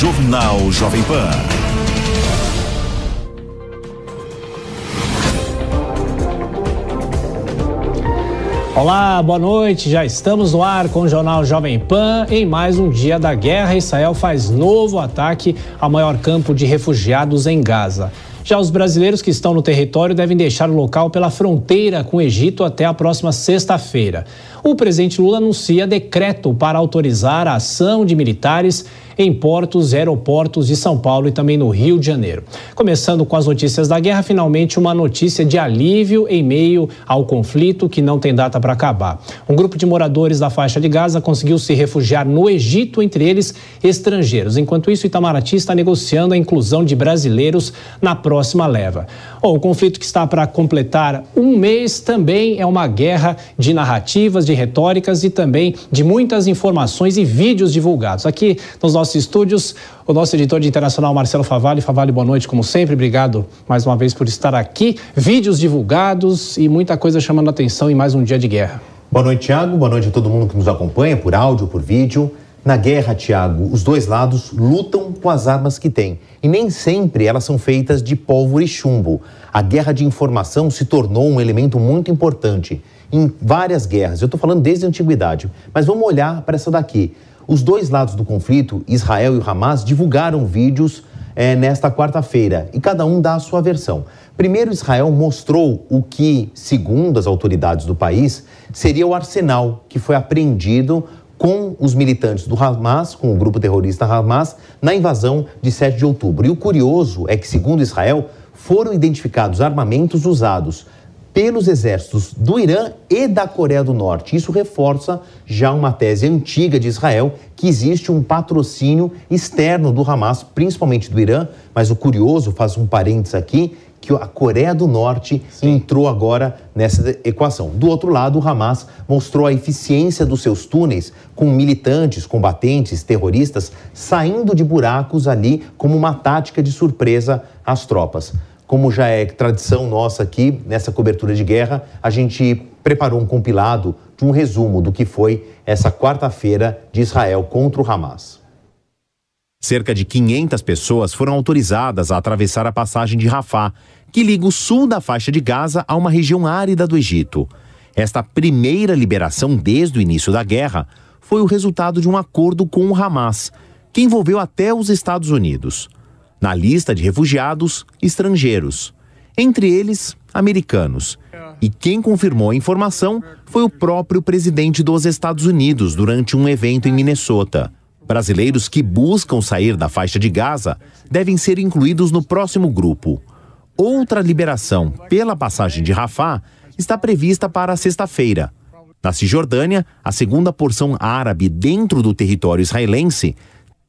Jornal Jovem Pan. Olá, boa noite. Já estamos no ar com o Jornal Jovem Pan em mais um dia da guerra. Israel faz novo ataque ao maior campo de refugiados em Gaza. Já os brasileiros que estão no território devem deixar o local pela fronteira com o Egito até a próxima sexta-feira. O presidente Lula anuncia decreto para autorizar a ação de militares em portos aeroportos de São Paulo e também no Rio de Janeiro. Começando com as notícias da guerra, finalmente uma notícia de alívio em meio ao conflito que não tem data para acabar. Um grupo de moradores da faixa de Gaza conseguiu se refugiar no Egito, entre eles estrangeiros. Enquanto isso, Itamaraty está negociando a inclusão de brasileiros na próxima leva. O conflito que está para completar um mês também é uma guerra de narrativas, de retóricas e também de muitas informações e vídeos divulgados. Aqui nos nossos estúdios, o nosso editor de internacional, Marcelo Favalli. Favalli, boa noite, como sempre. Obrigado mais uma vez por estar aqui. Vídeos divulgados e muita coisa chamando atenção em mais um dia de guerra. Boa noite, Tiago. Boa noite a todo mundo que nos acompanha por áudio, por vídeo. Na guerra, Tiago, os dois lados lutam com as armas que têm. E nem sempre elas são feitas de pólvora e chumbo. A guerra de informação se tornou um elemento muito importante em várias guerras. Eu estou falando desde a antiguidade. Mas vamos olhar para essa daqui. Os dois lados do conflito, Israel e Hamas, divulgaram vídeos é, nesta quarta-feira e cada um dá a sua versão. Primeiro, Israel mostrou o que, segundo as autoridades do país, seria o arsenal que foi apreendido com os militantes do Hamas, com o grupo terrorista Hamas, na invasão de 7 de outubro. E o curioso é que, segundo Israel, foram identificados armamentos usados pelos exércitos do Irã e da Coreia do Norte. Isso reforça já uma tese antiga de Israel que existe um patrocínio externo do Hamas, principalmente do Irã, mas o curioso, faz um parênteses aqui, que a Coreia do Norte Sim. entrou agora nessa equação. Do outro lado, o Hamas mostrou a eficiência dos seus túneis com militantes, combatentes, terroristas saindo de buracos ali como uma tática de surpresa às tropas. Como já é tradição nossa aqui nessa cobertura de guerra, a gente preparou um compilado de um resumo do que foi essa quarta-feira de Israel contra o Hamas. Cerca de 500 pessoas foram autorizadas a atravessar a passagem de Rafah, que liga o sul da faixa de Gaza a uma região árida do Egito. Esta primeira liberação desde o início da guerra foi o resultado de um acordo com o Hamas, que envolveu até os Estados Unidos. Na lista de refugiados, estrangeiros, entre eles, americanos. E quem confirmou a informação foi o próprio presidente dos Estados Unidos durante um evento em Minnesota. Brasileiros que buscam sair da faixa de Gaza devem ser incluídos no próximo grupo. Outra liberação pela passagem de Rafah está prevista para sexta-feira. Na Cisjordânia, a segunda porção árabe dentro do território israelense,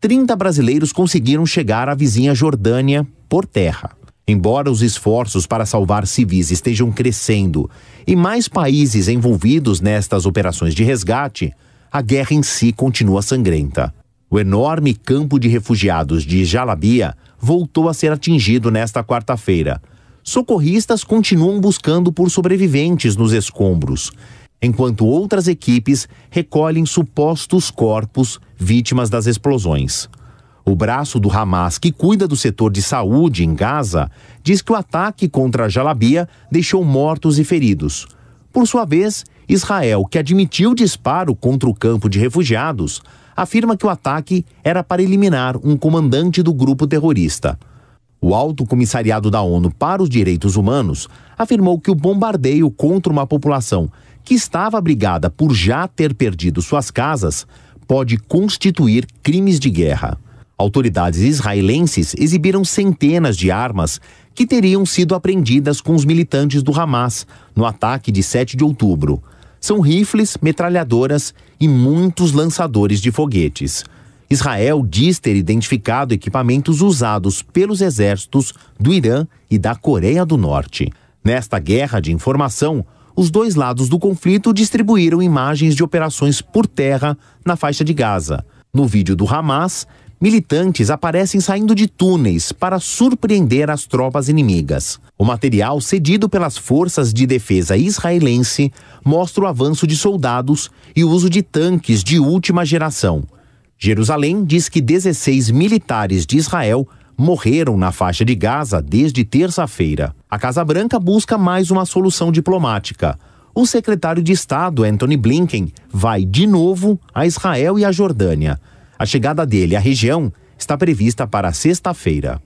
30 brasileiros conseguiram chegar à vizinha Jordânia por terra. Embora os esforços para salvar civis estejam crescendo e mais países envolvidos nestas operações de resgate, a guerra em si continua sangrenta. O enorme campo de refugiados de Jalabia voltou a ser atingido nesta quarta-feira. Socorristas continuam buscando por sobreviventes nos escombros, enquanto outras equipes recolhem supostos corpos vítimas das explosões. O braço do Hamas, que cuida do setor de saúde em Gaza, diz que o ataque contra Jalabia deixou mortos e feridos. Por sua vez, Israel, que admitiu disparo contra o campo de refugiados, afirma que o ataque era para eliminar um comandante do grupo terrorista. O Alto Comissariado da ONU para os Direitos Humanos afirmou que o bombardeio contra uma população que estava abrigada por já ter perdido suas casas pode constituir crimes de guerra. Autoridades israelenses exibiram centenas de armas que teriam sido apreendidas com os militantes do Hamas no ataque de 7 de outubro. São rifles, metralhadoras e muitos lançadores de foguetes. Israel diz ter identificado equipamentos usados pelos exércitos do Irã e da Coreia do Norte. Nesta guerra de informação, os dois lados do conflito distribuíram imagens de operações por terra na faixa de Gaza. No vídeo do Hamas, militantes aparecem saindo de túneis para surpreender as tropas inimigas. O material cedido pelas forças de defesa israelense mostra o avanço de soldados e o uso de tanques de última geração. Jerusalém diz que 16 militares de Israel morreram na faixa de Gaza desde terça-feira. A Casa Branca busca mais uma solução diplomática. O secretário de Estado, Anthony Blinken, vai de novo a Israel e a Jordânia. A chegada dele à região está prevista para sexta-feira.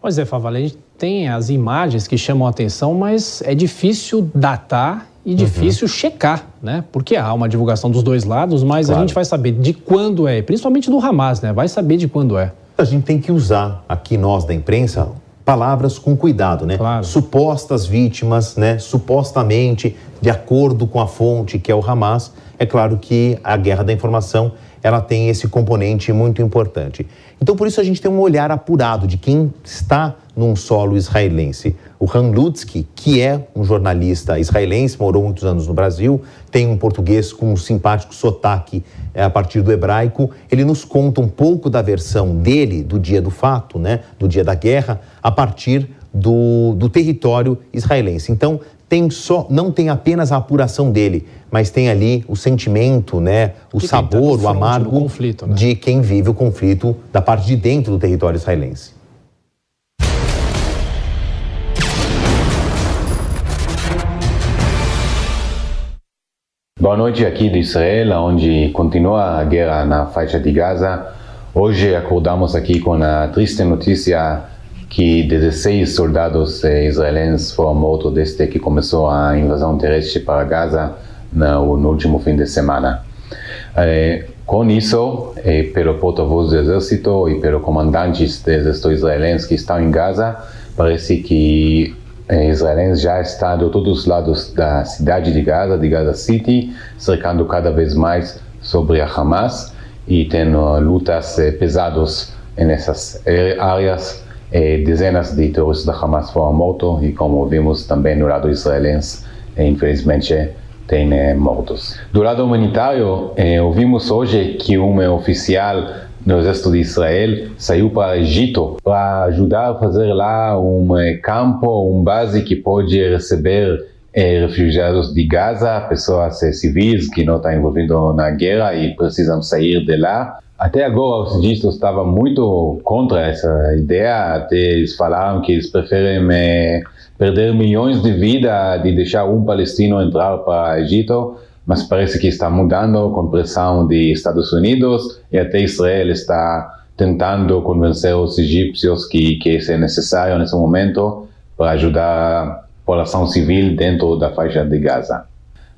Pois é, gente tem as imagens que chamam a atenção, mas é difícil datar e difícil uhum. checar, né? Porque há uma divulgação dos dois lados, mas claro. a gente vai saber de quando é, principalmente do Hamas, né? Vai saber de quando é a gente tem que usar aqui nós da imprensa palavras com cuidado, né? Claro. Supostas vítimas, né? Supostamente de acordo com a fonte que é o Hamas. É claro que a guerra da informação ela tem esse componente muito importante. Então, por isso, a gente tem um olhar apurado de quem está num solo israelense. O Han Lutzky, que é um jornalista israelense, morou muitos anos no Brasil, tem um português com um simpático sotaque é, a partir do hebraico, ele nos conta um pouco da versão dele, do dia do fato, né, do dia da guerra, a partir do, do território israelense. Então, tem só, não tem apenas a apuração dele, mas tem ali o sentimento, né, o que sabor, o amargo conflito, né? de quem vive o conflito da parte de dentro do território israelense. Boa noite aqui de Israel, onde continua a guerra na faixa de Gaza. Hoje acordamos aqui com a triste notícia que 16 soldados eh, israelenses foram mortos desde que começou a invasão terrestre para Gaza no, no último fim de semana. Eh, com isso, eh, pelo porta-voz do exército e pelo comandantes do exército israelense que estão em Gaza, parece que israelenses já está de todos os lados da cidade de Gaza, de Gaza City, cercando cada vez mais sobre a Hamas e tendo lutas pesadas nessas áreas dezenas de terroristas da Hamas foram mortos e, como vimos também no lado israelense, eh, infelizmente, tem eh, mortos. Do lado humanitário, ouvimos hoje que um oficial no exército de Israel saiu para o Egito para ajudar a fazer lá um campo, um base que pode receber refugiados de Gaza, pessoas civis que não estão envolvidas na guerra e precisam sair de lá. Até agora, os cientistas estavam muito contra essa ideia, até eles falaram que eles preferem eh, perder milhões de vidas de deixar um palestino entrar para o Egito, mas parece que está mudando com pressão de Estados Unidos e até Israel está tentando convencer os egípcios que, que isso é necessário nesse momento para ajudar a população civil dentro da faixa de Gaza.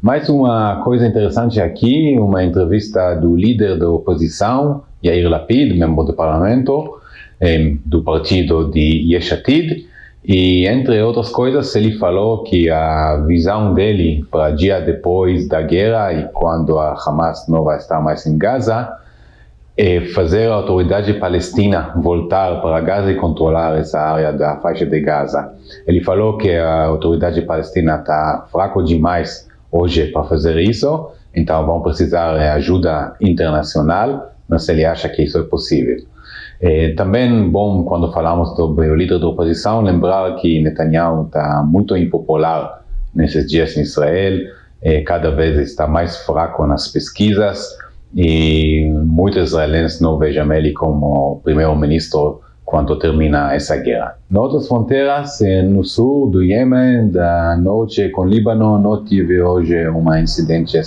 Mais uma coisa interessante aqui, uma entrevista do líder da oposição, Yair Lapid, membro do parlamento, do partido de Yesh Atid, e entre outras coisas ele falou que a visão dele para dia depois da guerra e quando a Hamas não vai estar mais em Gaza é fazer a autoridade palestina voltar para Gaza e controlar essa área da faixa de Gaza. Ele falou que a autoridade palestina está fraco demais hoje para fazer isso, então vão precisar de ajuda internacional, mas ele acha que isso é possível. É, também bom quando falamos sobre o líder da oposição lembrar que Netanyahu está muito impopular nesses dias em Israel, é, cada vez está mais fraco nas pesquisas e muitos israelenses não vejam ele como primeiro-ministro quando termina essa guerra. Noutras fronteiras, no sul do Iêmen, da noite com Líbano, não tive hoje uma incidente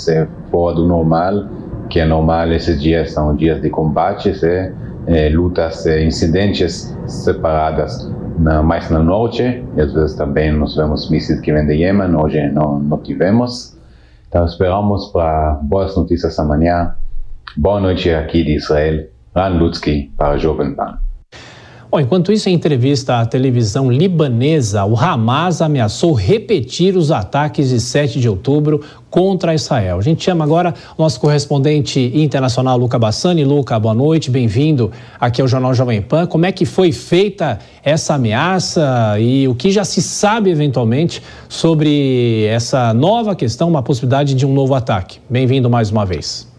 fora do normal, que é normal esses dias são dias de combates, é, é, lutas, é, incidentes separadas na, mais no norte, e às vezes também nós vemos mísseis que vêm de Iêmen, hoje não, não tivemos. Então esperamos para boas notícias amanhã. Boa noite aqui de Israel. Ran Lutzki para Jovem Pan. Bom, enquanto isso, em entrevista à televisão libanesa, o Hamas ameaçou repetir os ataques de 7 de outubro contra Israel. A gente chama agora o nosso correspondente internacional, Luca Bassani. Luca, boa noite, bem-vindo aqui ao Jornal Jovem Pan. Como é que foi feita essa ameaça e o que já se sabe eventualmente sobre essa nova questão, uma possibilidade de um novo ataque? Bem-vindo mais uma vez.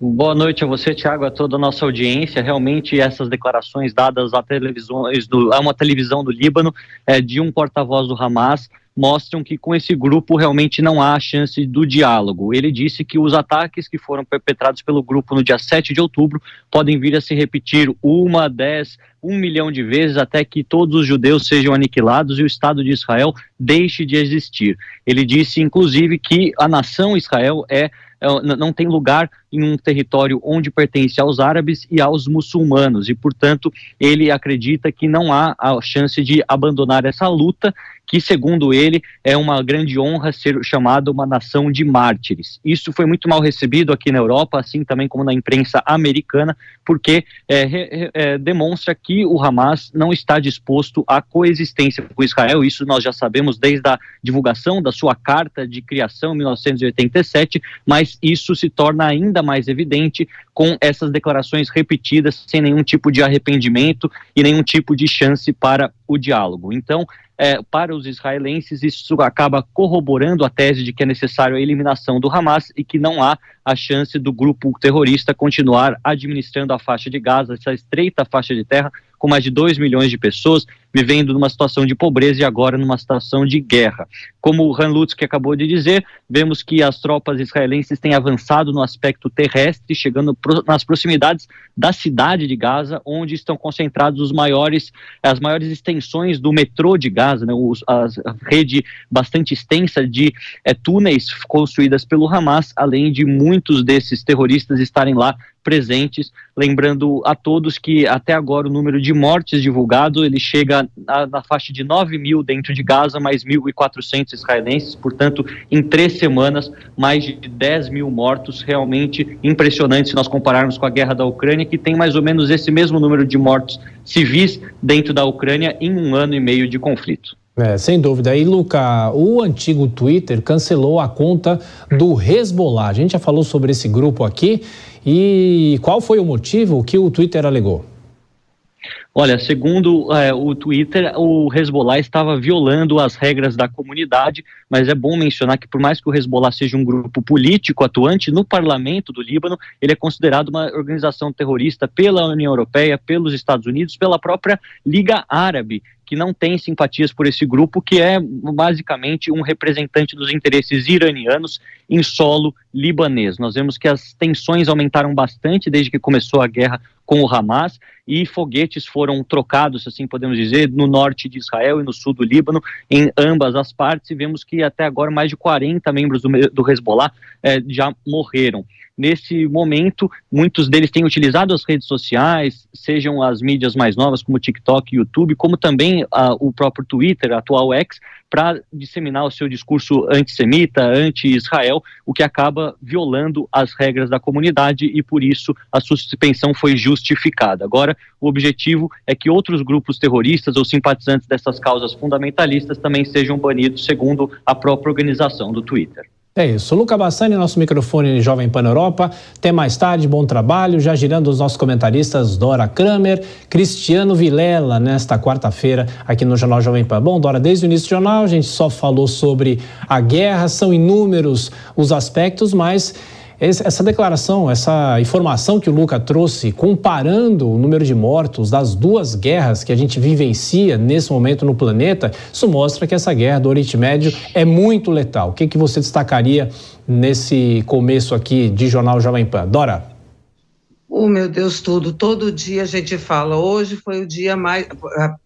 Boa noite a você, Tiago, a toda a nossa audiência. Realmente, essas declarações dadas a, televisões do, a uma televisão do Líbano, é, de um porta-voz do Hamas, mostram que com esse grupo realmente não há chance do diálogo. Ele disse que os ataques que foram perpetrados pelo grupo no dia 7 de outubro podem vir a se repetir uma, dez, um milhão de vezes até que todos os judeus sejam aniquilados e o Estado de Israel deixe de existir. Ele disse, inclusive, que a nação Israel é é, não tem lugar em um território onde pertence aos árabes e aos muçulmanos, e, portanto, ele acredita que não há a chance de abandonar essa luta que, segundo ele, é uma grande honra ser chamado uma nação de mártires. Isso foi muito mal recebido aqui na Europa, assim também como na imprensa americana, porque é, é, demonstra que o Hamas não está disposto à coexistência com Israel. Isso nós já sabemos desde a divulgação da sua carta de criação em 1987, mas isso se torna ainda mais evidente com essas declarações repetidas, sem nenhum tipo de arrependimento e nenhum tipo de chance para o diálogo. Então, é, para os israelenses, isso acaba corroborando a tese de que é necessário a eliminação do Hamas e que não há a chance do grupo terrorista continuar administrando a faixa de Gaza, essa estreita faixa de terra, com mais de 2 milhões de pessoas vivendo numa situação de pobreza e agora numa situação de guerra. Como o Han Lutz que acabou de dizer, vemos que as tropas israelenses têm avançado no aspecto terrestre, chegando pro, nas proximidades da cidade de Gaza, onde estão concentrados os maiores, as maiores extensões do metrô de Gaza, né, os, a rede bastante extensa de é, túneis construídas pelo Hamas, além de muitos desses terroristas estarem lá presentes, lembrando a todos que até agora o número de mortes divulgado ele chega na, na faixa de 9 mil dentro de Gaza, mais 1.400 israelenses, portanto, em três semanas, mais de 10 mil mortos, realmente impressionante se nós compararmos com a guerra da Ucrânia, que tem mais ou menos esse mesmo número de mortos civis dentro da Ucrânia em um ano e meio de conflito. É, sem dúvida. E, Luca, o antigo Twitter cancelou a conta do Hezbollah. A gente já falou sobre esse grupo aqui. E qual foi o motivo que o Twitter alegou? Olha, segundo é, o Twitter, o Hezbollah estava violando as regras da comunidade, mas é bom mencionar que, por mais que o Hezbollah seja um grupo político atuante no parlamento do Líbano, ele é considerado uma organização terrorista pela União Europeia, pelos Estados Unidos, pela própria Liga Árabe, que não tem simpatias por esse grupo, que é basicamente um representante dos interesses iranianos em solo libanês. Nós vemos que as tensões aumentaram bastante desde que começou a guerra com o Hamas e foguetes foram trocados, assim podemos dizer, no norte de Israel e no sul do Líbano, em ambas as partes, e vemos que até agora mais de 40 membros do, do Hezbollah eh, já morreram nesse momento, muitos deles têm utilizado as redes sociais, sejam as mídias mais novas, como TikTok YouTube, como também uh, o próprio Twitter, atual X, para disseminar o seu discurso antissemita, anti-Israel, o que acaba violando as regras da comunidade e por isso a suspensão foi justificada. Agora, o objetivo é que outros grupos terroristas ou simpatizantes dessas causas fundamentalistas também sejam banidos, segundo a própria organização do Twitter. É isso. Luca Bassani, nosso microfone Jovem Pan Europa. Até mais tarde, bom trabalho. Já girando os nossos comentaristas Dora Kramer, Cristiano Vilela, nesta quarta-feira, aqui no Jornal Jovem Pan. Bom, Dora, desde o início do jornal a gente só falou sobre a guerra, são inúmeros os aspectos, mas essa declaração, essa informação que o Luca trouxe, comparando o número de mortos das duas guerras que a gente vivencia nesse momento no planeta, isso mostra que essa guerra do Oriente Médio é muito letal. O que, que você destacaria nesse começo aqui de Jornal Jovem Pan? Dora. Oh, meu Deus, tudo. Todo dia a gente fala. Hoje foi o dia mais.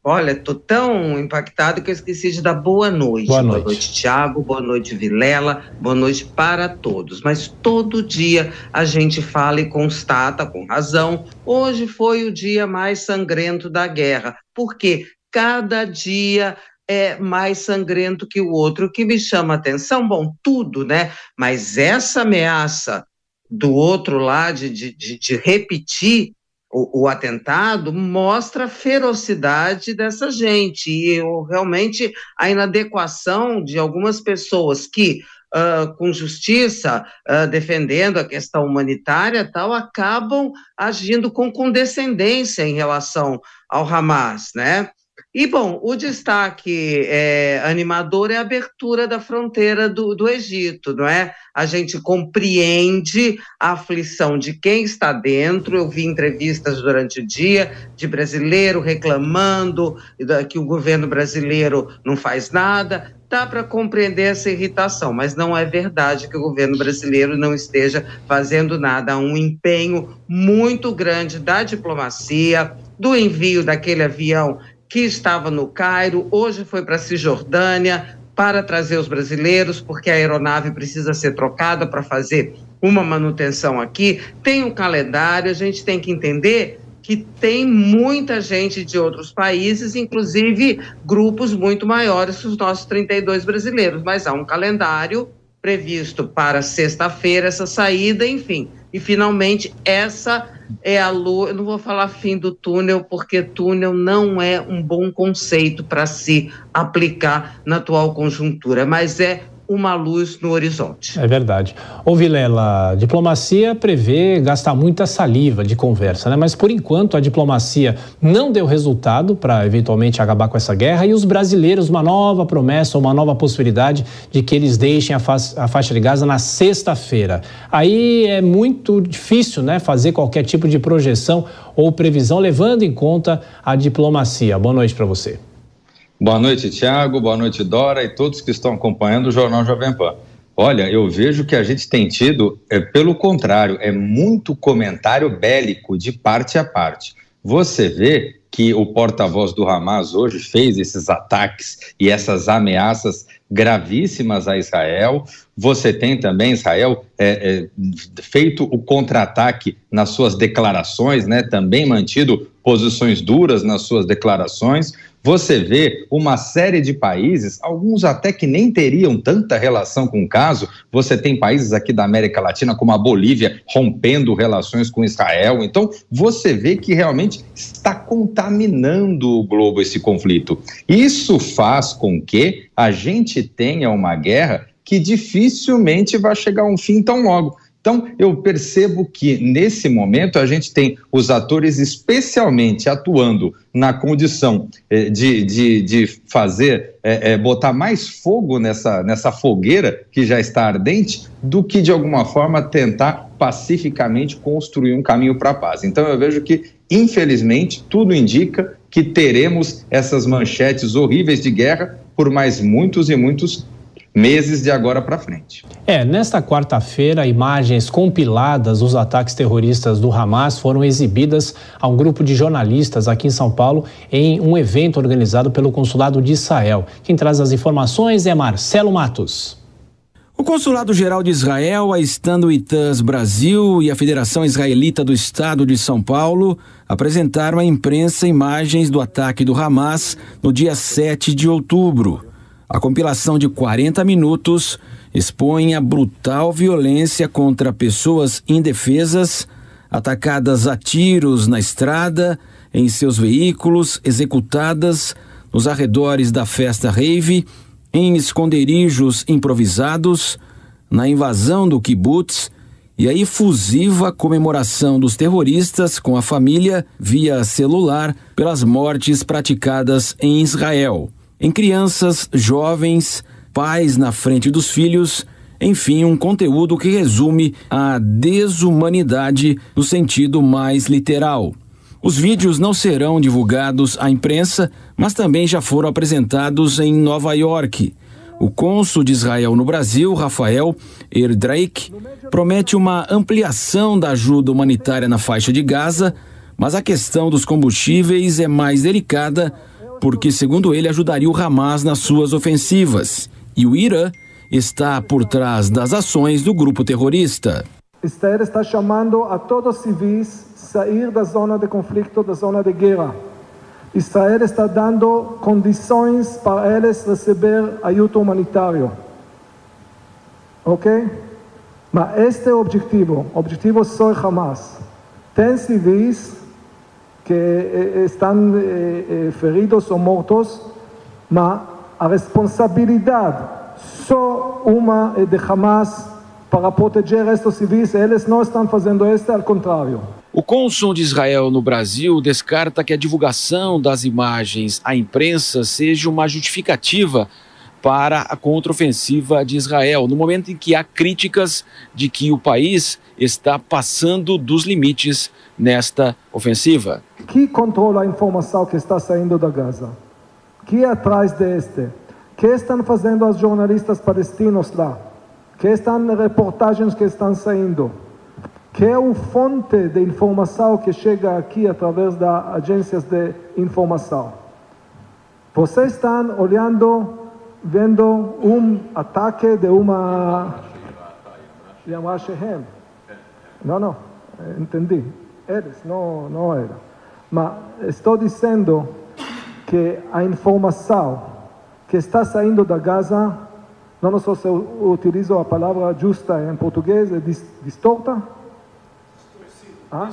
Olha, tô tão impactado que eu esqueci de dar boa noite. Boa noite, boa noite Tiago. Boa noite, Vilela. Boa noite para todos. Mas todo dia a gente fala e constata, com razão, hoje foi o dia mais sangrento da guerra. Porque cada dia é mais sangrento que o outro. O que me chama a atenção, bom, tudo, né? Mas essa ameaça do outro lado de, de, de repetir o, o, atentado mostra a ferocidade dessa gente e eu, realmente a inadequação de algumas pessoas que uh, com justiça uh, defendendo a questão humanitária tal acabam agindo com condescendência em relação ao Hamas, né? E, bom, o destaque é, animador é a abertura da fronteira do, do Egito, não é? A gente compreende a aflição de quem está dentro. Eu vi entrevistas durante o dia de brasileiro reclamando que o governo brasileiro não faz nada. Dá para compreender essa irritação, mas não é verdade que o governo brasileiro não esteja fazendo nada. Há um empenho muito grande da diplomacia, do envio daquele avião que estava no Cairo, hoje foi para a Cisjordânia para trazer os brasileiros, porque a aeronave precisa ser trocada para fazer uma manutenção aqui. Tem um calendário, a gente tem que entender que tem muita gente de outros países, inclusive grupos muito maiores que os nossos 32 brasileiros, mas há um calendário previsto para sexta-feira essa saída, enfim. E finalmente essa é a luz. Eu não vou falar fim do túnel, porque túnel não é um bom conceito para se aplicar na atual conjuntura, mas é uma luz no horizonte. É verdade. Ô Vilela, diplomacia prevê gastar muita saliva de conversa, né? Mas por enquanto a diplomacia não deu resultado para eventualmente acabar com essa guerra e os brasileiros uma nova promessa, uma nova possibilidade de que eles deixem a, fa a faixa de Gaza na sexta-feira. Aí é muito difícil, né, fazer qualquer tipo de projeção ou previsão levando em conta a diplomacia. Boa noite para você. Boa noite, Tiago. Boa noite, Dora e todos que estão acompanhando o Jornal Jovem Pan. Olha, eu vejo que a gente tem tido, é, pelo contrário, é muito comentário bélico de parte a parte. Você vê que o porta-voz do Hamas hoje fez esses ataques e essas ameaças gravíssimas a Israel. Você tem também Israel é, é, feito o contra-ataque nas suas declarações, né? Também mantido posições duras nas suas declarações você vê uma série de países, alguns até que nem teriam tanta relação com o caso. Você tem países aqui da América Latina, como a Bolívia, rompendo relações com Israel. Então, você vê que realmente está contaminando o globo esse conflito. Isso faz com que a gente tenha uma guerra que dificilmente vai chegar a um fim tão logo. Então, eu percebo que nesse momento a gente tem os atores especialmente atuando na condição eh, de, de, de fazer, é, é, botar mais fogo nessa, nessa fogueira que já está ardente, do que de alguma forma tentar pacificamente construir um caminho para a paz. Então, eu vejo que, infelizmente, tudo indica que teremos essas manchetes horríveis de guerra por mais muitos e muitos meses de agora para frente. É, nesta quarta-feira, imagens compiladas dos ataques terroristas do Hamas foram exibidas a um grupo de jornalistas aqui em São Paulo em um evento organizado pelo Consulado de Israel. Quem traz as informações é Marcelo Matos. O Consulado Geral de Israel, a Itan's Brasil e a Federação Israelita do Estado de São Paulo apresentaram à imprensa imagens do ataque do Hamas no dia 7 de outubro. A compilação de 40 minutos expõe a brutal violência contra pessoas indefesas, atacadas a tiros na estrada, em seus veículos, executadas nos arredores da festa rave, em esconderijos improvisados, na invasão do kibbutz e a efusiva comemoração dos terroristas com a família via celular pelas mortes praticadas em Israel em crianças, jovens, pais na frente dos filhos, enfim, um conteúdo que resume a desumanidade no sentido mais literal. Os vídeos não serão divulgados à imprensa, mas também já foram apresentados em Nova York. O cônsul de Israel no Brasil, Rafael Erdraik, promete uma ampliação da ajuda humanitária na faixa de Gaza, mas a questão dos combustíveis é mais delicada porque, segundo ele, ajudaria o Hamas nas suas ofensivas. E o Irã está por trás das ações do grupo terrorista. Israel está chamando a todos os civis sair da zona de conflito, da zona de guerra. Israel está dando condições para eles receber ajuda humanitária. Ok? Mas este é o objetivo. O objetivo só é Hamas. Tem civis que eh, estão eh, eh, feridos ou mortos, mas a responsabilidade só uma é de Hamas para proteger estes civis. Eles não estão fazendo isso, ao contrário. O cônsul de Israel no Brasil descarta que a divulgação das imagens à imprensa seja uma justificativa para a contraofensiva de Israel, no momento em que há críticas de que o país está passando dos limites nesta ofensiva. Quem controla a informação que está saindo da Gaza? Quem é atrás deste? Que estão fazendo os jornalistas palestinos lá? Que estão reportagens que estão saindo? que é a fonte de informação que chega aqui através das agências de informação. Vocês estão olhando, vendo um ataque de uma. Não, não, entendi. Eles, não, não era. Mas estou dizendo que a informação que está saindo da Gaza, não sei se eu utilizo a palavra justa em português, é distorta ah?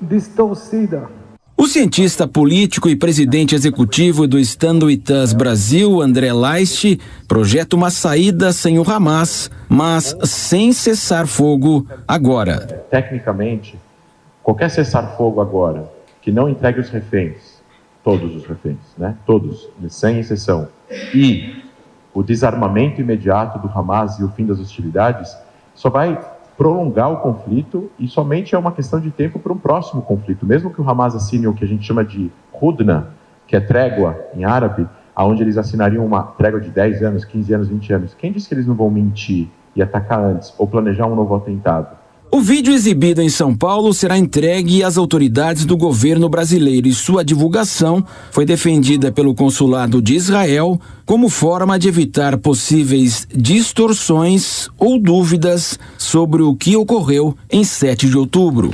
Distorcida. O cientista político e presidente executivo do Stand With Us Brasil, André Leist, projeta uma saída sem o Hamas, mas sem cessar fogo agora. Tecnicamente, qualquer cessar fogo agora que não entregue os reféns, todos os reféns, né? Todos, sem exceção, e o desarmamento imediato do Hamas e o fim das hostilidades, só vai prolongar o conflito e somente é uma questão de tempo para um próximo conflito. Mesmo que o Hamas assine o que a gente chama de Hudna, que é trégua em árabe, aonde eles assinariam uma trégua de 10 anos, 15 anos, 20 anos. Quem disse que eles não vão mentir e atacar antes ou planejar um novo atentado? O vídeo exibido em São Paulo será entregue às autoridades do governo brasileiro e sua divulgação foi defendida pelo consulado de Israel como forma de evitar possíveis distorções ou dúvidas sobre o que ocorreu em 7 de outubro.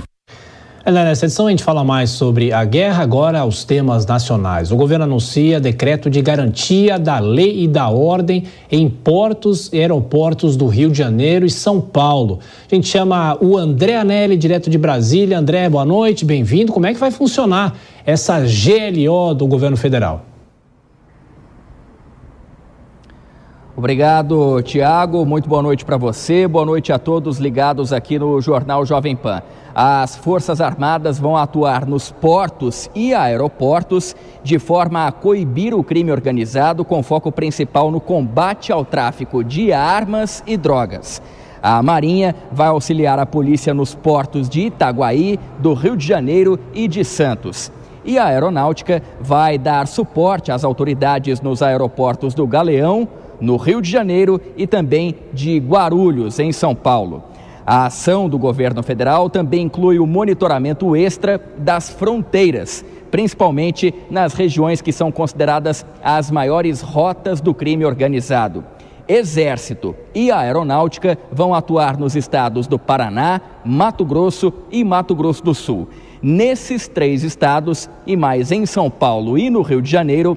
Nessa edição a gente fala mais sobre a guerra, agora os temas nacionais. O governo anuncia decreto de garantia da lei e da ordem em portos e aeroportos do Rio de Janeiro e São Paulo. A gente chama o André Anelli, direto de Brasília. André, boa noite, bem-vindo. Como é que vai funcionar essa GLO do governo federal? Obrigado, Tiago. Muito boa noite para você. Boa noite a todos ligados aqui no Jornal Jovem Pan. As Forças Armadas vão atuar nos portos e aeroportos de forma a coibir o crime organizado, com foco principal no combate ao tráfico de armas e drogas. A Marinha vai auxiliar a polícia nos portos de Itaguaí, do Rio de Janeiro e de Santos. E a Aeronáutica vai dar suporte às autoridades nos aeroportos do Galeão, no Rio de Janeiro e também de Guarulhos, em São Paulo. A ação do governo federal também inclui o monitoramento extra das fronteiras, principalmente nas regiões que são consideradas as maiores rotas do crime organizado. Exército e Aeronáutica vão atuar nos estados do Paraná, Mato Grosso e Mato Grosso do Sul. Nesses três estados, e mais em São Paulo e no Rio de Janeiro,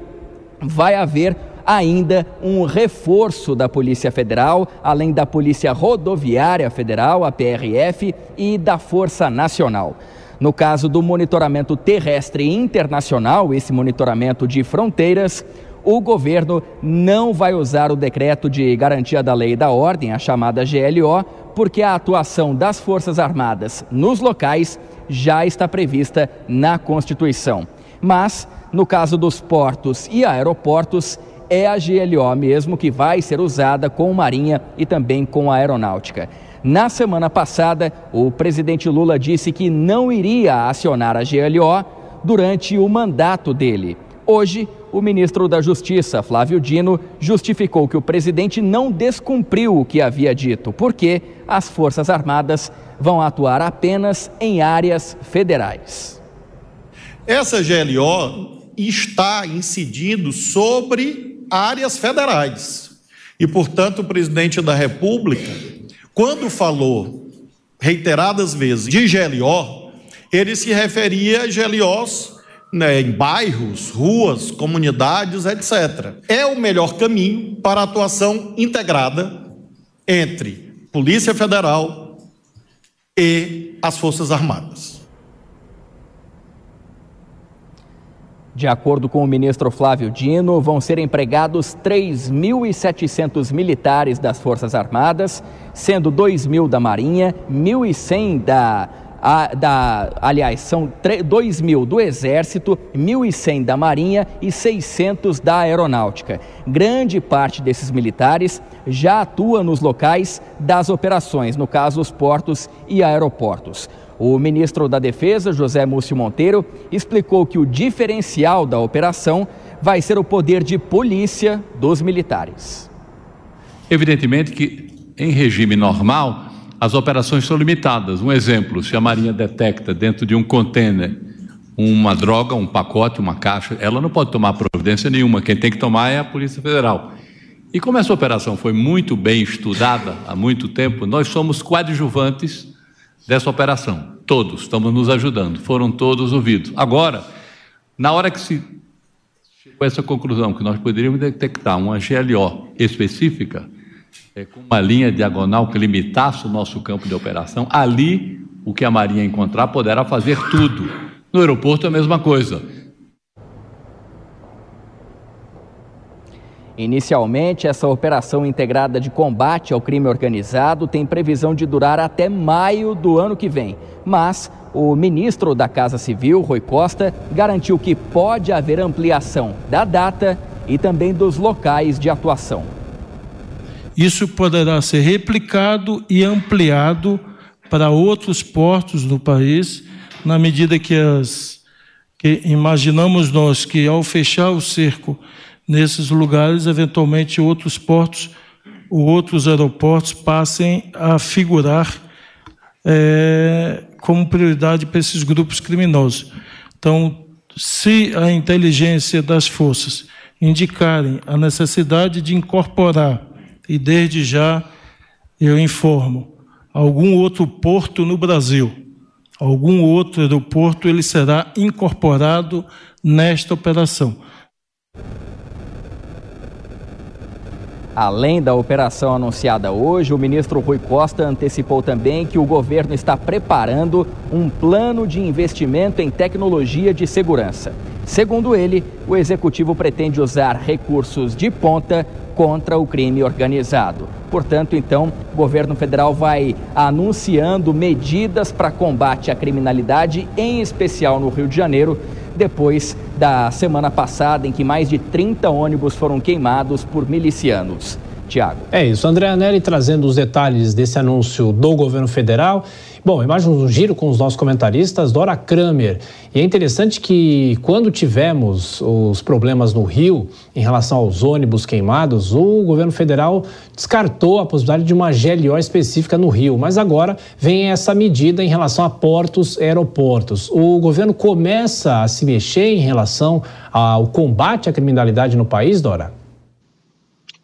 vai haver ainda um reforço da Polícia Federal, além da Polícia Rodoviária Federal, a PRF, e da Força Nacional. No caso do monitoramento terrestre internacional, esse monitoramento de fronteiras, o governo não vai usar o decreto de garantia da lei e da ordem, a chamada GLO, porque a atuação das Forças Armadas nos locais já está prevista na Constituição. Mas, no caso dos portos e aeroportos, é a GLO mesmo que vai ser usada com Marinha e também com a Aeronáutica. Na semana passada, o presidente Lula disse que não iria acionar a GLO durante o mandato dele. Hoje, o ministro da Justiça, Flávio Dino, justificou que o presidente não descumpriu o que havia dito, porque as Forças Armadas vão atuar apenas em áreas federais. Essa GLO está incidindo sobre áreas federais. E, portanto, o presidente da República, quando falou reiteradas vezes de GLO, ele se referia a GLOs né, em bairros, ruas, comunidades, etc. É o melhor caminho para a atuação integrada entre Polícia Federal e as Forças Armadas. De acordo com o ministro Flávio Dino, vão ser empregados 3.700 militares das Forças Armadas, sendo 2 mil da Marinha, 1.100 da a, da, aliás, são 2 mil do Exército, 1.100 da Marinha e 600 da Aeronáutica. Grande parte desses militares já atua nos locais das operações, no caso, os portos e aeroportos. O ministro da Defesa, José Múcio Monteiro, explicou que o diferencial da operação vai ser o poder de polícia dos militares. Evidentemente que, em regime normal, as operações são limitadas. Um exemplo: se a Marinha detecta dentro de um contêiner uma droga, um pacote, uma caixa, ela não pode tomar providência nenhuma. Quem tem que tomar é a Polícia Federal. E como essa operação foi muito bem estudada há muito tempo, nós somos coadjuvantes dessa operação. Todos estamos nos ajudando, foram todos ouvidos. Agora, na hora que se chegou a essa conclusão que nós poderíamos detectar uma GLO específica, é, com uma linha diagonal que limitasse o nosso campo de operação, ali o que a Marinha encontrar poderá fazer tudo. No aeroporto é a mesma coisa. Inicialmente, essa operação integrada de combate ao crime organizado tem previsão de durar até maio do ano que vem. Mas o ministro da Casa Civil, Rui Costa, garantiu que pode haver ampliação da data e também dos locais de atuação. Isso poderá ser replicado e ampliado para outros portos do país, na medida que as que imaginamos nós que ao fechar o cerco nesses lugares, eventualmente outros portos ou outros aeroportos passem a figurar é, como prioridade para esses grupos criminosos. Então, se a inteligência das forças indicarem a necessidade de incorporar e desde já eu informo, algum outro porto no Brasil, algum outro aeroporto, ele será incorporado nesta operação. Além da operação anunciada hoje, o ministro Rui Costa antecipou também que o governo está preparando um plano de investimento em tecnologia de segurança. Segundo ele, o executivo pretende usar recursos de ponta contra o crime organizado. Portanto, então, o governo federal vai anunciando medidas para combate à criminalidade, em especial no Rio de Janeiro, depois da semana passada em que mais de 30 ônibus foram queimados por milicianos. Tiago. É isso, André Anelli trazendo os detalhes desse anúncio do governo federal. Bom, mais um giro com os nossos comentaristas, Dora Kramer. E é interessante que quando tivemos os problemas no Rio em relação aos ônibus queimados, o governo federal descartou a possibilidade de uma GLO específica no Rio. Mas agora vem essa medida em relação a portos e aeroportos. O governo começa a se mexer em relação ao combate à criminalidade no país, Dora?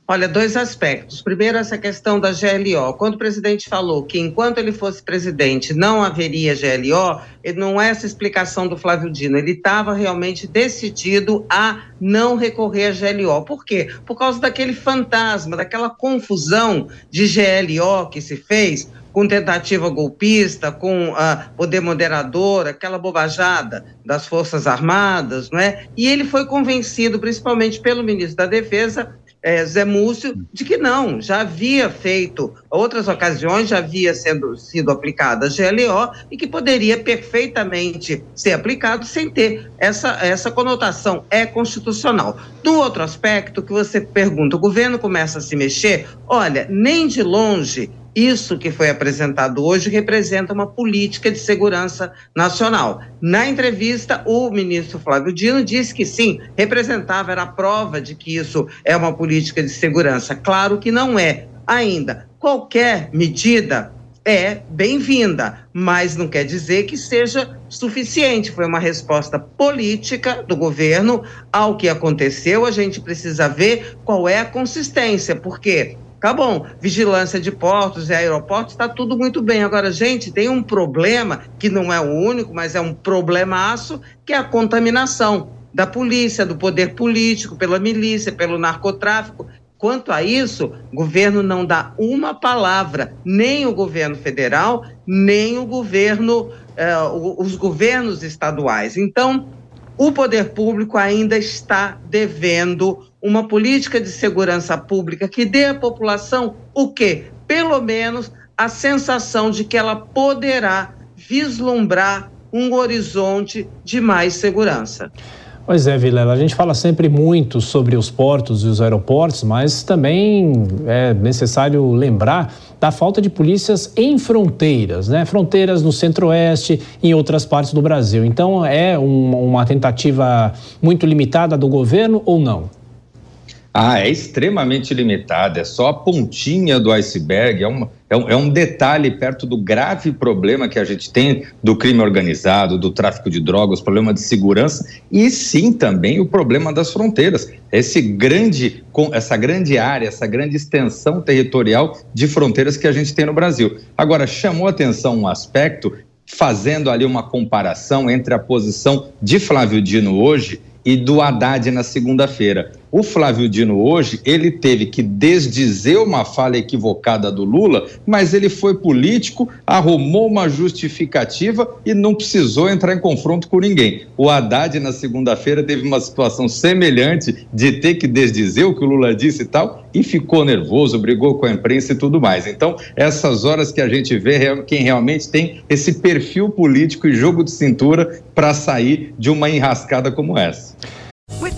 Olha, dois aspectos. Primeiro, essa questão da GLO. Quando o presidente falou que enquanto ele fosse presidente não haveria GLO, não é essa explicação do Flávio Dino. Ele estava realmente decidido a não recorrer à GLO. Por quê? Por causa daquele fantasma, daquela confusão de GLO que se fez com tentativa golpista, com uh, poder moderador, aquela bobajada das Forças Armadas, não é? E ele foi convencido, principalmente pelo ministro da Defesa, é, Zé Múcio de que não, já havia feito, outras ocasiões já havia sendo, sido aplicada a GLO e que poderia perfeitamente ser aplicado sem ter essa, essa conotação é constitucional. Do outro aspecto que você pergunta, o governo começa a se mexer, olha, nem de longe Isso que foi apresentado hoje representa uma política de segurança nacional. Na entrevista, o ministro Flávio Dino disse que sim, representava, era a prova de que isso é uma política de segurança. Claro que não é ainda. Qualquer medida é bem-vinda, mas não quer dizer que seja suficiente. Foi uma resposta política do governo ao que aconteceu. A gente precisa ver qual é a consistência, porque Tá bom, vigilância de portos e aeroportos, está tudo muito bem. Agora, gente, tem um problema que não é o único, mas é um problemaço, que é a contaminação da polícia, do poder político, pela milícia, pelo narcotráfico. Quanto a isso, o governo não dá uma palavra, nem o governo federal, nem o governo, eh, os governos estaduais. Então, o poder público ainda está devendo uma política de segurança pública que dê à população o quê? Pelo menos a sensação de que ela poderá vislumbrar um horizonte de mais segurança. Pois é, Vilela, a gente fala sempre muito sobre os portos e os aeroportos, mas também é necessário lembrar da falta de polícias em fronteiras, né? Fronteiras no centro-oeste e em outras partes do Brasil. Então, é um, uma tentativa muito limitada do governo ou não? Ah, é extremamente limitada, é só a pontinha do iceberg, é, uma, é, um, é um detalhe perto do grave problema que a gente tem do crime organizado, do tráfico de drogas, problema de segurança e sim também o problema das fronteiras. Esse grande, essa grande área, essa grande extensão territorial de fronteiras que a gente tem no Brasil. Agora, chamou atenção um aspecto, fazendo ali uma comparação entre a posição de Flávio Dino hoje e do Haddad na segunda-feira. O Flávio Dino hoje, ele teve que desdizer uma fala equivocada do Lula, mas ele foi político, arrumou uma justificativa e não precisou entrar em confronto com ninguém. O Haddad na segunda-feira teve uma situação semelhante de ter que desdizer o que o Lula disse e tal, e ficou nervoso, brigou com a imprensa e tudo mais. Então, essas horas que a gente vê quem realmente tem esse perfil político e jogo de cintura para sair de uma enrascada como essa.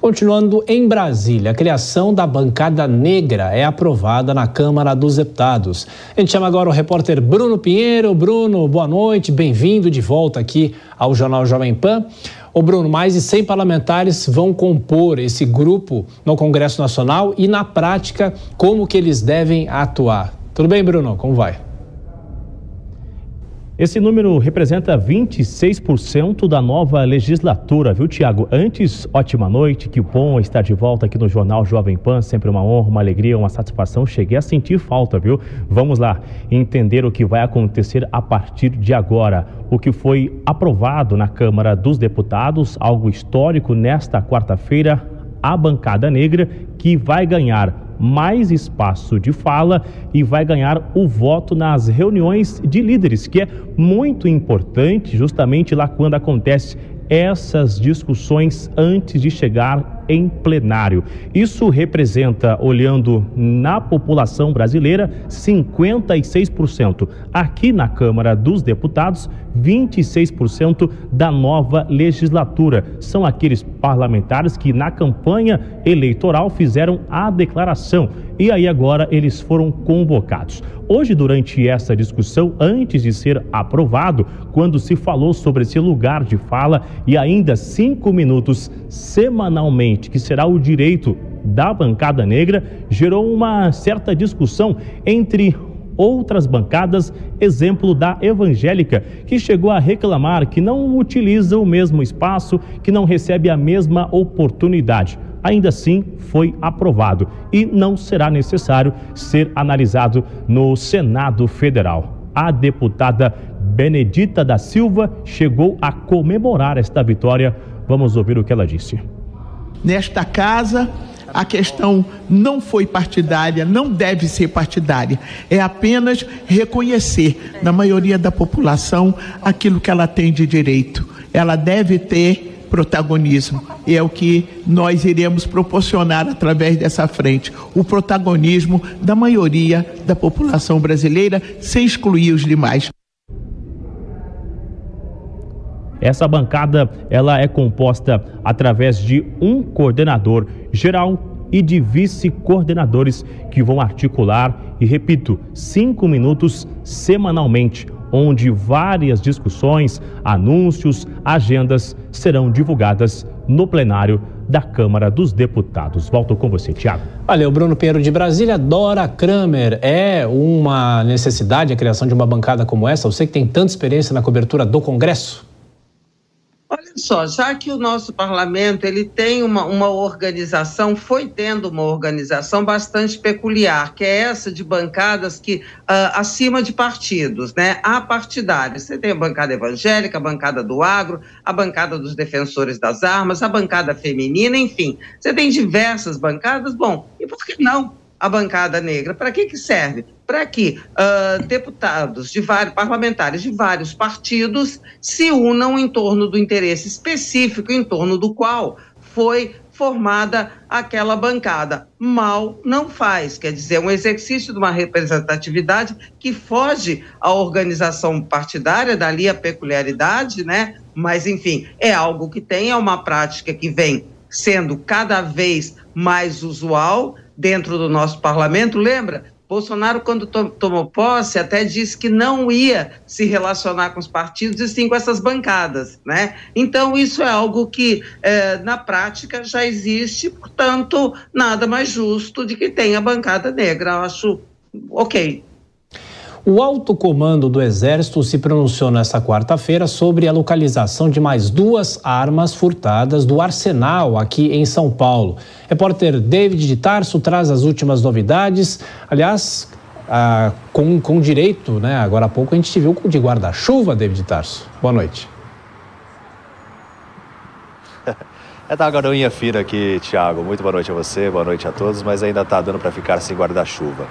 Continuando em Brasília, a criação da bancada negra é aprovada na Câmara dos Deputados. A gente chama agora o repórter Bruno Pinheiro. Bruno, boa noite, bem-vindo de volta aqui ao Jornal Jovem Pan. Ô Bruno, mais de 100 parlamentares vão compor esse grupo no Congresso Nacional e na prática, como que eles devem atuar? Tudo bem, Bruno? Como vai? Esse número representa 26% da nova legislatura, viu, Tiago? Antes, ótima noite, que bom estar de volta aqui no Jornal Jovem Pan, sempre uma honra, uma alegria, uma satisfação. Cheguei a sentir falta, viu? Vamos lá, entender o que vai acontecer a partir de agora. O que foi aprovado na Câmara dos Deputados, algo histórico nesta quarta-feira, a bancada negra, que vai ganhar mais espaço de fala e vai ganhar o voto nas reuniões de líderes, que é muito importante justamente lá quando acontece essas discussões antes de chegar em plenário. Isso representa, olhando na população brasileira, 56%. Aqui na Câmara dos Deputados, 26% da nova legislatura. São aqueles parlamentares que na campanha eleitoral fizeram a declaração e aí agora eles foram convocados. Hoje, durante essa discussão, antes de ser aprovado, quando se falou sobre esse lugar de fala e ainda cinco minutos semanalmente que será o direito da bancada negra, gerou uma certa discussão entre outras bancadas, exemplo da evangélica, que chegou a reclamar que não utiliza o mesmo espaço, que não recebe a mesma oportunidade. Ainda assim, foi aprovado e não será necessário ser analisado no Senado Federal. A deputada Benedita da Silva chegou a comemorar esta vitória. Vamos ouvir o que ela disse. Nesta casa, A questão não foi partidária, não deve ser partidária. É apenas reconhecer na maioria da população aquilo que ela tem de direito. Ela deve ter protagonismo. E é o que nós iremos proporcionar através dessa frente: o protagonismo da maioria da população brasileira, sem excluir os demais. Essa bancada ela é composta através de um coordenador geral e de vice-coordenadores que vão articular e repito, cinco minutos semanalmente, onde várias discussões, anúncios, agendas serão divulgadas no plenário da Câmara dos Deputados. Volto com você, Tiago. Valeu, Bruno Pinheiro de Brasília. Dora Kramer, é uma necessidade a criação de uma bancada como essa? Você que tem tanta experiência na cobertura do Congresso? Só, já que o nosso parlamento ele tem uma, uma organização, foi tendo uma organização bastante peculiar, que é essa de bancadas que uh, acima de partidos, né? Há partidários. Você tem a bancada evangélica, a bancada do agro, a bancada dos defensores das armas, a bancada feminina, enfim. Você tem diversas bancadas. Bom, e por que não a bancada negra? Para que, que serve? Para que uh, deputados de vários, parlamentares de vários partidos se unam em torno do interesse específico em torno do qual foi formada aquela bancada. Mal não faz, quer dizer, um exercício de uma representatividade que foge à organização partidária, dali a peculiaridade, né? Mas, enfim, é algo que tem, é uma prática que vem sendo cada vez mais usual dentro do nosso parlamento. Lembra? Bolsonaro, quando to tomou posse, até disse que não ia se relacionar com os partidos e sim com essas bancadas, né? Então, isso é algo que, é, na prática, já existe, portanto, nada mais justo de que tenha bancada negra. Eu acho ok. O alto comando do Exército se pronunciou nesta quarta-feira sobre a localização de mais duas armas furtadas do arsenal aqui em São Paulo. Repórter David de Tarso traz as últimas novidades. Aliás, ah, com, com direito, né? Agora há pouco a gente te viu de guarda-chuva, David de Tarso. Boa noite. É da garoinha fina aqui, Thiago. Muito boa noite a você, boa noite a todos, mas ainda tá dando para ficar sem guarda-chuva.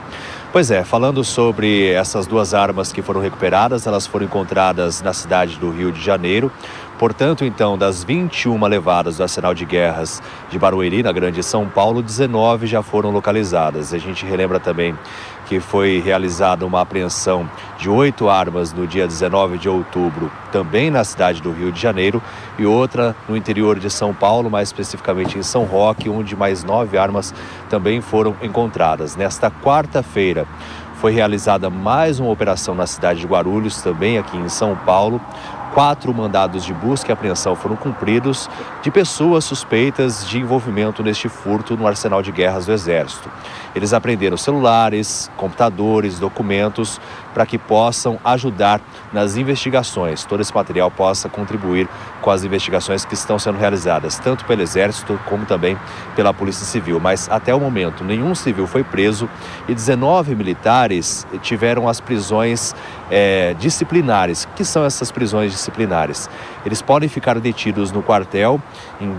Pois é, falando sobre essas duas armas que foram recuperadas, elas foram encontradas na cidade do Rio de Janeiro. Portanto, então, das 21 levadas do arsenal de guerras de Barueri, na Grande São Paulo, 19 já foram localizadas. A gente relembra também que foi realizada uma apreensão de oito armas no dia 19 de outubro, também na cidade do Rio de Janeiro, e outra no interior de São Paulo, mais especificamente em São Roque, onde mais nove armas também foram encontradas. Nesta quarta-feira, foi realizada mais uma operação na cidade de Guarulhos, também aqui em São Paulo. Quatro mandados de busca e apreensão foram cumpridos de pessoas suspeitas de envolvimento neste furto no arsenal de guerras do Exército. Eles apreenderam celulares, computadores, documentos para que possam ajudar nas investigações. Todo esse material possa contribuir com as investigações que estão sendo realizadas, tanto pelo Exército como também pela Polícia Civil. Mas até o momento, nenhum civil foi preso e 19 militares tiveram as prisões é, disciplinares. O que são essas prisões disciplinares? Eles podem ficar detidos no quartel em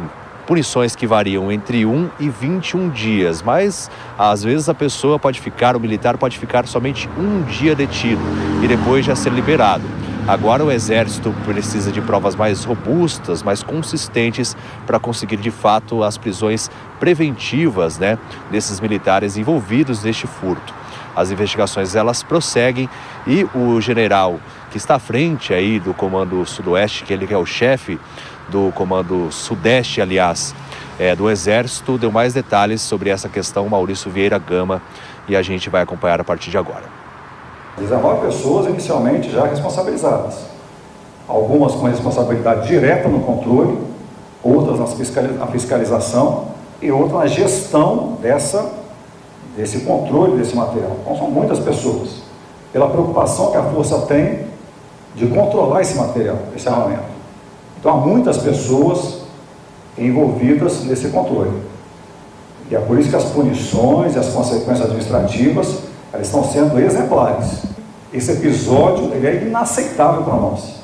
punições que variam entre 1 e 21 dias, mas às vezes a pessoa pode ficar, o militar pode ficar somente um dia detido e depois já ser liberado. Agora o Exército precisa de provas mais robustas, mais consistentes para conseguir de fato as prisões preventivas né, desses militares envolvidos neste furto. As investigações elas prosseguem e o general que está à frente aí do Comando Sudoeste, que ele é o chefe do Comando Sudeste, aliás, é, do Exército, deu mais detalhes sobre essa questão, Maurício Vieira Gama, e a gente vai acompanhar a partir de agora. 19 pessoas inicialmente já responsabilizadas, algumas com responsabilidade direta no controle, outras na fiscalização e outras na gestão dessa, desse controle desse material. Então são muitas pessoas, pela preocupação que a Força tem de controlar esse material, esse armamento. Então há muitas pessoas envolvidas nesse controle. E é por isso que as punições e as consequências administrativas elas estão sendo exemplares. Esse episódio ele é inaceitável para nós,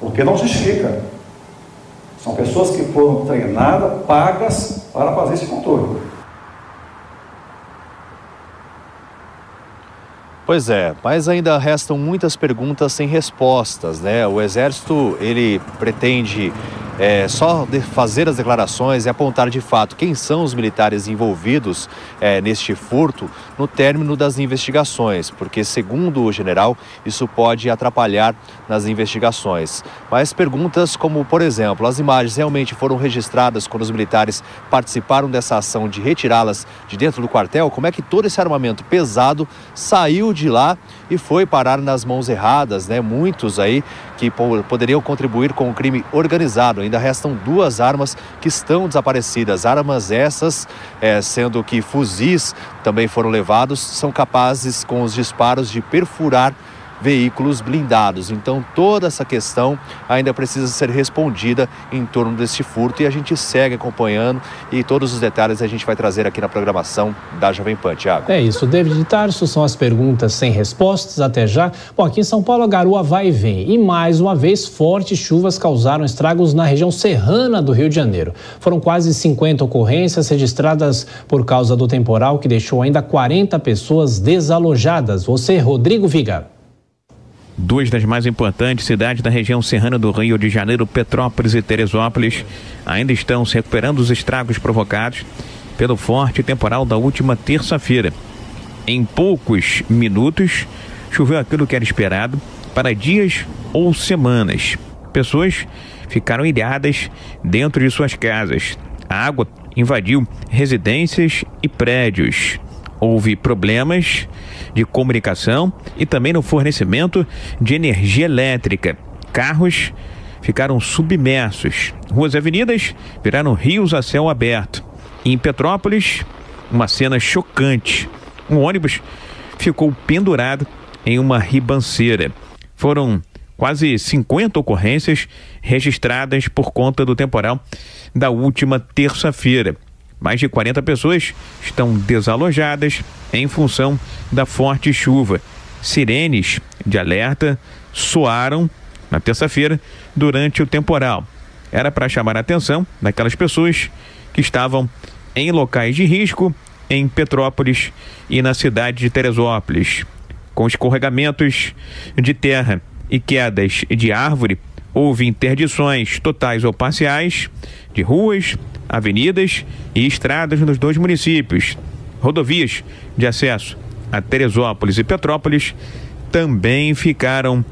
porque não justifica. São pessoas que foram treinadas, pagas para fazer esse controle. Pois é, mas ainda restam muitas perguntas sem respostas, né? O Exército, ele pretende é, só fazer as declarações e apontar de fato quem são os militares envolvidos é, neste furto no término das investigações, porque, segundo o general, isso pode atrapalhar nas investigações. Mas perguntas como, por exemplo, as imagens realmente foram registradas quando os militares participaram dessa ação de retirá-las de dentro do quartel? Como é que todo esse armamento pesado saiu de lá e foi parar nas mãos erradas, né? Muitos aí que poderiam contribuir com o crime organizado. Ainda restam duas armas que estão desaparecidas. Armas essas, é, sendo que fuzis também foram levados, são capazes, com os disparos, de perfurar veículos blindados. Então, toda essa questão ainda precisa ser respondida em torno desse furto e a gente segue acompanhando e todos os detalhes a gente vai trazer aqui na programação da Jovem Pan, Tiago. É isso, David Tarso, são as perguntas sem respostas até já. Bom, aqui em São Paulo a garoa vai e vem e mais uma vez fortes chuvas causaram estragos na região serrana do Rio de Janeiro. Foram quase 50 ocorrências registradas por causa do temporal que deixou ainda 40 pessoas desalojadas. Você, Rodrigo Viga. Duas das mais importantes cidades da região serrana do Rio de Janeiro, Petrópolis e Teresópolis, ainda estão se recuperando dos estragos provocados pelo forte temporal da última terça-feira. Em poucos minutos, choveu aquilo que era esperado para dias ou semanas. Pessoas ficaram ilhadas dentro de suas casas. A água invadiu residências e prédios. Houve problemas de comunicação e também no fornecimento de energia elétrica. Carros ficaram submersos. Ruas e avenidas viraram rios a céu aberto. E em Petrópolis, uma cena chocante. Um ônibus ficou pendurado em uma ribanceira. Foram quase 50 ocorrências registradas por conta do temporal da última terça-feira. Mais de 40 pessoas estão desalojadas em função da forte chuva. Sirenes de alerta soaram na terça-feira durante o temporal. Era para chamar a atenção daquelas pessoas que estavam em locais de risco em Petrópolis e na cidade de Teresópolis. Com escorregamentos de terra e quedas de árvore, houve interdições totais ou parciais de ruas, avenidas e estradas nos dois municípios. Rodovias de acesso a Teresópolis e Petrópolis também ficaram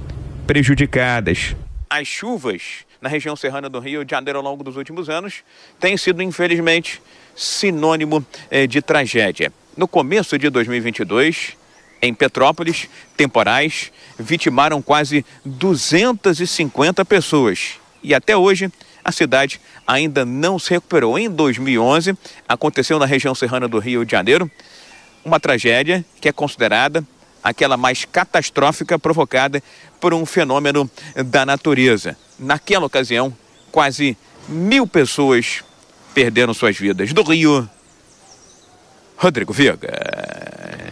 prejudicadas. As chuvas na região serrana do Rio de Janeiro ao longo dos últimos anos têm sido, infelizmente, sinônimo eh, de tragédia. No começo de 2022, em Petrópolis, temporais vitimaram quase 250 pessoas. E até hoje, a cidade ainda não se recuperou. Em 2011, aconteceu na região serrana do Rio de Janeiro uma tragédia que é considerada aquela mais catastrófica provocada por um fenômeno da natureza. Naquela ocasião, quase mil pessoas perderam suas vidas. Do Rio, Rodrigo Viga.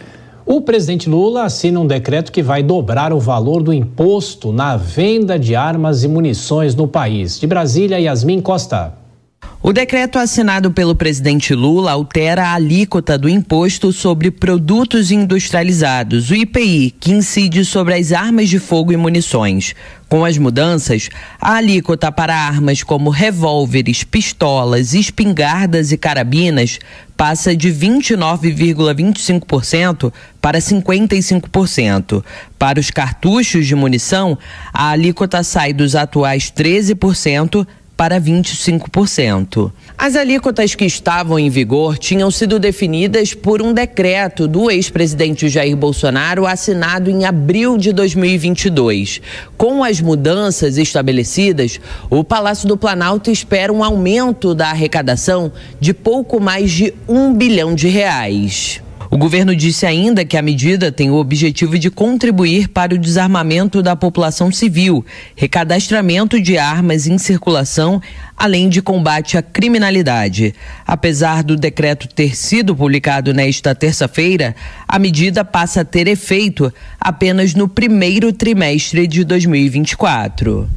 O presidente Lula assina um decreto que vai dobrar o valor do imposto na venda de armas e munições no país. De Brasília, Yasmin Costa. O decreto assinado pelo presidente Lula altera a alíquota do imposto sobre produtos industrializados, o IPI, que incide sobre as armas de fogo e munições. Com as mudanças, a alíquota para armas como revólveres, pistolas, espingardas e carabinas passa de 29,25% para 55%. Para os cartuchos de munição, a alíquota sai dos atuais 13% para 25%. As alíquotas que estavam em vigor tinham sido definidas por um decreto do ex-presidente Jair Bolsonaro assinado em abril de 2022. Com as mudanças estabelecidas, o Palácio do Planalto espera um aumento da arrecadação de pouco mais de um bilhão de reais. O governo disse ainda que a medida tem o objetivo de contribuir para o desarmamento da população civil, recadastramento de armas em circulação, além de combate à criminalidade. Apesar do decreto ter sido publicado nesta terça-feira, a medida passa a ter efeito apenas no primeiro trimestre de 2024.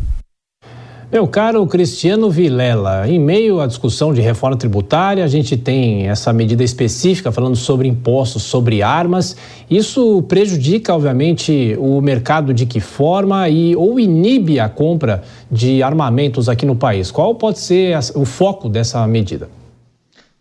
Meu caro Cristiano Vilela, em meio à discussão de reforma tributária, a gente tem essa medida específica falando sobre impostos sobre armas. Isso prejudica, obviamente, o mercado de que forma e ou inibe a compra de armamentos aqui no país. Qual pode ser o foco dessa medida?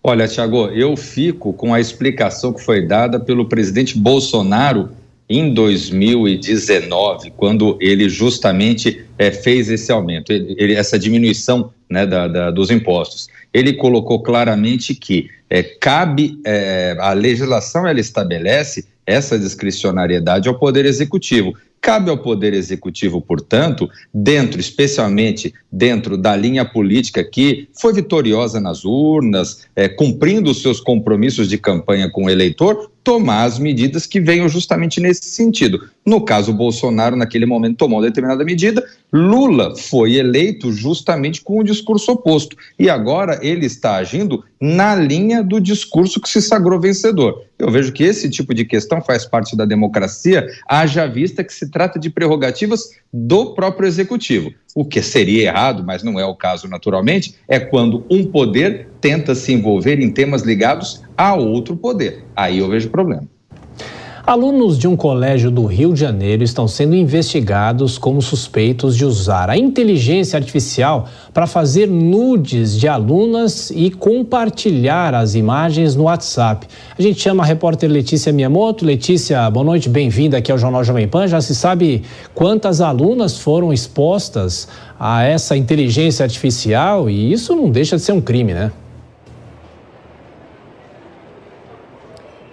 Olha, Tiago, eu fico com a explicação que foi dada pelo presidente Bolsonaro em 2019, quando ele justamente é, fez esse aumento, ele, ele, essa diminuição né, da, da, dos impostos. Ele colocou claramente que é, cabe, é, a legislação ela estabelece essa discricionariedade ao Poder Executivo. Cabe ao Poder Executivo, portanto, dentro, especialmente dentro da linha política que foi vitoriosa nas urnas, é, cumprindo os seus compromissos de campanha com o eleitor, tomar as medidas que venham justamente nesse sentido. No caso, Bolsonaro, naquele momento, tomou uma determinada medida, Lula foi eleito justamente com o discurso oposto. E agora ele está agindo na linha do discurso que se sagrou vencedor. Eu vejo que esse tipo de questão faz parte da democracia, haja vista que se trata de prerrogativas do próprio executivo. O que seria errado, mas não é o caso naturalmente, é quando um poder tenta se envolver em temas ligados a outro poder. Aí eu vejo problema. Alunos de um colégio do Rio de Janeiro estão sendo investigados como suspeitos de usar a inteligência artificial para fazer nudes de alunas e compartilhar as imagens no WhatsApp. A gente chama a repórter Letícia Miyamoto. Letícia, boa noite, bem-vinda aqui ao Jornal Jovem Pan. Já se sabe quantas alunas foram expostas a essa inteligência artificial e isso não deixa de ser um crime, né?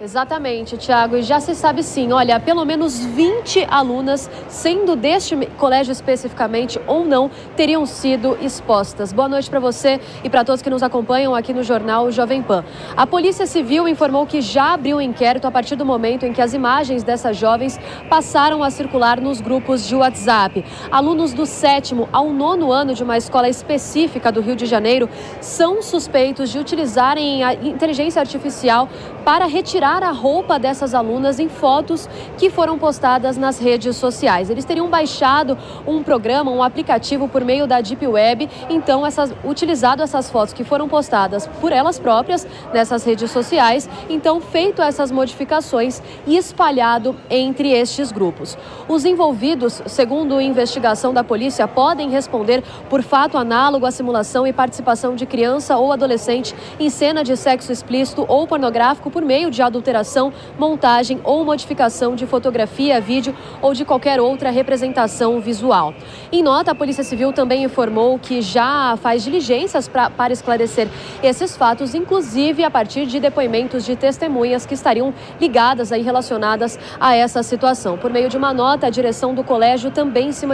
Exatamente, Tiago. E já se sabe sim, olha, pelo menos 20 alunas, sendo deste colégio especificamente ou não, teriam sido expostas. Boa noite para você e para todos que nos acompanham aqui no jornal Jovem Pan. A Polícia Civil informou que já abriu um inquérito a partir do momento em que as imagens dessas jovens passaram a circular nos grupos de WhatsApp. Alunos do sétimo ao nono ano de uma escola específica do Rio de Janeiro são suspeitos de utilizarem a inteligência artificial para retirar a roupa dessas alunas em fotos que foram postadas nas redes sociais. Eles teriam baixado um programa, um aplicativo por meio da Deep Web, então essas, utilizado essas fotos que foram postadas por elas próprias nessas redes sociais, então feito essas modificações e espalhado entre estes grupos. Os envolvidos, segundo investigação da polícia, podem responder por fato análogo à simulação e participação de criança ou adolescente em cena de sexo explícito ou pornográfico por meio de adulteração alteração, montagem ou modificação de fotografia, vídeo ou de qualquer outra representação visual. Em nota, a Polícia Civil também informou que já faz diligências pra, para esclarecer esses fatos, inclusive a partir de depoimentos de testemunhas que estariam ligadas aí relacionadas a essa situação. Por meio de uma nota, a direção do colégio também se,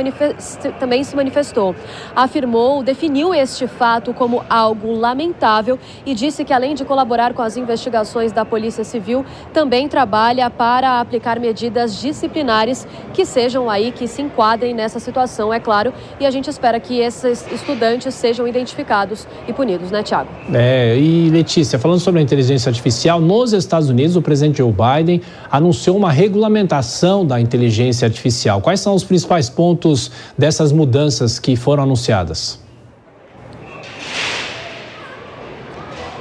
também se manifestou. Afirmou, definiu este fato como algo lamentável e disse que além de colaborar com as investigações da Polícia Civil, também trabalha para aplicar medidas disciplinares que sejam aí, que se enquadrem nessa situação, é claro, e a gente espera que esses estudantes sejam identificados e punidos, né, Tiago? É, e Letícia, falando sobre a inteligência artificial, nos Estados Unidos, o presidente Joe Biden anunciou uma regulamentação da inteligência artificial. Quais são os principais pontos dessas mudanças que foram anunciadas?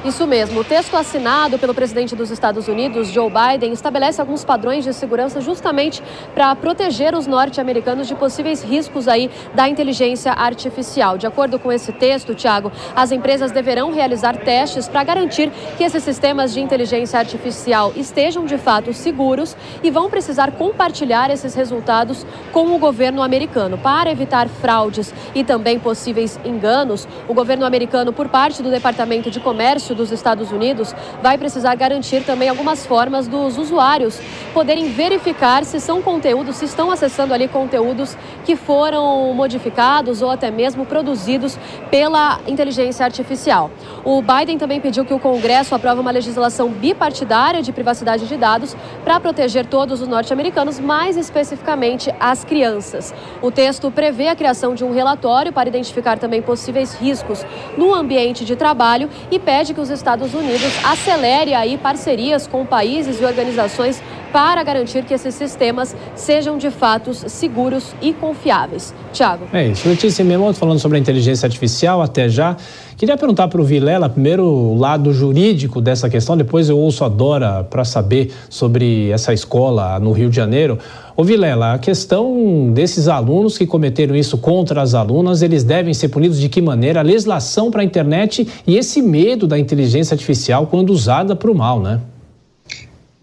Isso mesmo. O texto assinado pelo presidente dos Estados Unidos, Joe Biden, estabelece alguns padrões de segurança justamente para proteger os norte-americanos de possíveis riscos aí da inteligência artificial. De acordo com esse texto, Tiago, as empresas deverão realizar testes para garantir que esses sistemas de inteligência artificial estejam de fato seguros e vão precisar compartilhar esses resultados com o governo americano. Para evitar fraudes e também possíveis enganos, o governo americano, por parte do Departamento de Comércio, Comércio dos Estados Unidos vai precisar garantir também algumas formas dos usuários poderem verificar se são conteúdos, se estão acessando ali conteúdos que foram modificados ou até mesmo produzidos pela inteligência artificial. O Biden também pediu que o Congresso aprove uma legislação bipartidária de privacidade de dados para proteger todos os norte-americanos, mais especificamente as crianças. O texto prevê a criação de um relatório para identificar também possíveis riscos no ambiente de trabalho e pede que os Estados Unidos acelere aí parcerias com países e organizações para garantir que esses sistemas sejam de fato seguros e confiáveis. Tiago. É isso. Letícia mesmo falando sobre a inteligência artificial até já. Queria perguntar para o Vilela, primeiro, o lado jurídico dessa questão, depois eu ouço a Dora para saber sobre essa escola no Rio de Janeiro. Ô Vilela, a questão desses alunos que cometeram isso contra as alunas, eles devem ser punidos de que maneira? A legislação para a internet e esse medo da inteligência artificial quando usada para o mal, né?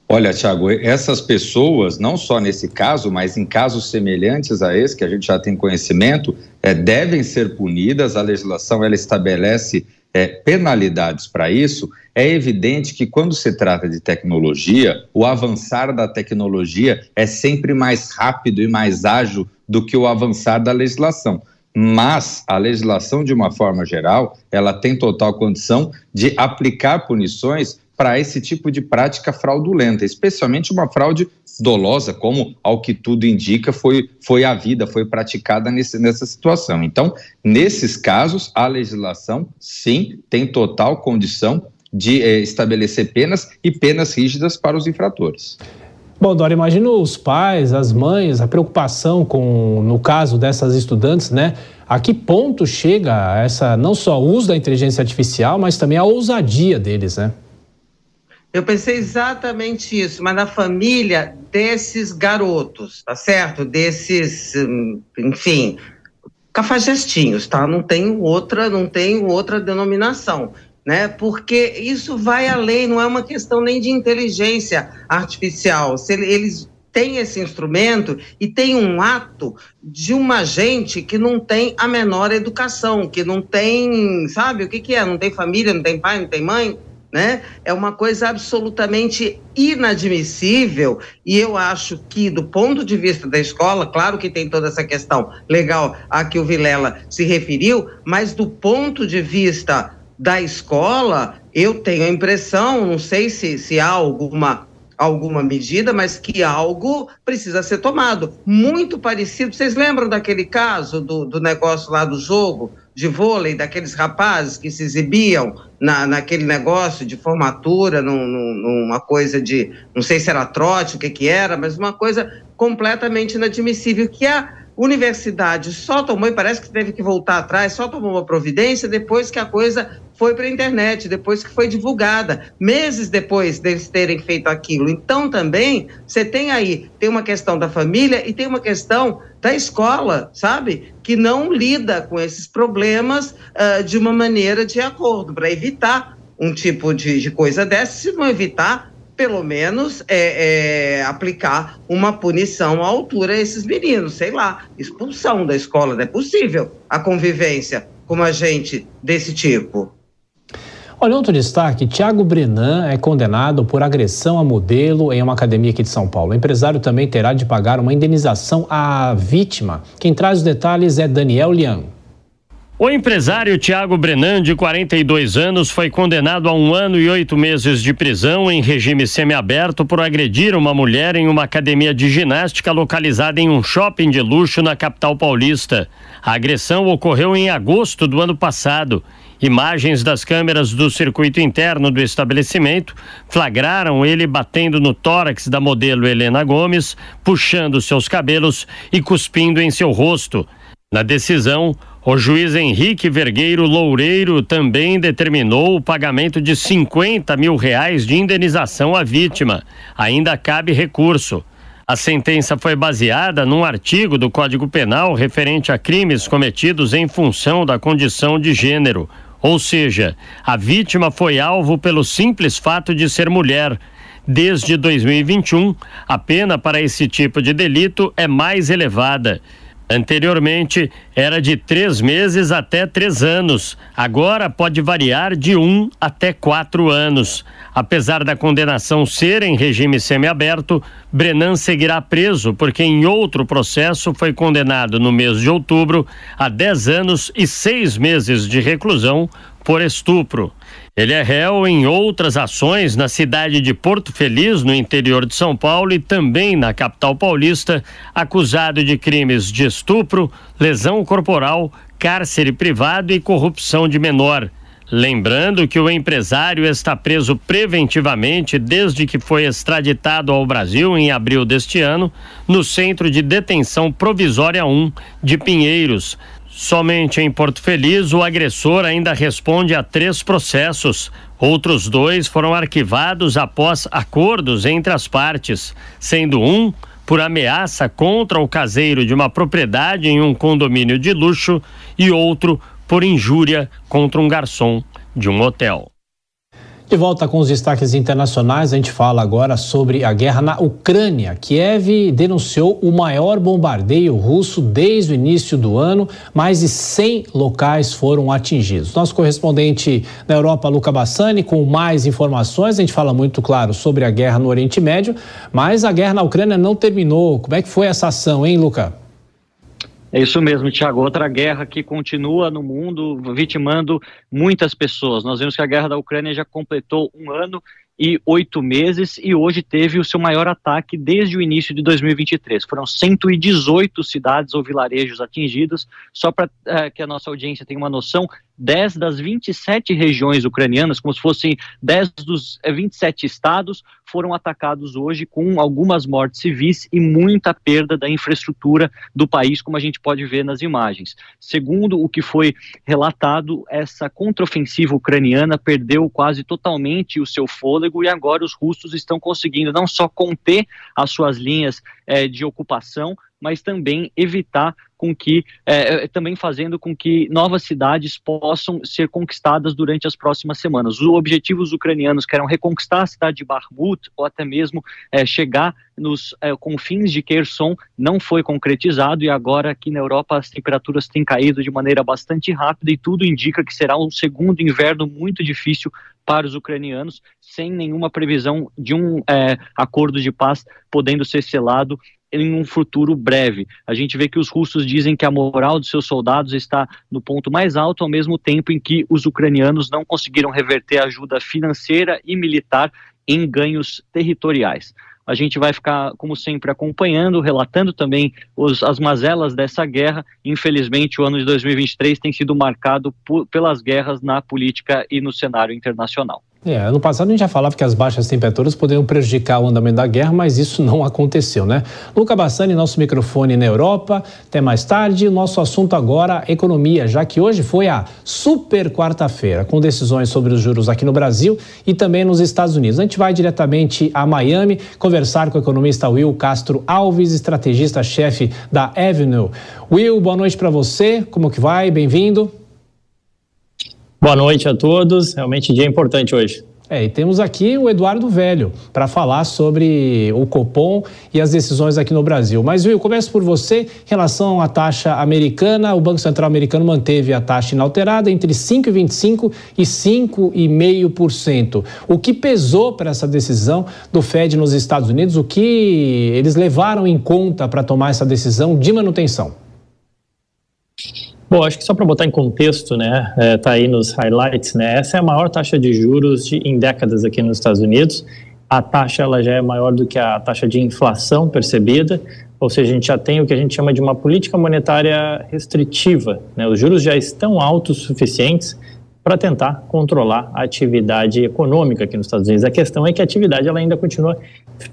Olha, Tiago, essas pessoas, não só nesse caso, mas em casos semelhantes a esse, que a gente já tem conhecimento, é, devem ser punidas. A legislação ela estabelece é, penalidades para isso. É evidente que quando se trata de tecnologia, o avançar da tecnologia é sempre mais rápido e mais ágil do que o avançar da legislação mas a legislação, de uma forma geral, ela tem total condição de aplicar punições para esse tipo de prática fraudulenta, especialmente uma fraude dolosa, como ao que tudo indica foi, foi a vida, foi praticada nesse, nessa situação. Então, nesses casos, a legislação, sim, tem total condição de eh, estabelecer penas e penas rígidas para os infratores. Bom, Dora, imagina os pais, as mães, a preocupação com, no caso dessas estudantes, né? A que ponto chega essa, não só o uso da inteligência artificial, mas também a ousadia deles, né? Eu pensei exatamente isso, mas na família desses garotos, tá certo? Desses, hum, enfim, cafajestinhos, tá? Não tem outra, não tem outra denominação, né? Porque isso vai além, não é uma questão nem de inteligência artificial. Se eles têm esse instrumento e tem um ato de uma gente que não tem a menor educação, que não tem, sabe o que que é? Não tem família, não tem pai, não tem mãe, né? É uma coisa absolutamente inadmissível e eu acho que do ponto de vista da escola, claro que tem toda essa questão legal a que o Vilela se referiu, mas do ponto de vista da escola, eu tenho a impressão, não sei se, se há alguma alguma medida, mas que algo precisa ser tomado. Muito parecido. Vocês lembram daquele caso do, do negócio lá do jogo de vôlei, daqueles rapazes que se exibiam na, naquele negócio de formatura, num, numa coisa de, não sei se era trote, o que que era, mas uma coisa completamente inadmissível, que a universidade só tomou, e parece que teve que voltar atrás, só tomou uma providência depois que a coisa foi para a internet, depois que foi divulgada, meses depois deles terem feito aquilo. Então também você tem aí, tem uma questão da família e tem uma questão da escola, sabe? Que não lida com esses problemas uh, de uma maneira de acordo, para evitar um tipo de, de coisa dessa, se não evitar, pelo menos é, é, aplicar uma punição à altura a esses meninos, sei lá, expulsão da escola, não é possível a convivência com uma gente desse tipo. Olha, outro destaque: Tiago Brenan é condenado por agressão a modelo em uma academia aqui de São Paulo. O empresário também terá de pagar uma indenização à vítima. Quem traz os detalhes é Daniel Lian. O empresário Tiago Brenan, de 42 anos, foi condenado a um ano e oito meses de prisão em regime semiaberto por agredir uma mulher em uma academia de ginástica localizada em um shopping de luxo na capital paulista. A agressão ocorreu em agosto do ano passado Imagens das câmeras do circuito interno do estabelecimento flagraram ele batendo no tórax da modelo Helena Gomes, puxando seus cabelos e cuspindo em seu rosto. Na decisão, o juiz Henrique Vergueiro Loureiro também determinou o pagamento de 50 mil reais de indenização à vítima. Ainda cabe recurso. A sentença foi baseada num artigo do Código Penal referente a crimes cometidos em função da condição de gênero. Ou seja, a vítima foi alvo pelo simples fato de ser mulher. Desde 2021, a pena para esse tipo de delito é mais elevada. Anteriormente, era de três meses até três anos. Agora pode variar de um até quatro anos. Apesar da condenação ser em regime semiaberto, Brenan seguirá preso porque em outro processo foi condenado no mês de outubro a 10 anos e seis meses de reclusão por estupro. Ele é réu em outras ações na cidade de Porto Feliz, no interior de São Paulo, e também na capital paulista, acusado de crimes de estupro, lesão corporal, cárcere privado e corrupção de menor. Lembrando que o empresário está preso preventivamente desde que foi extraditado ao Brasil em abril deste ano, no Centro de Detenção Provisória 1 de Pinheiros. Somente em Porto Feliz, o agressor ainda responde a três processos. Outros dois foram arquivados após acordos entre as partes, sendo um por ameaça contra o caseiro de uma propriedade em um condomínio de luxo e outro por injúria contra um garçom de um hotel. De volta com os destaques internacionais, a gente fala agora sobre a guerra na Ucrânia. Kiev denunciou o maior bombardeio russo desde o início do ano. Mais de 100 locais foram atingidos. Nosso correspondente na Europa, Luca Bassani, com mais informações. A gente fala muito, claro, sobre a guerra no Oriente Médio, mas a guerra na Ucrânia não terminou. Como é que foi essa ação, hein, Luca? É isso mesmo, Tiago. Outra guerra que continua no mundo, vitimando muitas pessoas. Nós vemos que a guerra da Ucrânia já completou um ano e oito meses e hoje teve o seu maior ataque desde o início de 2023. Foram 118 cidades ou vilarejos atingidos. Só para é, que a nossa audiência tenha uma noção, 10 das 27 regiões ucranianas, como se fossem 10 dos 27 eh, estados, foram atacados hoje com algumas mortes civis e muita perda da infraestrutura do país, como a gente pode ver nas imagens. Segundo o que foi relatado, essa contraofensiva ucraniana perdeu quase totalmente o seu fôlego e agora os russos estão conseguindo não só conter as suas linhas eh, de ocupação, mas também evitar com que, é, é, também fazendo com que novas cidades possam ser conquistadas durante as próximas semanas. Os objetivos ucranianos que eram reconquistar a cidade de Bakhmut ou até mesmo é, chegar nos é, confins de Kherson não foi concretizado e agora aqui na Europa as temperaturas têm caído de maneira bastante rápida e tudo indica que será um segundo inverno muito difícil para os ucranianos, sem nenhuma previsão de um é, acordo de paz podendo ser selado em um futuro breve. A gente vê que os russos dizem que a moral dos seus soldados está no ponto mais alto, ao mesmo tempo em que os ucranianos não conseguiram reverter ajuda financeira e militar em ganhos territoriais. A gente vai ficar, como sempre, acompanhando, relatando também os, as mazelas dessa guerra. Infelizmente, o ano de 2023 tem sido marcado por, pelas guerras na política e no cenário internacional. É, ano passado a gente já falava que as baixas temperaturas poderiam prejudicar o andamento da guerra, mas isso não aconteceu, né? Luca Bassani, nosso microfone na Europa. Até mais tarde. Nosso assunto agora, economia, já que hoje foi a super quarta-feira, com decisões sobre os juros aqui no Brasil e também nos Estados Unidos. A gente vai diretamente a Miami conversar com o economista Will Castro Alves, estrategista-chefe da Avenue. Will, boa noite para você. Como que vai? Bem-vindo. Boa noite a todos. Realmente dia importante hoje. É, e temos aqui o Eduardo Velho para falar sobre o Copom e as decisões aqui no Brasil. Mas, Will, começo por você. Em relação à taxa americana, o Banco Central americano manteve a taxa inalterada entre 5,25% e 5,5%. O que pesou para essa decisão do Fed nos Estados Unidos? O que eles levaram em conta para tomar essa decisão de manutenção? Bom, acho que só para botar em contexto, né, é, tá aí nos highlights, né, essa é a maior taxa de juros de, em décadas aqui nos Estados Unidos. A taxa ela já é maior do que a taxa de inflação percebida, ou seja, a gente já tem o que a gente chama de uma política monetária restritiva. Né, os juros já estão altos suficientes para tentar controlar a atividade econômica aqui nos Estados Unidos. A questão é que a atividade ela ainda continua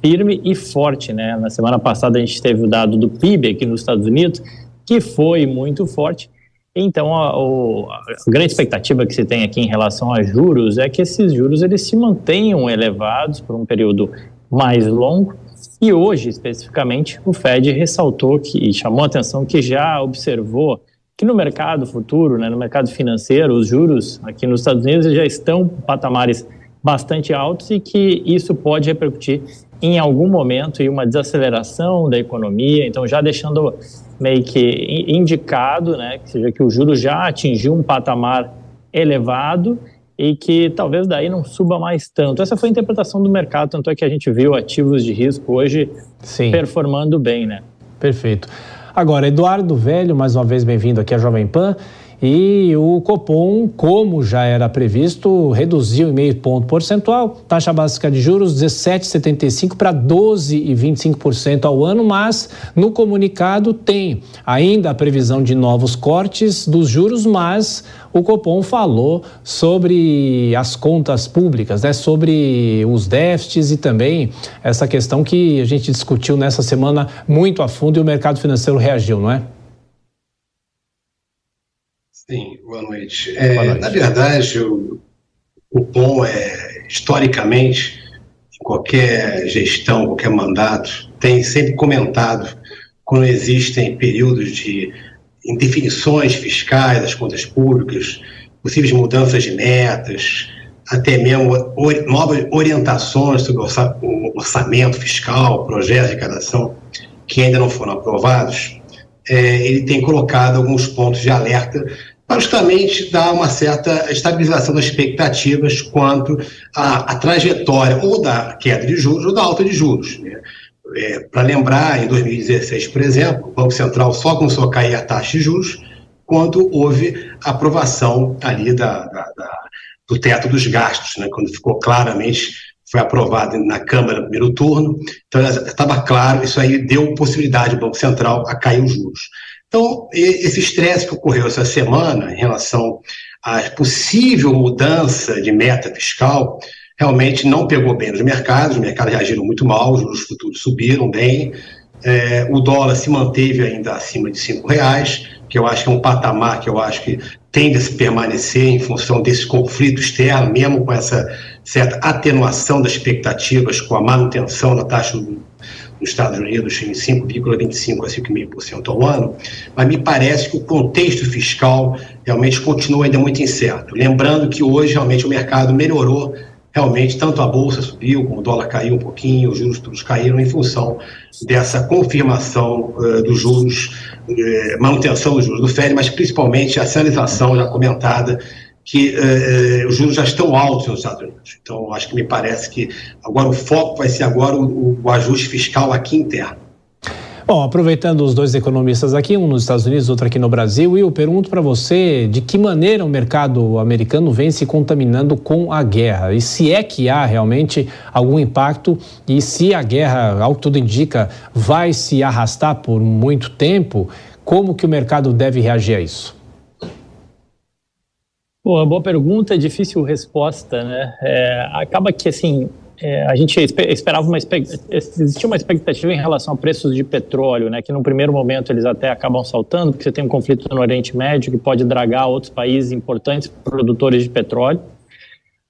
firme e forte, né? Na semana passada a gente teve o dado do PIB aqui nos Estados Unidos, que foi muito forte, então, a, a, grande expectativa que se tem aqui em relação a juros é que esses juros eles se mantenham elevados por um período mais longo. E hoje, especificamente, o Fed ressaltou que, e chamou a atenção que já observou que no mercado futuro, né, no mercado financeiro, os juros aqui nos Estados Unidos já estão em patamares bastante altos e que isso pode repercutir em algum momento em uma desaceleração da economia. Então, já deixando meio que indicado, né, que seja que o juro já atingiu um patamar elevado e que talvez daí não suba mais tanto. Essa foi a interpretação do mercado, tanto é que a gente viu ativos de risco hoje Sim. performando bem, né? Perfeito. Agora, Eduardo Velho, mais uma vez bem-vindo aqui à Jovem Pan. E o Copom, como já era previsto, reduziu em meio ponto percentual, taxa básica de juros 17,75 para 12,25% ao ano, mas no comunicado tem ainda a previsão de novos cortes dos juros, mas o Copom falou sobre as contas públicas, né, sobre os déficits e também essa questão que a gente discutiu nessa semana muito a fundo e o mercado financeiro reagiu, não é? Sim, boa noite. É, boa noite. Na verdade, o, o é, historicamente, em qualquer gestão, qualquer mandato, tem sempre comentado quando existem períodos de indefinições fiscais das contas públicas, possíveis mudanças de metas, até mesmo or, novas orientações sobre o orçamento fiscal, projetos de arrecadação que ainda não foram aprovados, é, ele tem colocado alguns pontos de alerta para justamente dar uma certa estabilização das expectativas quanto à, à trajetória ou da queda de juros ou da alta de juros. Né? É, para lembrar, em 2016, por exemplo, o Banco Central só começou a cair a taxa de juros quando houve aprovação ali da, da, da, do teto dos gastos, né? quando ficou claramente, foi aprovado na Câmara no primeiro turno, então estava claro, isso aí deu possibilidade ao Banco Central a cair os juros. Então, esse estresse que ocorreu essa semana em relação à possível mudança de meta fiscal realmente não pegou bem nos mercados, os mercados reagiram muito mal, os juros futuros subiram bem, é, o dólar se manteve ainda acima de cinco reais, que eu acho que é um patamar que eu acho que tende a se permanecer em função desse conflito externo, mesmo com essa certa atenuação das expectativas, com a manutenção da taxa nos Estados Unidos em 5,25% a 5,5% ao ano, mas me parece que o contexto fiscal realmente continua ainda muito incerto. Lembrando que hoje realmente o mercado melhorou, realmente tanto a bolsa subiu, como o dólar caiu um pouquinho, os juros todos caíram em função dessa confirmação uh, dos juros, uh, manutenção dos juros do FED, mas principalmente a sinalização já comentada que eh, eh, os juros já estão altos nos Estados Unidos. Então, acho que me parece que agora o foco vai ser agora o, o ajuste fiscal aqui interno. Bom, aproveitando os dois economistas aqui, um nos Estados Unidos, outro aqui no Brasil, eu pergunto para você de que maneira o mercado americano vem se contaminando com a guerra e se é que há realmente algum impacto e se a guerra, ao que tudo indica, vai se arrastar por muito tempo, como que o mercado deve reagir a isso? Boa, boa pergunta, difícil resposta, né? É, acaba que, assim, é, a gente esperava uma existia uma expectativa em relação a preços de petróleo, né? Que no primeiro momento eles até acabam saltando, porque você tem um conflito no Oriente Médio que pode dragar outros países importantes produtores de petróleo.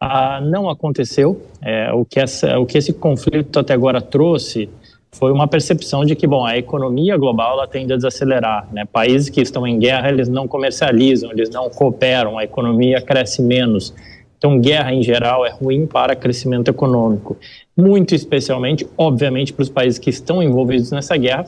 Ah, não aconteceu. É, o, que essa, o que esse conflito até agora trouxe foi uma percepção de que, bom, a economia global ela tende a desacelerar, né? Países que estão em guerra, eles não comercializam, eles não cooperam, a economia cresce menos. Então, guerra em geral é ruim para crescimento econômico, muito especialmente, obviamente, para os países que estão envolvidos nessa guerra,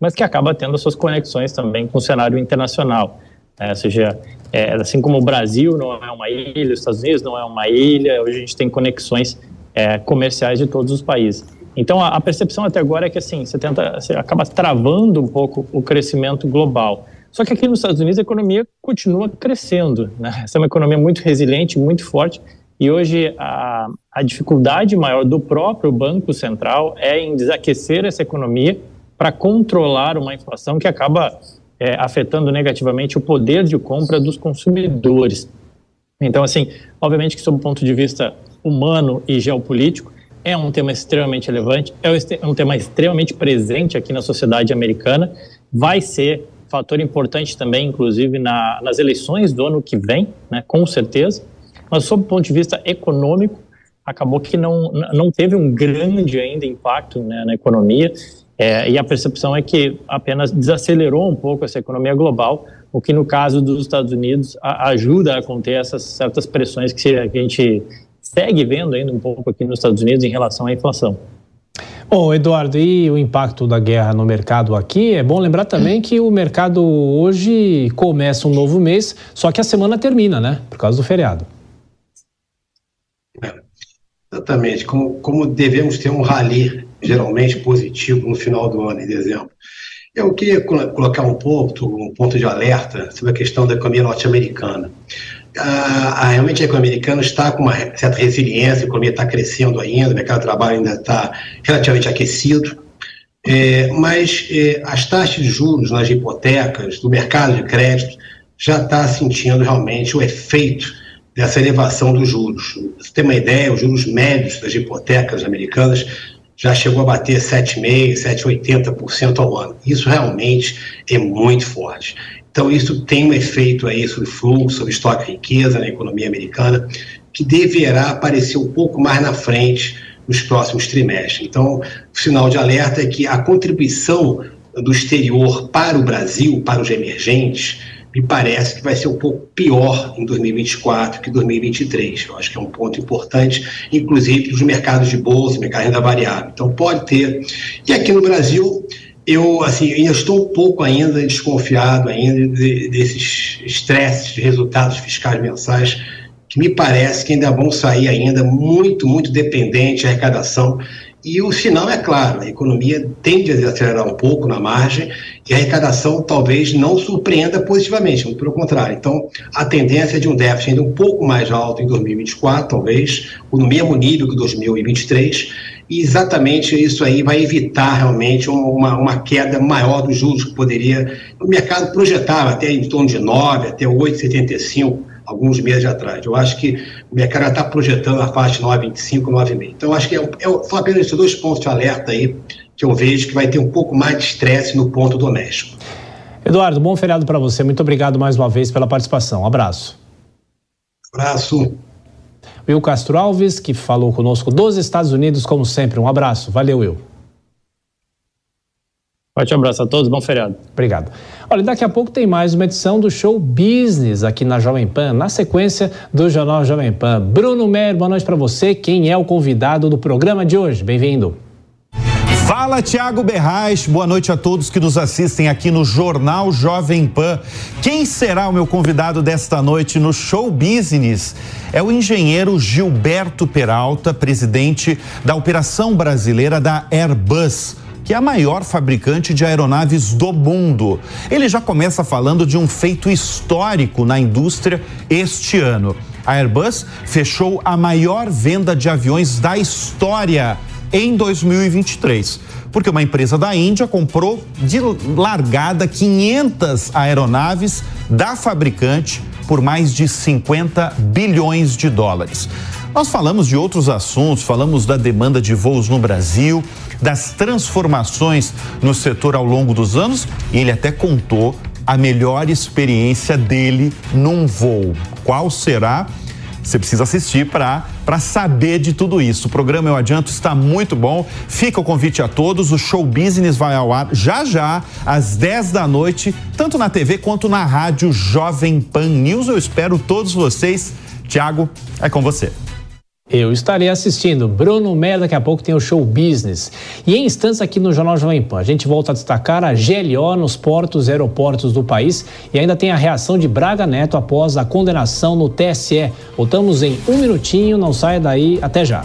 mas que acaba tendo suas conexões também com o cenário internacional. Né? Ou seja, é, assim como o Brasil não é uma ilha, os Estados Unidos não é uma ilha, hoje a gente tem conexões é, comerciais de todos os países. Então, a, a, percepção até agora é que assim, você, tenta, você acaba travando um pouco o crescimento global. Só que aqui nos Estados Unidos a economia continua crescendo. Né? Essa é uma economia muito resiliente, muito forte. E hoje a, a dificuldade maior do próprio Banco Central é em desaquecer essa economia para controlar uma inflação que acaba é, afetando negativamente o poder de compra dos consumidores. Então, assim, obviamente que sob o ponto de vista humano e geopolítico, é um tema extremamente relevante, é um tema extremamente presente aqui na sociedade americana, vai ser fator importante também, inclusive, na, nas eleições do ano que vem, né, com certeza, mas sob o ponto de vista econômico, acabou que não, não teve um grande ainda impacto né, na economia, é, e a percepção é que apenas desacelerou um pouco essa economia global, o que no caso dos Estados Unidos a, ajuda a conter essas certas pressões que a gente segue vendo ainda um pouco aqui nos Estados Unidos em relação à inflação. Bom, Eduardo, e o impacto da guerra no mercado aqui? É bom lembrar também que o mercado hoje começa um novo mês, só que a semana termina, né? Por causa do feriado. Exatamente. Como, como devemos ter um rally geralmente positivo no final do ano, em dezembro. Eu queria colocar um ponto, um ponto de alerta sobre a questão da economia norte-americana. Ah, realmente a economia americana está com uma certa resiliência, a economia está crescendo ainda, o mercado de trabalho ainda está relativamente aquecido, é, mas é, as taxas de juros nas hipotecas, do mercado de crédito, já está sentindo realmente o efeito dessa elevação dos juros. Você tem uma ideia, os juros médios das hipotecas americanas já chegou a bater 7,5%, 7,80% ao ano. Isso realmente é muito forte. Então, isso tem um efeito aí sobre fluxo, sobre estoque de riqueza na economia americana, que deverá aparecer um pouco mais na frente nos próximos trimestres. Então, o sinal de alerta é que a contribuição do exterior para o Brasil, para os emergentes, me parece que vai ser um pouco pior em 2024 que 2023. Eu acho que é um ponto importante, inclusive para os mercados de bolsa, mercado de renda variável. Então pode ter. E aqui no Brasil, eu assim estou um pouco ainda desconfiado ainda de, desses estresses de resultados fiscais mensais que me parece que ainda vão sair ainda muito muito dependente da arrecadação e o sinal é claro, a economia tende a acelerar um pouco na margem e a arrecadação talvez não surpreenda positivamente, muito pelo contrário. Então, a tendência é de um déficit ainda um pouco mais alto em 2024, talvez, no mesmo nível que 2023, e exatamente isso aí vai evitar realmente uma, uma queda maior dos juros que poderia, o mercado projetava até em torno de 9, até 8,75 alguns meses atrás. Eu acho que o mercado já está projetando a faixa 9,25, 9,5. Então, acho que é, é, são apenas esses dois pontos de alerta aí que eu vejo que vai ter um pouco mais de estresse no ponto doméstico. Eduardo, bom feriado para você. Muito obrigado mais uma vez pela participação. Um abraço. Abraço. Will Castro Alves, que falou conosco dos Estados Unidos, como sempre. Um abraço. Valeu, Will. Forte abraço a todos, bom feriado. Obrigado. Olha, daqui a pouco tem mais uma edição do Show Business aqui na Jovem Pan, na sequência do Jornal Jovem Pan. Bruno Mer, boa noite para você. Quem é o convidado do programa de hoje? Bem-vindo. Fala, Tiago Berrais. Boa noite a todos que nos assistem aqui no Jornal Jovem Pan. Quem será o meu convidado desta noite no Show Business? É o engenheiro Gilberto Peralta, presidente da operação brasileira da Airbus que é a maior fabricante de aeronaves do mundo. Ele já começa falando de um feito histórico na indústria este ano. A Airbus fechou a maior venda de aviões da história em 2023, porque uma empresa da Índia comprou de largada 500 aeronaves da fabricante por mais de 50 bilhões de dólares. Nós falamos de outros assuntos, falamos da demanda de voos no Brasil, das transformações no setor ao longo dos anos e ele até contou a melhor experiência dele num voo. Qual será? Você precisa assistir para saber de tudo isso. O programa, eu adianto, está muito bom. Fica o convite a todos. O Show Business vai ao ar já já, às 10 da noite, tanto na TV quanto na rádio Jovem Pan News. Eu espero todos vocês. Tiago, é com você. Eu estarei assistindo. Bruno Mer, daqui a pouco tem o show business. E em instantes aqui no Jornal Jovem Pan, a gente volta a destacar a GLO nos portos e aeroportos do país e ainda tem a reação de Braga Neto após a condenação no TSE. Voltamos em um minutinho, não saia daí, até já.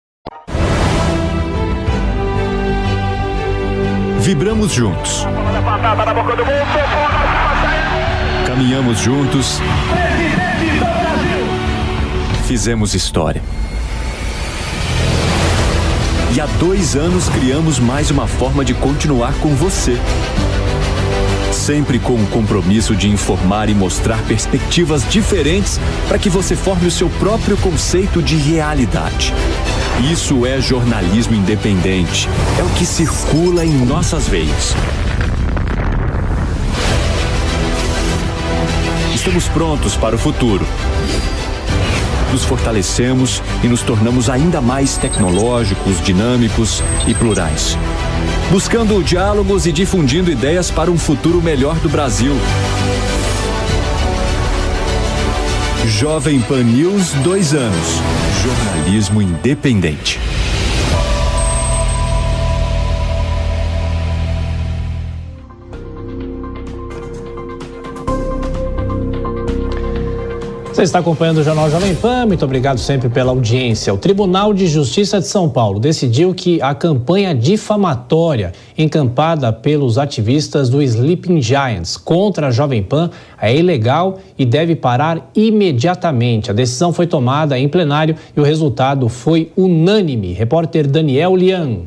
Vibramos juntos. Caminhamos juntos. Fizemos história. E há dois anos criamos mais uma forma de continuar com você. Sempre com o compromisso de informar e mostrar perspectivas diferentes para que você forme o seu próprio conceito de realidade. Isso é jornalismo independente. É o que circula em nossas veias. Estamos prontos para o futuro. nos fortalecemos e nos tornamos ainda mais tecnológicos, dinâmicos e plurais. Buscando diálogos e difundindo ideias para um futuro melhor do Brasil. Jovem Pan News, dois anos. Jornalismo independente. Você está acompanhando o Jornal Jovem Pan, muito obrigado sempre pela audiência. O Tribunal de Justiça de São Paulo decidiu que a campanha difamatória encampada pelos ativistas do Sleeping Giants contra a Jovem Pan é ilegal e deve parar imediatamente. A decisão foi tomada em plenário e o resultado foi unânime. Repórter Daniel Lian.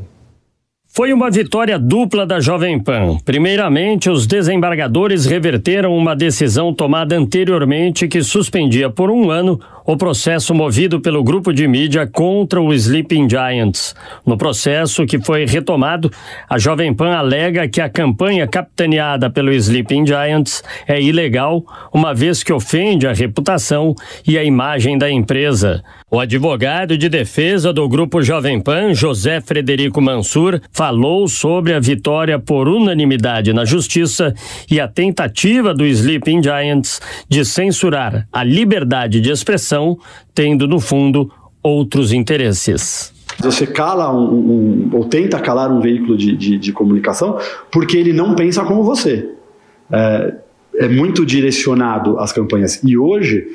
Foi uma vitória dupla da Jovem Pan. Primeiramente, os desembargadores reverteram uma decisão tomada anteriormente que suspendia por um ano o processo movido pelo grupo de mídia contra o Sleeping Giants. No processo que foi retomado, a Jovem Pan alega que a campanha capitaneada pelo Sleeping Giants é ilegal, uma vez que ofende a reputação e a imagem da empresa. O advogado de defesa do grupo Jovem Pan, José Frederico Mansur, falou sobre a vitória por unanimidade na justiça e a tentativa do Sleeping Giants de censurar a liberdade de expressão tendo no fundo outros interesses. Você cala um, um, ou tenta calar um veículo de, de, de, comunicação porque ele não pensa como você. É, é muito direcionado às campanhas. E hoje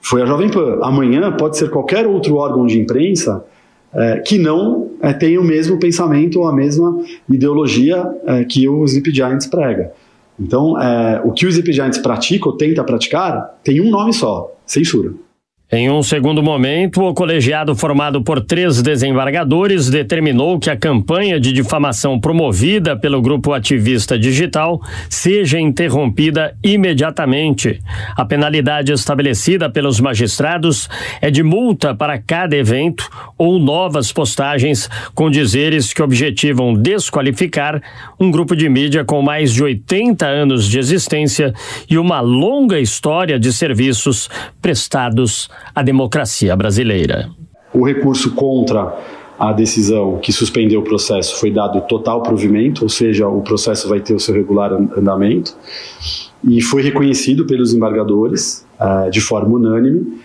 foi a Jovem Pan. Amanhã pode ser qualquer outro órgão de imprensa é, que não é, tenha o mesmo pensamento ou a mesma ideologia é, que o Sleep Giants prega. Então, é, o que o Sleep Giants pratica ou tenta praticar tem um nome só: censura. Em um segundo momento, o colegiado formado por três desembargadores determinou que a campanha de difamação promovida pelo grupo ativista digital seja interrompida imediatamente. A penalidade estabelecida pelos magistrados é de multa para cada evento ou novas postagens com dizeres que objetivam desqualificar um grupo de mídia com mais de 80 anos de existência e uma longa história de serviços prestados a democracia brasileira. O recurso contra a decisão que suspendeu o processo foi dado total provimento, ou seja, o processo vai ter o seu regular andamento, e foi reconhecido pelos embargadores uh, de forma unânime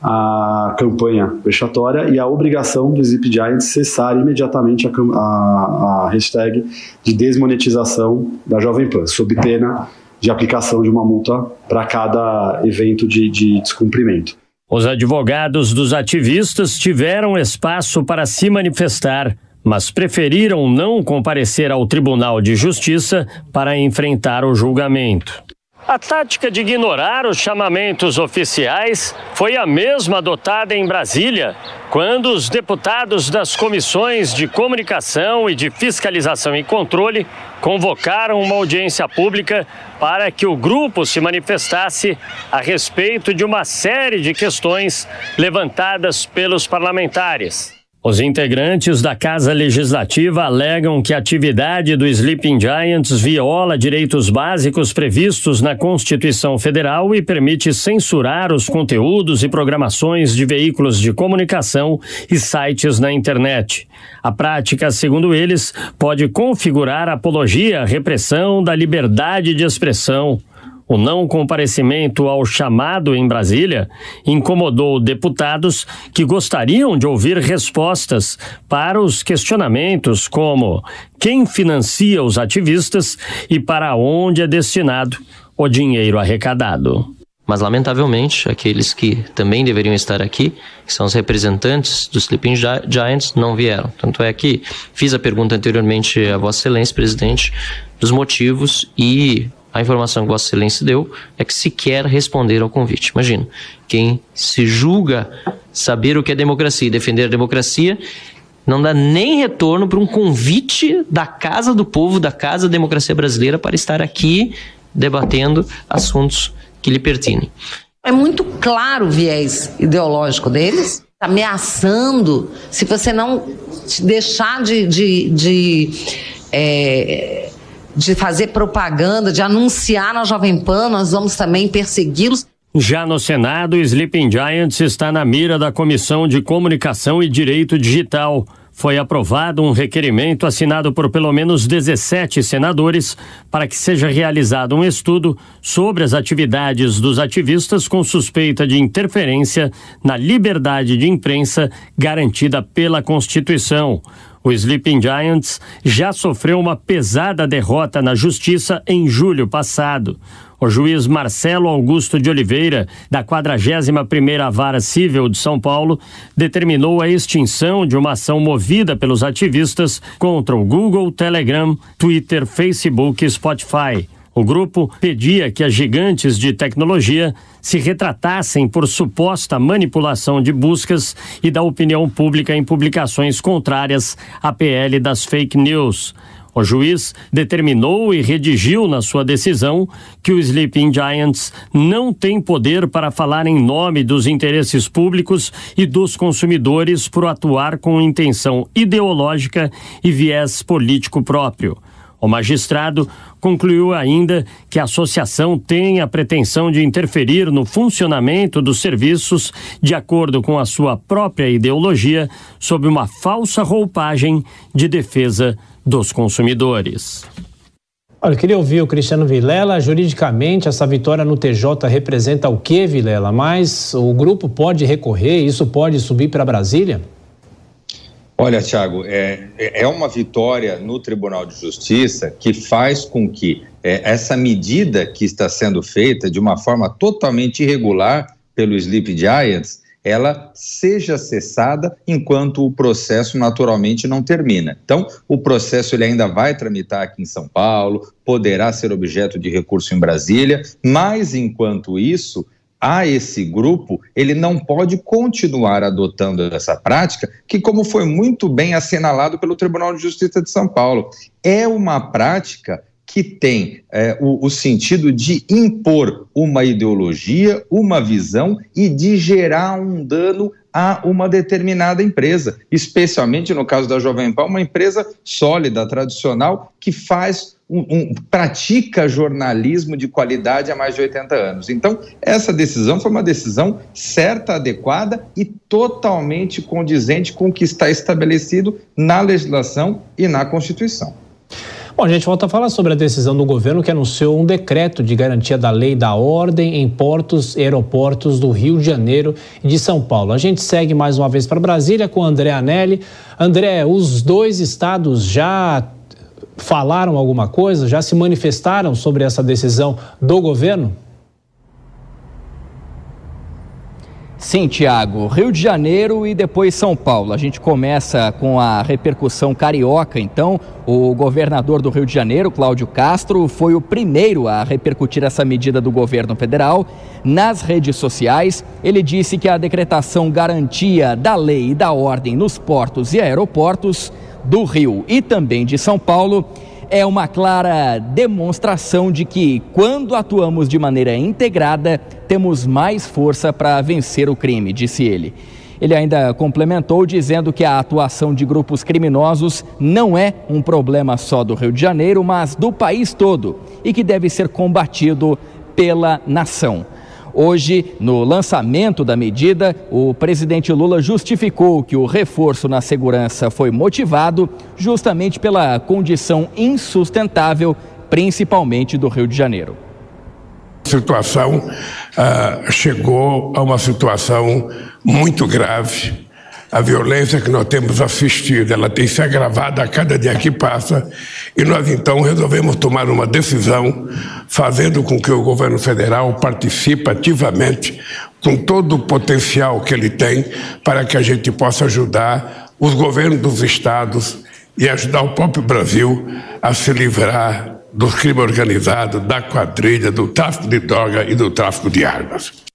a campanha vexatória e a obrigação do Zip Giant cessar imediatamente a, a, a hashtag de desmonetização da Jovem Pan, sob pena de aplicação de uma multa para cada evento de, de descumprimento. Os advogados dos ativistas tiveram espaço para se manifestar, mas preferiram não comparecer ao Tribunal de Justiça para enfrentar o julgamento. A tática de ignorar os chamamentos oficiais foi a mesma adotada em Brasília, quando os deputados das comissões de comunicação e de fiscalização e controle convocaram uma audiência pública para que o grupo se manifestasse a respeito de uma série de questões levantadas pelos parlamentares. Os integrantes da Casa Legislativa alegam que a atividade do Sleeping Giants viola direitos básicos previstos na Constituição Federal e permite censurar os conteúdos e programações de veículos de comunicação e sites na internet. A prática, segundo eles, pode configurar apologia à repressão da liberdade de expressão. O não comparecimento ao chamado em Brasília incomodou deputados que gostariam de ouvir respostas para os questionamentos como quem financia os ativistas e para onde é destinado o dinheiro arrecadado. Mas, lamentavelmente, aqueles que também deveriam estar aqui, que são os representantes dos Sleeping Giants, não vieram. Tanto é que fiz a pergunta anteriormente a Vossa Excelência, presidente, dos motivos e a informação que Vossa Excelência deu é que sequer responder ao convite. Imagina, quem se julga saber o que é democracia e defender a democracia não dá nem retorno para um convite da Casa do Povo, da Casa da Democracia Brasileira, para estar aqui debatendo assuntos que lhe pertinem. É muito claro o viés ideológico deles, ameaçando, se você não deixar de, de, de é, de fazer propaganda, de anunciar na Jovem Pan, nós vamos também persegui-los. Já no Senado, Sleeping Giants está na mira da Comissão de Comunicação e Direito Digital. Foi aprovado um requerimento assinado por pelo menos 17 senadores para que seja realizado um estudo sobre as atividades dos ativistas com suspeita de interferência na liberdade de imprensa garantida pela Constituição. O Sleeping Giants já sofreu uma pesada derrota na justiça em julho passado. O juiz Marcelo Augusto de Oliveira, da 41ª Vara Civil de São Paulo, determinou a extinção de uma ação movida pelos ativistas contra o Google, Telegram, Twitter, Facebook e Spotify. O grupo pedia que as gigantes de tecnologia se retratassem por suposta manipulação de buscas e da opinião pública em publicações contrárias à PL das fake news. O juiz determinou e redigiu na sua decisão que o Sleeping Giants não tem poder para falar em nome dos interesses públicos e dos consumidores por atuar com intenção ideológica e viés político próprio. O magistrado concluiu ainda que a associação tem a pretensão de interferir no funcionamento dos serviços de acordo com a sua própria ideologia, sob uma falsa roupagem de defesa dos consumidores. Olha, eu queria ouvir o Cristiano Vilela. Juridicamente, essa vitória no TJ representa o que, Vilela? Mas o grupo pode recorrer, isso pode subir para Brasília? Olha, Tiago, é, é uma vitória no Tribunal de Justiça que faz com que é, essa medida que está sendo feita de uma forma totalmente irregular pelo Sleep Giants ela seja cessada enquanto o processo naturalmente não termina. Então, o processo ele ainda vai tramitar aqui em São Paulo, poderá ser objeto de recurso em Brasília, mas enquanto isso, a esse grupo, ele não pode continuar adotando essa prática, que, como foi muito bem assinalado pelo Tribunal de Justiça de São Paulo, é uma prática que tem é, o, o, sentido de impor uma ideologia, uma visão e de gerar um dano a uma determinada empresa, especialmente no caso da Jovem Pan, uma empresa sólida, tradicional, que faz um, pratica jornalismo de qualidade há mais de 80 anos. Então, essa decisão foi uma decisão certa, adequada e totalmente condizente com o que está estabelecido na legislação e na Constituição. Bom, a gente volta a falar sobre a decisão do governo que anunciou um decreto de garantia da lei da ordem em portos e aeroportos do Rio de Janeiro e de São Paulo. A gente segue mais uma vez para Brasília com André Anelli. André, os dois estados já falaram alguma coisa? Já se manifestaram sobre essa decisão do governo? Sim, Tiago. Rio de Janeiro e depois São Paulo. A gente começa com a repercussão carioca, então. O governador do Rio de Janeiro, Cláudio Castro, foi o primeiro a repercutir essa medida do governo federal. Nas redes sociais, ele disse que a decretação garantia da lei e da ordem nos portos e aeroportos do Rio e também de São Paulo é uma clara demonstração de que, quando atuamos de maneira integrada, temos mais força para vencer o crime, disse ele. Ele ainda complementou dizendo que a atuação de grupos criminosos não é um problema só do Rio de Janeiro, mas do país todo e que deve ser combatido pela nação. Hoje, no lançamento da medida, o presidente Lula justificou que o reforço na segurança foi motivado justamente pela condição insustentável, principalmente do Rio de Janeiro. A situação uh, chegou a uma situação muito grave a violência que nós temos assistido, ela tem se agravado a cada dia que passa, e nós então resolvemos tomar uma decisão, fazendo com que o governo federal participe ativamente com todo o potencial que ele tem para que a gente possa ajudar os governos dos estados e ajudar o próprio Brasil a se livrar do crime organizado, da quadrilha, do tráfico de droga e do tráfico de armas.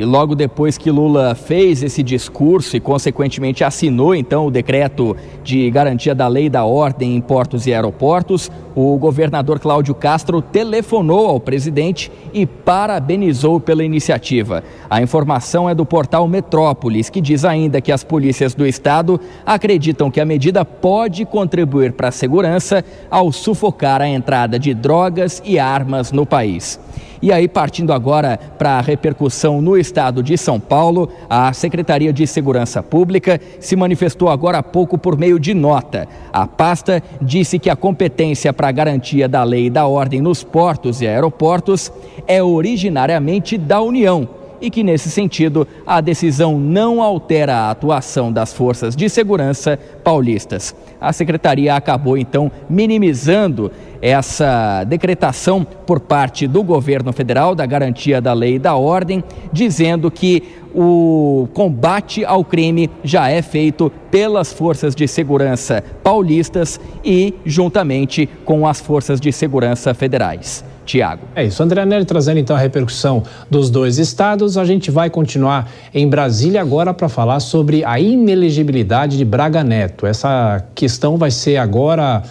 E logo depois que Lula fez esse discurso e, consequentemente, assinou então o decreto de garantia da lei e da ordem em portos e aeroportos, o governador Cláudio Castro telefonou ao presidente e parabenizou pela iniciativa. A informação é do portal Metrópolis, que diz ainda que as polícias do estado acreditam que a medida pode contribuir para a segurança ao sufocar a entrada de drogas e armas no país. E aí, partindo agora para a repercussão no estado de São Paulo, a Secretaria de Segurança Pública se manifestou agora há pouco por meio de nota. A pasta disse que a competência para a garantia da lei e da ordem nos portos e aeroportos é originariamente da União e que, nesse sentido, a decisão não altera a atuação das forças de segurança paulistas. A secretaria acabou, então, minimizando essa decretação por parte do governo federal da garantia da lei e da ordem, dizendo que o combate ao crime já é feito pelas forças de segurança paulistas e juntamente com as forças de segurança federais. Tiago. É isso. André Nelly trazendo então a repercussão dos dois estados. A gente vai continuar em Brasília agora para falar sobre a inelegibilidade de Braga Neto. Essa questão vai ser agora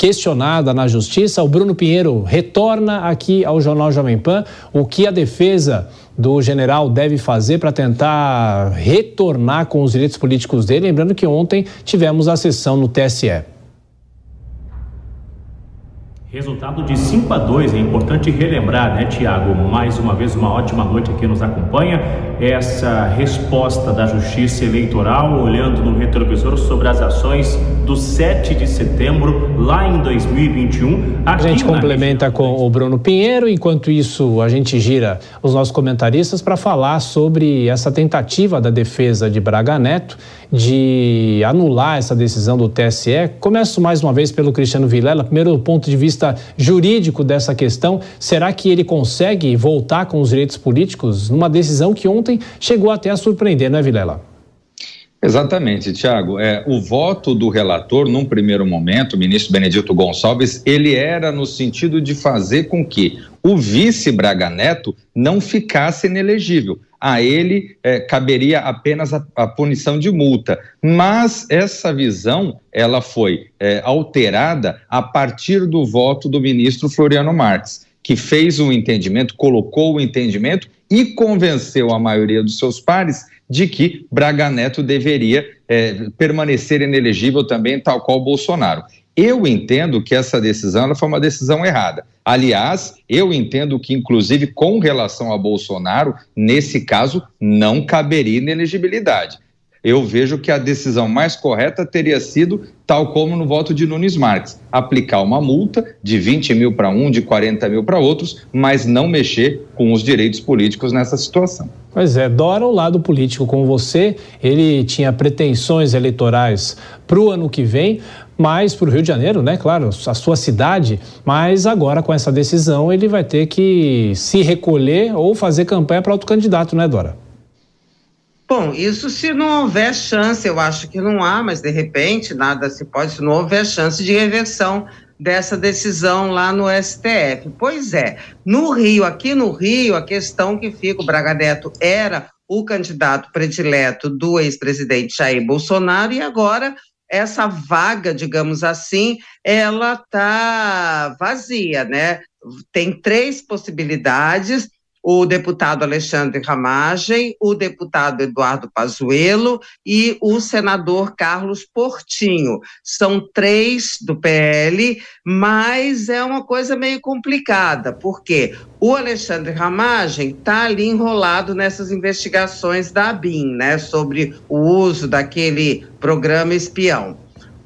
questionada na justiça. O Bruno Pinheiro retorna aqui ao Jornal Jovem Pan o que a defesa do general deve fazer para tentar retornar com os direitos políticos dele. Lembrando que ontem tivemos a sessão no TSE. Resultado de 5 a 2, é importante relembrar, né, Tiago? Mais uma vez, uma ótima noite aqui nos acompanha. Essa resposta da Justiça Eleitoral, olhando no retrovisor sobre as ações do 7 de setembro, lá em 2021. A gente complementa região... com o Bruno Pinheiro, enquanto isso, a gente gira os nossos comentaristas para falar sobre essa tentativa da defesa de Braga Neto de anular essa decisão do TSE. Começo mais uma vez pelo Cristiano Vilela. Primeiro, do ponto de vista jurídico dessa questão, será que ele consegue voltar com os direitos políticos numa decisão que ontem chegou até a surpreender, não é, Vilela? Exatamente, Tiago. É, o voto do relator, num primeiro momento, o ministro Benedito Gonçalves, ele era no sentido de fazer com que o vice Braga Neto não ficasse inelegível a ele é, caberia apenas a, a, punição de multa. Mas essa visão ela foi é, alterada a partir do voto do ministro Floriano Marques, que fez um entendimento, colocou o entendimento e convenceu a maioria dos seus pares de que Braga Neto deveria é, permanecer inelegível também, tal qual Bolsonaro. Eu entendo que essa decisão foi uma decisão errada. Aliás, eu entendo que, inclusive, com relação a Bolsonaro, nesse caso, não caberia inelegibilidade. Eu vejo que a decisão mais correta teria sido, tal como no voto de Nunes Marques, aplicar uma multa de 20 mil para um, de 40 mil para outros, mas não mexer com os direitos políticos nessa situação. Pois é, Dora, o lado político com você, ele tinha pretensões eleitorais para o ano que vem, mas para o Rio de Janeiro, né? Claro, a sua cidade, mas agora com essa decisão ele vai ter que se recolher ou fazer campanha para outro candidato, né, Dora? Bom, isso se não houver chance, eu acho que não há, mas de repente nada se pode, se não houver chance de reversão dessa decisão lá no STF. Pois é, no Rio, aqui no Rio, a questão que fica, o Braga Neto era o candidato predileto do ex-presidente Jair Bolsonaro e agora essa vaga, digamos assim, ela está vazia, né? Tem três possibilidades o deputado Alexandre Ramagem, o deputado Eduardo Pazuello e o senador Carlos Portinho. São três do PL, mas é uma coisa meio complicada, porque o Alexandre Ramagem está ali enrolado nessas investigações da ABIN, né, sobre o uso daquele programa espião.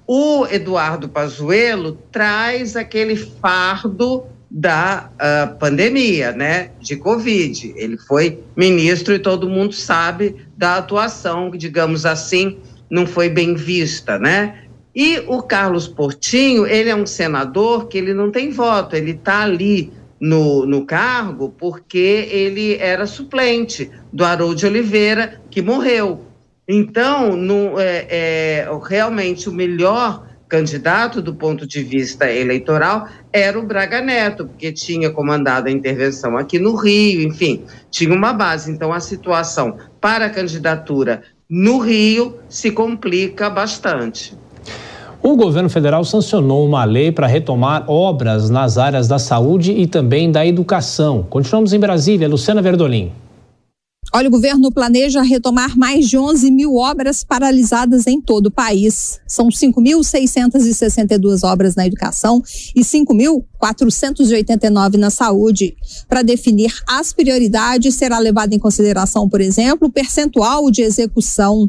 O Eduardo Pazuello traz aquele fardo da uh, pandemia, né, de Covid. Ele foi ministro e todo mundo sabe da atuação, digamos assim, não foi bem vista, né? E o Carlos Portinho, ele é um senador que ele não tem voto, ele está ali no, no cargo porque ele era suplente do Haroldo Oliveira, que morreu. Então, no, é, é, realmente o melhor candidato do ponto de vista eleitoral era o Braga Neto, porque tinha comandado a intervenção aqui no Rio, enfim, tinha uma base. Então, a situação para a candidatura no Rio se complica bastante. O governo federal sancionou uma lei para retomar obras nas áreas da saúde e também da educação. Continuamos em Brasília. Luciana Verdolim. Olha, o governo planeja retomar mais de 11 mil obras paralisadas em todo o país. São 5.662 obras na educação e 5.489 na saúde. Para definir as prioridades, será levado em consideração, por exemplo, o percentual de execução.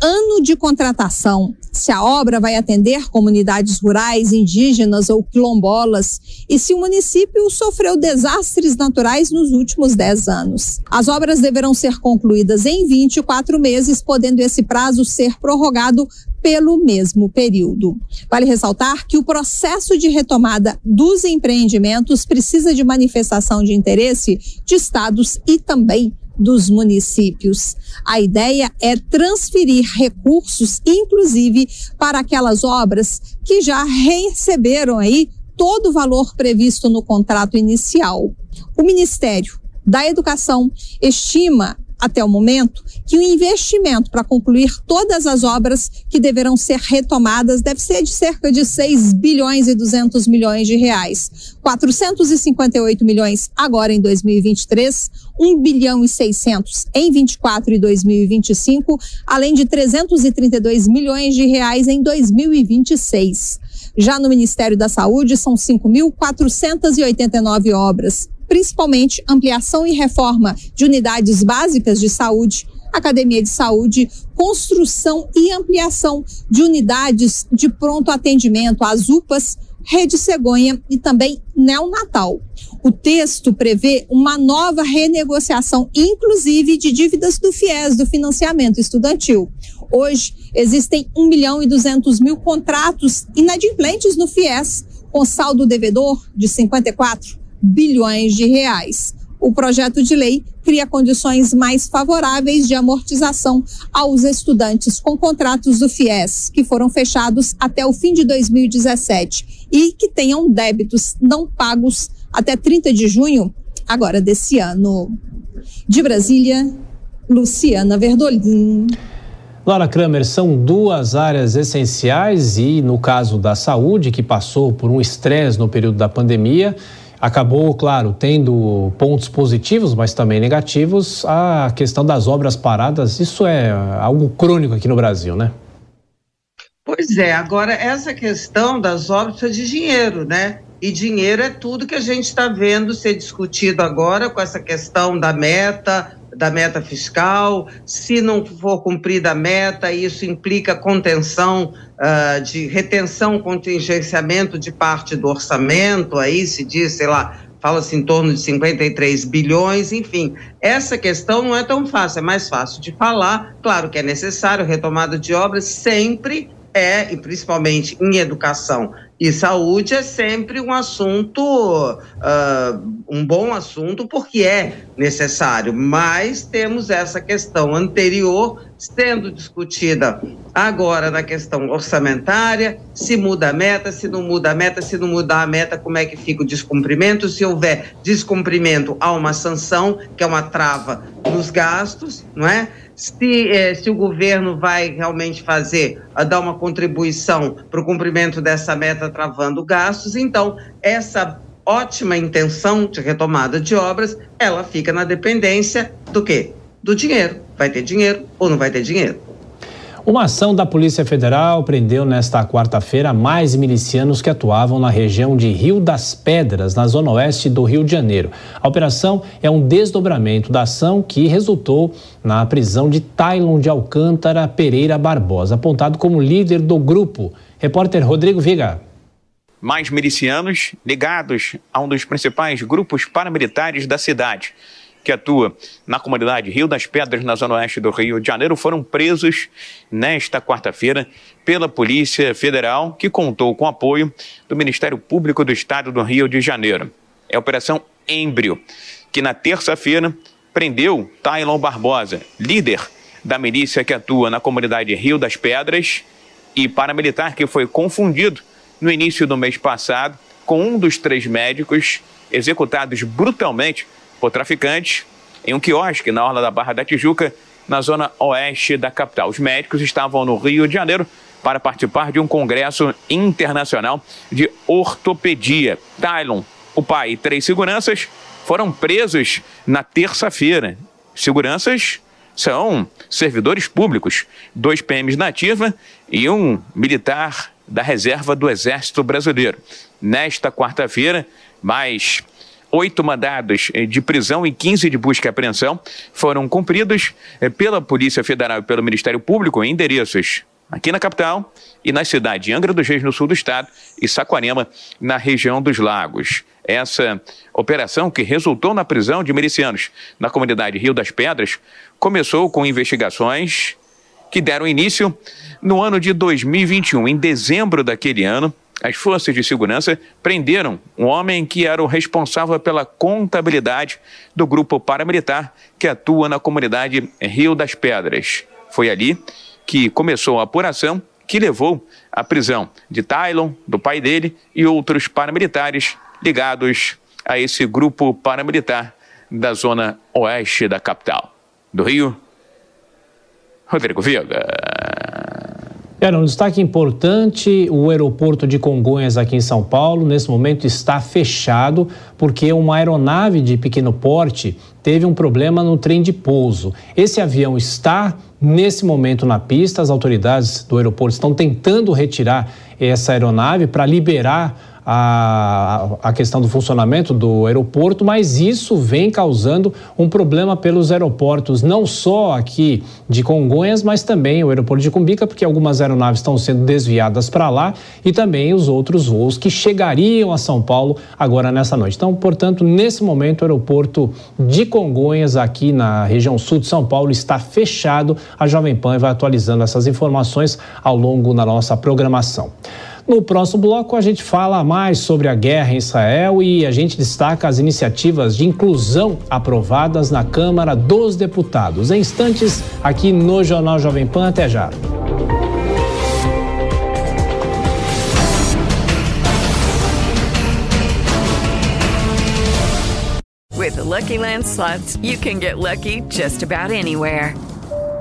Ano de contratação. Se a obra vai atender comunidades rurais, indígenas ou quilombolas e se o município sofreu desastres naturais nos últimos 10 anos. As obras deverão ser concluídas em 24 meses, podendo esse prazo ser prorrogado pelo mesmo período. Vale ressaltar que o processo de retomada dos empreendimentos precisa de manifestação de interesse de estados e também dos municípios. A ideia é transferir recursos, inclusive para aquelas obras que já receberam aí todo o valor previsto no contrato inicial. O Ministério da Educação estima até o momento, que o investimento para concluir todas as obras que deverão ser retomadas deve ser de cerca de 6 bilhões e 200 milhões de reais. 458 milhões agora em 2023, 1 bilhão e 600 em 24 e 2025, além de 332 milhões de reais em 2026. Já no Ministério da Saúde, são 5.489 obras principalmente ampliação e reforma de unidades básicas de saúde, academia de saúde, construção e ampliação de unidades de pronto atendimento, as UPAs, Rede Cegonha e também neonatal. O texto prevê uma nova renegociação, inclusive de dívidas do FIES, do financiamento estudantil. Hoje, existem 1 milhão e 200 mil contratos inadimplentes no FIES, com saldo devedor de 54 bilhões de reais. O projeto de lei cria condições mais favoráveis de amortização aos estudantes com contratos do FIES, que foram fechados até o fim de 2017 e que tenham débitos não pagos até 30 de junho agora desse ano. De Brasília, Luciana Verdolim. Laura Kramer, são duas áreas essenciais e, no caso da saúde, que passou por um estresse no período da pandemia, acabou, claro, tendo pontos positivos, mas também negativos, a questão das obras paradas. Isso é algo crônico aqui no Brasil, né? Pois é, agora essa questão das obras é de dinheiro, né? E dinheiro é tudo que a gente está vendo ser discutido agora com essa questão da meta, da meta fiscal. Se não for cumprida a meta, isso implica contenção uh, de retenção, contingenciamento de parte do orçamento. Aí se diz, sei lá, fala-se em torno de 53 bilhões, enfim. Essa questão não é tão fácil, é mais fácil de falar. Claro que é necessário retomada de obras sempre é, e principalmente em educação e saúde, é sempre um assunto, uh, um bom assunto, porque é necessário, mas temos essa questão anterior sendo discutida agora na questão orçamentária, se muda a meta, se não muda a meta, se não mudar a meta, como é que fica o descumprimento, se houver descumprimento, há uma sanção, que é uma trava nos gastos, não é? se, eh, se o governo vai realmente fazer, dar uma contribuição para o cumprimento dessa meta, travando gastos. Então, essa ótima intenção de retomada de obras, ela fica na dependência do quê? Do dinheiro. Vai ter dinheiro ou não vai ter dinheiro? Uma ação da Polícia Federal prendeu nesta quarta-feira mais milicianos que atuavam na região de Rio das Pedras, na zona oeste do Rio de Janeiro. A operação é um desdobramento da ação que resultou na prisão de Tylon de Alcântara Pereira Barbosa, apontado como líder do grupo. Repórter Rodrigo Viga. Mais milicianos ligados a um dos principais grupos paramilitares da cidade que atua na comunidade Rio das Pedras, na zona oeste do Rio de Janeiro, foram presos nesta quarta-feira pela Polícia Federal, que contou com apoio do Ministério Público do Estado do Rio de Janeiro. É a Operação Embrio, que na terça-feira prendeu Tylon Barbosa, líder da milícia que atua na comunidade Rio das Pedras e paramilitar que foi confundido no início do mês passado com um dos três médicos executados brutalmente por traficantes em um quiosque na orla da Barra da Tijuca, na zona oeste da capital. Os médicos estavam no Rio de Janeiro para participar de um congresso internacional de ortopedia. Tylon, o pai e três seguranças foram presos na terça-feira. Seguranças são servidores públicos, dois PMs na ativa e um militar da reserva do Exército Brasileiro. Nesta quarta-feira, mais oito mandados de prisão e 15 de busca e apreensão foram cumpridos eh, pela Polícia Federal e pelo Ministério Público em endereços aqui na capital e na cidade de Angra dos Reis, no sul do estado, e Saquarema, na região dos Lagos. Essa operação, que resultou na prisão de milicianos na comunidade Rio das Pedras, começou com investigações que deram início no ano de 2021. Em dezembro daquele ano, as forças de segurança prenderam um homem que era o responsável pela contabilidade do grupo paramilitar que atua na comunidade Rio das Pedras. Foi ali que começou a apuração que levou à prisão de Tylon, do pai dele e outros paramilitares ligados a esse grupo paramilitar da zona oeste da capital. Do Rio, Rodrigo Viga. Era um destaque importante: o aeroporto de Congonhas, aqui em São Paulo, nesse momento está fechado porque uma aeronave de pequeno porte teve um problema no trem de pouso. Esse avião está nesse momento na pista, as autoridades do aeroporto estão tentando retirar essa aeronave para liberar a, a questão do funcionamento do aeroporto, mas isso vem causando um problema pelos aeroportos, não só aqui de Congonhas, mas também o aeroporto de Cumbica, porque algumas aeronaves estão sendo desviadas para lá e também os outros voos que chegariam a São Paulo agora nessa noite. Então, portanto, nesse momento, o aeroporto de Congonhas, aqui na região sul de São Paulo, está fechado. A Jovem Pan vai atualizando essas informações ao longo da nossa programação. No próximo bloco, a gente fala mais sobre a guerra em Israel e a gente destaca as iniciativas de inclusão aprovadas na Câmara dos Deputados. Em instantes, aqui no Jornal Jovem Pan. Até já. With the Lucky Land slots, you can get lucky just about anywhere.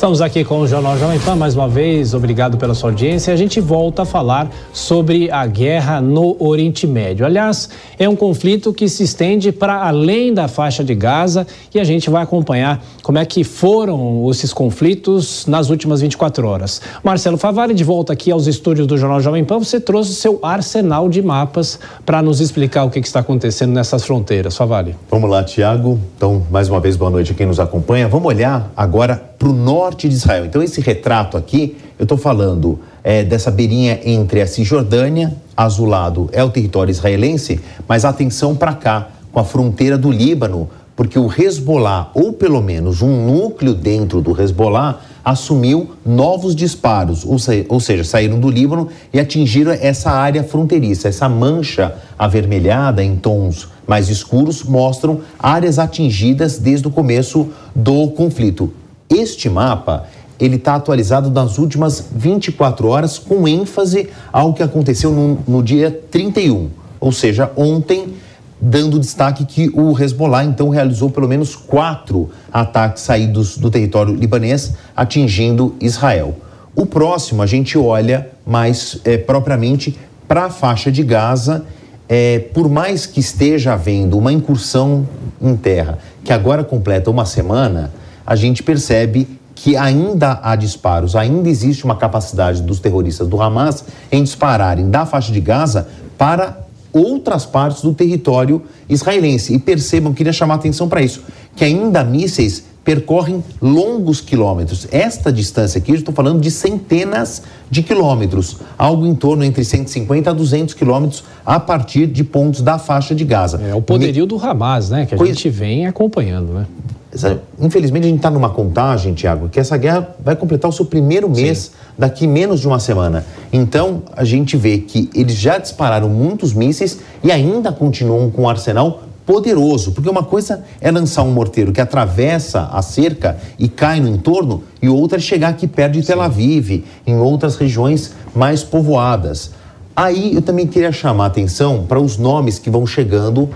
Estamos aqui com o Jornal Jovem Pan mais uma vez. Obrigado pela sua audiência. A gente volta a falar sobre a guerra no Oriente Médio. Aliás, é um conflito que se estende para além da faixa de Gaza e a gente vai acompanhar como é que foram esses conflitos nas últimas 24 horas. Marcelo Favari, de volta aqui aos estúdios do Jornal Jovem Pan, você trouxe seu arsenal de mapas para nos explicar o que, que está acontecendo nessas fronteiras. Favari. Vamos lá, Tiago. Então, mais uma vez, boa noite a quem nos acompanha. Vamos olhar agora para o norte de Israel. Então, esse retrato aqui, eu estou falando é, dessa beirinha entre a Cisjordânia, azulado é o território israelense, mas atenção para cá, com a fronteira do Líbano, porque o Hezbollah, ou pelo menos um núcleo dentro do Hezbollah, assumiu novos disparos, ou, ou seja, saíram do Líbano e atingiram essa área fronteiriça. Essa mancha avermelhada em tons mais escuros mostram áreas atingidas desde o começo do conflito. Este mapa ele está atualizado nas últimas 24 horas, com ênfase ao que aconteceu no, no dia 31, ou seja, ontem, dando destaque que o Hezbollah então realizou pelo menos quatro ataques saídos do território libanês, atingindo Israel. O próximo a gente olha mais é, propriamente para a faixa de Gaza. É, por mais que esteja havendo uma incursão em terra, que agora completa uma semana, a gente percebe que ainda há disparos, ainda existe uma capacidade dos terroristas do Hamas em dispararem da faixa de Gaza para outras partes do território israelense. E percebam, queria chamar a atenção para isso, que ainda mísseis percorrem longos quilômetros. Esta distância aqui, eu estou falando de centenas de quilômetros, algo em torno entre 150 a 200 quilômetros a partir de pontos da faixa de Gaza. É o poderio Me... do Hamas, né? Que a Coisa... gente vem acompanhando, né? Infelizmente, a gente está numa contagem, Tiago, que essa guerra vai completar o seu primeiro mês Sim. daqui menos de uma semana. Então, a gente vê que eles já dispararam muitos mísseis e ainda continuam com um arsenal poderoso, porque uma coisa é lançar um morteiro que atravessa a cerca e cai no entorno, e outra é chegar aqui perto de Tel Aviv, em outras regiões mais povoadas. Aí eu também queria chamar a atenção para os nomes que vão chegando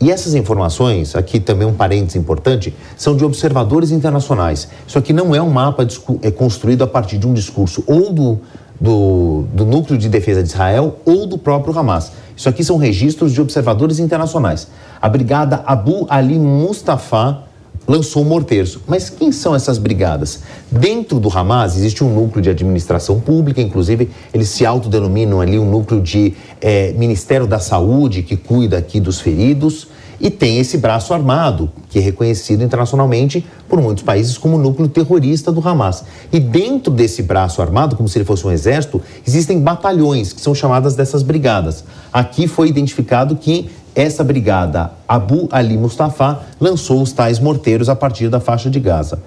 e essas informações, aqui também um parênteses importante, são de observadores internacionais. Isso aqui não é um mapa é construído a partir de um discurso ou do, do, do Núcleo de Defesa de Israel ou do próprio Hamas. Isso aqui são registros de observadores internacionais. A brigada Abu Ali Mustafa lançou morteiros. Mas quem são essas brigadas? Dentro do Hamas existe um núcleo de administração pública, inclusive eles se autodenominam ali um núcleo de é, Ministério da Saúde que cuida aqui dos feridos. E tem esse braço armado, que é reconhecido internacionalmente por muitos países como núcleo terrorista do Hamas. E dentro desse braço armado, como se ele fosse um exército, existem batalhões, que são chamadas dessas brigadas. Aqui foi identificado que essa brigada Abu Ali Mustafa lançou os tais morteiros a partir da faixa de Gaza.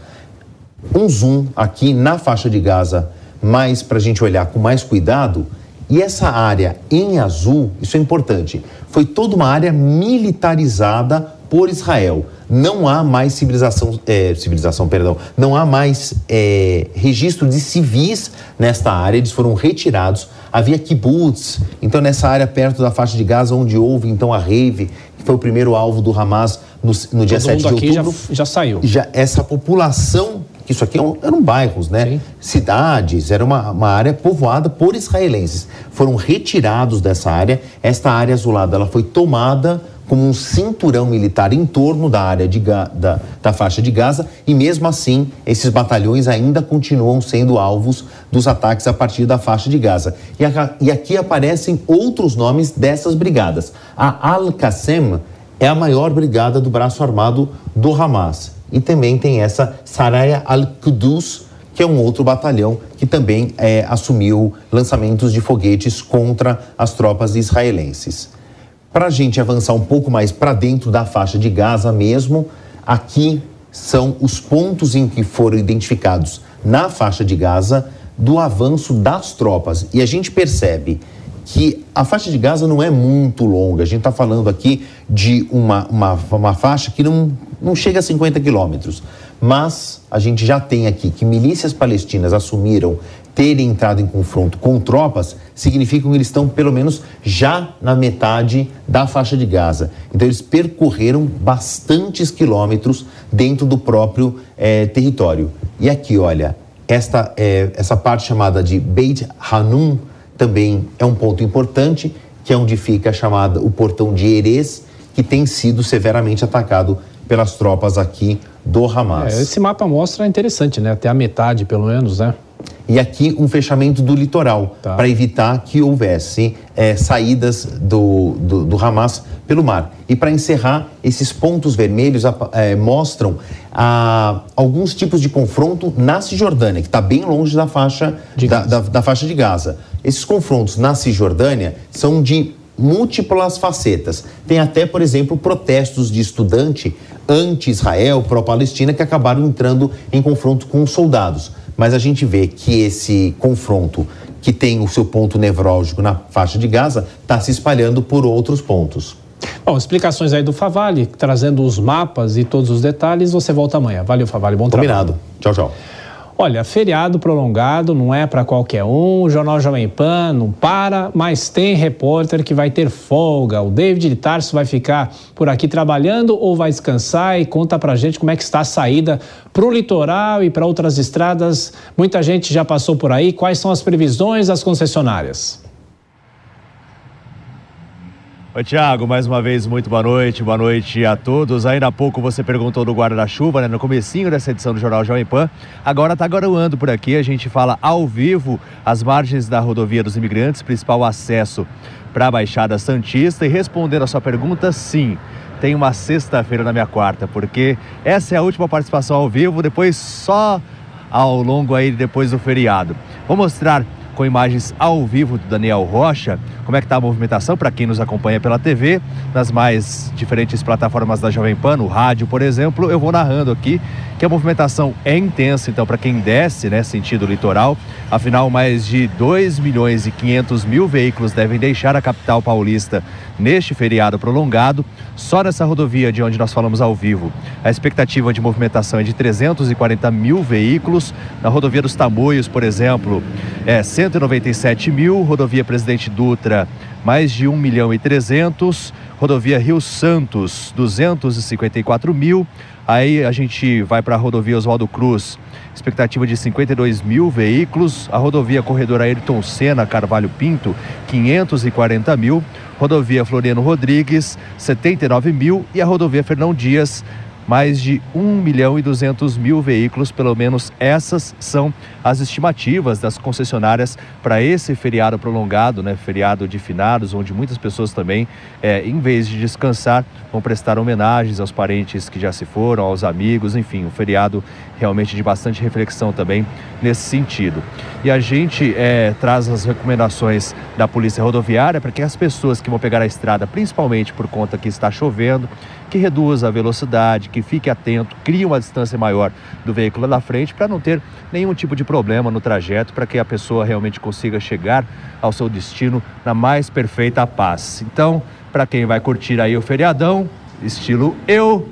Um zoom aqui na faixa de Gaza, mais para a gente olhar com mais cuidado. E essa área em azul, isso é importante, foi toda uma área militarizada por Israel. Não há mais civilização, é, civilização, perdão, não há mais é, registro de civis nesta área. Eles foram retirados. Havia kibbutz, então nessa área perto da faixa de Gaza, onde houve então a rave, que foi o primeiro alvo do Hamas no, no dia Todo 7 de outubro. Já, já saiu. Já, essa população que isso aqui é eram bairros, né? Sim. Cidades, era uma, uma área povoada por israelenses. Foram retirados dessa área. Esta área azulada ela foi tomada como um cinturão militar em torno da área de, da, da faixa de Gaza e mesmo assim esses batalhões ainda continuam sendo alvos dos ataques a partir da faixa de Gaza. E, a, e aqui aparecem outros nomes dessas brigadas. A Al-Qassem é a maior brigada do braço armado do Hamas. E também tem essa Saraya al-Qudus, que é um outro batalhão que também é, assumiu lançamentos de foguetes contra as tropas israelenses. Para a gente avançar um pouco mais para dentro da faixa de Gaza mesmo, aqui são os pontos em que foram identificados na faixa de Gaza do avanço das tropas. E a gente percebe que a faixa de Gaza não é muito longa. A gente está falando aqui de uma, uma, uma faixa que não, não chega a 50 quilômetros. Mas a gente já tem aqui que milícias palestinas assumiram terem entrado em confronto com tropas, significa que eles estão pelo menos já na metade da faixa de Gaza. Então eles percorreram bastantes quilômetros dentro do próprio é, território. E aqui, olha, esta, é, essa parte chamada de Beit Hanun, também é um ponto importante, que é onde fica a chamada o portão de Erez, que tem sido severamente atacado pelas tropas aqui do Hamas. É, esse mapa mostra interessante, né? Até a metade, pelo menos, né? E aqui um fechamento do litoral, tá. para evitar que houvesse é, saídas do, do, do, Hamas pelo mar. E para encerrar, esses pontos vermelhos é, mostram ah, alguns tipos de confronto na Cisjordânia, que está bem longe da faixa de da, da, da faixa de Gaza. Esses confrontos na Cisjordânia são de múltiplas facetas. Tem até, por exemplo, protestos de estudante anti-Israel, pró-Palestina, que acabaram entrando em confronto com os soldados. Mas a gente vê que esse confronto, que tem o seu ponto nevrálgico na faixa de Gaza, está se espalhando por outros pontos. Bom, explicações aí do Favale, trazendo os mapas e todos os detalhes. Você volta amanhã. Valeu, Favale. Bom Combinado. trabalho. Combinado. Tchau, tchau. Olha, feriado prolongado não é para qualquer um, o Jornal Jovem Pan não para, mas tem repórter que vai ter folga. O David de Tarso vai ficar por aqui trabalhando ou vai descansar e conta pra gente como é que está a saída para o litoral e para outras estradas. Muita gente já passou por aí. Quais são as previsões das concessionárias? Oi, Tiago, mais uma vez, muito boa noite, boa noite a todos. Ainda há pouco você perguntou do guarda-chuva, né, no comecinho dessa edição do Jornal Jovem Pan. Agora está garoando por aqui, a gente fala ao vivo as margens da rodovia dos imigrantes, principal acesso para a Baixada Santista. E respondendo a sua pergunta, sim, tem uma sexta-feira na minha quarta, porque essa é a última participação ao vivo, depois só ao longo aí depois do feriado. Vou mostrar com imagens ao vivo do Daniel Rocha. Como é que está a movimentação para quem nos acompanha pela TV, nas mais diferentes plataformas da Jovem Pan, no rádio, por exemplo, eu vou narrando aqui que a movimentação é intensa, então para quem desce, né, sentido litoral, afinal mais de 2 milhões e 500 mil veículos devem deixar a capital paulista neste feriado prolongado, só nessa rodovia de onde nós falamos ao vivo. A expectativa de movimentação é de 340 mil veículos, na rodovia dos Tamoios, por exemplo, é 197 mil, rodovia Presidente Dutra mais de 1 milhão e 300. Rodovia Rio Santos, 254 mil. Aí a gente vai para a rodovia Oswaldo Cruz, expectativa de 52 mil veículos. A rodovia Corredor Ayrton Senna Carvalho Pinto, 540 mil. Rodovia Floriano Rodrigues, 79 mil. E a rodovia Fernão Dias, mais de 1 milhão e 200 mil veículos, pelo menos essas são as estimativas das concessionárias para esse feriado prolongado, né? Feriado de finados, onde muitas pessoas também, é, em vez de descansar, vão prestar homenagens aos parentes que já se foram, aos amigos, enfim, um feriado realmente de bastante reflexão também nesse sentido. E a gente é, traz as recomendações da Polícia Rodoviária para que as pessoas que vão pegar a estrada, principalmente por conta que está chovendo, que reduza a velocidade, que fique atento, crie uma distância maior do veículo da frente para não ter nenhum tipo de problema no trajeto, para que a pessoa realmente consiga chegar ao seu destino na mais perfeita paz. Então, para quem vai curtir aí o feriadão, estilo eu,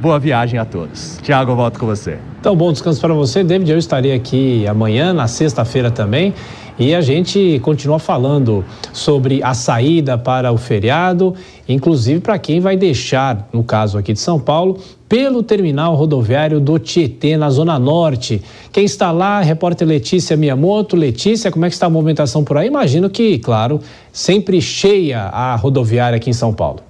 boa viagem a todos. Tiago, volto com você. Então, bom descanso para você, David. Eu estarei aqui amanhã, na sexta-feira também. E a gente continua falando sobre a saída para o feriado, inclusive para quem vai deixar, no caso aqui de São Paulo, pelo terminal rodoviário do Tietê, na Zona Norte. Quem está lá, repórter Letícia Miyamoto. Letícia, como é que está a movimentação por aí? Imagino que, claro, sempre cheia a rodoviária aqui em São Paulo.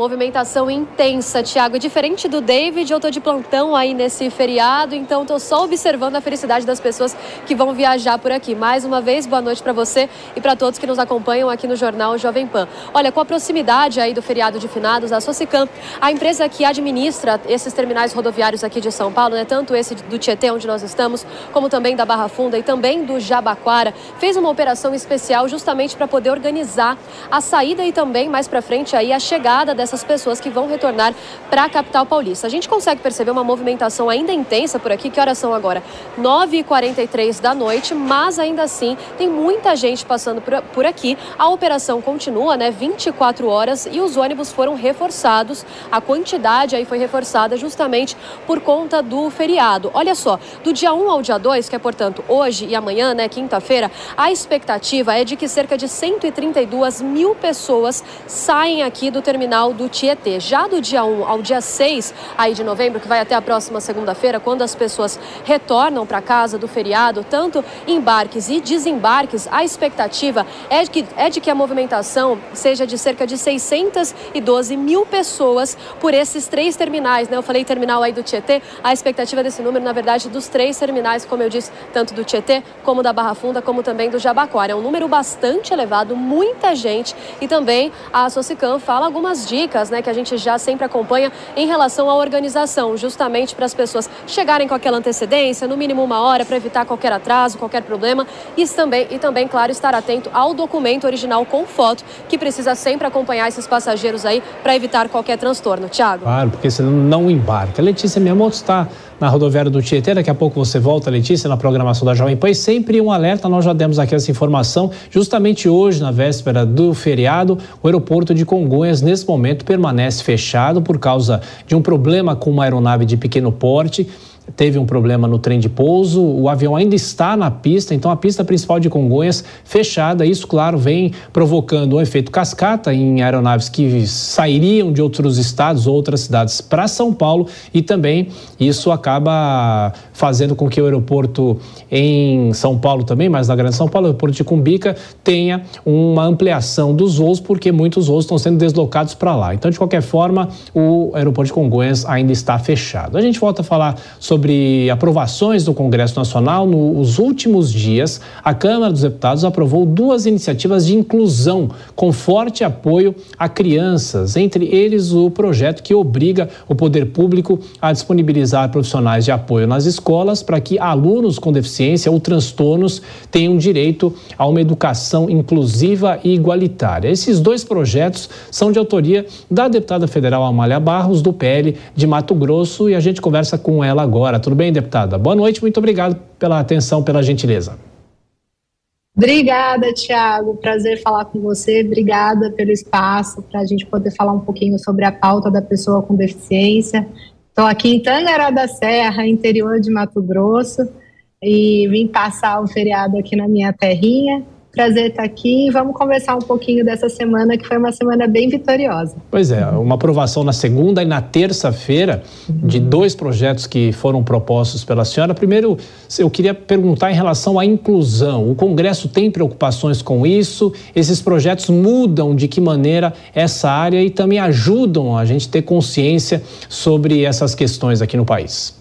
Movimentação intensa, Tiago. Diferente do David, eu estou de plantão aí nesse feriado, então estou só observando a felicidade das pessoas que vão viajar por aqui. Mais uma vez, boa noite para você e para todos que nos acompanham aqui no Jornal Jovem Pan. Olha, com a proximidade aí do feriado de finados, a Socicam, a empresa que administra esses terminais rodoviários aqui de São Paulo, né, tanto esse do Tietê, onde nós estamos, como também da Barra Funda e também do Jabaquara, fez uma operação especial justamente para poder organizar a saída e também mais para frente aí a chegada dessa essas pessoas que vão retornar para a capital paulista. A gente consegue perceber uma movimentação ainda intensa por aqui. Que horas são agora? 9h43 da noite, mas ainda assim tem muita gente passando por, por aqui. A operação continua, né? 24 horas e os ônibus foram reforçados. A quantidade aí foi reforçada justamente por conta do feriado. Olha só, do dia 1 ao dia 2, que é portanto hoje e amanhã, né, quinta-feira, a expectativa é de que cerca de 132 mil pessoas saem aqui do terminal do Tietê. Já do dia 1 ao dia 6 aí de novembro, que vai até a próxima segunda-feira, quando as pessoas retornam para casa do feriado, tanto embarques e desembarques, a expectativa é de, que, é de que a movimentação seja de cerca de 612 mil pessoas por esses três terminais. Né? Eu falei terminal aí do Tietê, a expectativa desse número, na verdade, dos três terminais, como eu disse, tanto do Tietê, como da Barra Funda, como também do Jabaquara. É um número bastante elevado, muita gente e também a Socicam fala algumas dicas dicas né, que a gente já sempre acompanha em relação à organização, justamente para as pessoas chegarem com aquela antecedência, no mínimo uma hora, para evitar qualquer atraso, qualquer problema. E também, e também, claro, estar atento ao documento original com foto, que precisa sempre acompanhar esses passageiros aí para evitar qualquer transtorno. Tiago. Claro, porque senão não embarca. Letícia Miyamoto está na rodoviária do Tietê. Daqui a pouco você volta, Letícia, na programação da Jovem Pan. E sempre um alerta, nós já demos aqui essa informação. Justamente hoje, na véspera do feriado, o aeroporto de Congonhas, nesse momento, permanece fechado por causa de um problema com uma aeronave de pequeno porte teve um problema no trem de pouso, o avião ainda está na pista, então a pista principal de Congonhas fechada. Isso, claro, vem provocando um efeito cascata em aeronaves que sairiam de outros estados, outras cidades para São Paulo e também isso acaba fazendo com que o aeroporto em São Paulo também, mas na Grande São Paulo, o aeroporto de Cumbica, tenha uma ampliação dos voos, porque muitos voos estão sendo deslocados para lá. Então, de qualquer forma, o aeroporto de Congonhas ainda está fechado. A gente volta a falar sobre sobre aprovações do Congresso Nacional, nos últimos dias, a Câmara dos Deputados aprovou duas iniciativas de inclusão com forte apoio a crianças, entre eles o projeto que obriga o poder público a disponibilizar profissionais de apoio nas escolas para que alunos com deficiência ou transtornos tenham direito a uma educação inclusiva e igualitária. Esses dois projetos são de autoria da deputada federal Amália Barros, do PL de Mato Grosso, e a gente conversa com ela agora. Tudo bem, deputada? Boa noite, muito obrigado pela atenção, pela gentileza. Obrigada, Tiago. Prazer falar com você. Obrigada pelo espaço para a gente poder falar um pouquinho sobre a pauta da pessoa com deficiência. Estou aqui em Tangará da Serra, interior de Mato Grosso, e vim passar o feriado aqui na minha terrinha Prazer estar aqui e vamos conversar um pouquinho dessa semana, que foi uma semana bem vitoriosa. Pois é, uma aprovação na segunda e na terça-feira de dois projetos que foram propostos pela senhora. Primeiro, eu queria perguntar em relação à inclusão. O Congresso tem preocupações com isso? Esses projetos mudam de que maneira essa área e também ajudam a gente ter consciência sobre essas questões aqui no país?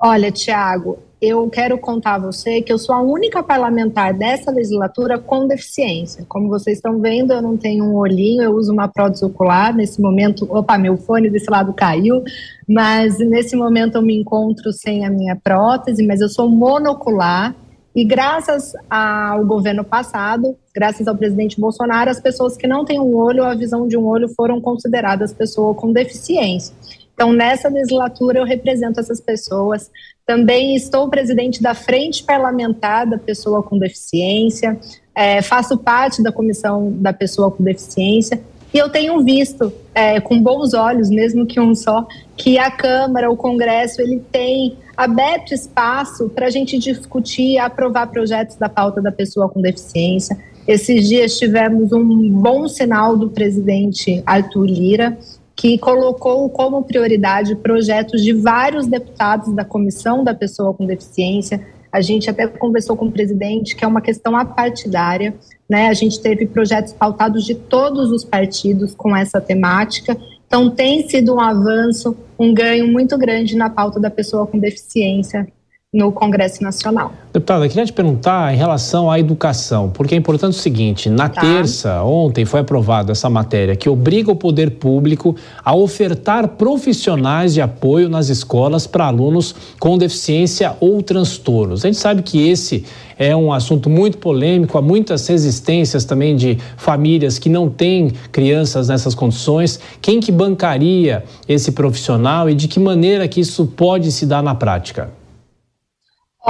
Olha, Tiago, eu quero contar a você que eu sou a única parlamentar dessa legislatura com deficiência. Como vocês estão vendo, eu não tenho um olhinho, eu uso uma prótese ocular. Nesse momento, opa, meu fone desse lado caiu, mas nesse momento eu me encontro sem a minha prótese, mas eu sou monocular. E graças ao governo passado, graças ao presidente Bolsonaro, as pessoas que não têm um olho, a visão de um olho, foram consideradas pessoas com deficiência. Então, nessa legislatura, eu represento essas pessoas. Também estou presidente da Frente Parlamentar da Pessoa com Deficiência, é, faço parte da Comissão da Pessoa com Deficiência. E eu tenho visto é, com bons olhos, mesmo que um só, que a Câmara, o Congresso, ele tem aberto espaço para a gente discutir e aprovar projetos da pauta da pessoa com deficiência. Esses dias tivemos um bom sinal do presidente Arthur Lira, que colocou como prioridade projetos de vários deputados da Comissão da Pessoa com Deficiência. A gente até conversou com o presidente que é uma questão apartidária, né? A gente teve projetos pautados de todos os partidos com essa temática. Então tem sido um avanço, um ganho muito grande na pauta da pessoa com deficiência no Congresso Nacional. Deputada, queria te perguntar em relação à educação, porque é importante o seguinte: na tá. terça, ontem, foi aprovada essa matéria que obriga o poder público a ofertar profissionais de apoio nas escolas para alunos com deficiência ou transtornos. A gente sabe que esse é um assunto muito polêmico, há muitas resistências também de famílias que não têm crianças nessas condições. Quem que bancaria esse profissional e de que maneira que isso pode se dar na prática?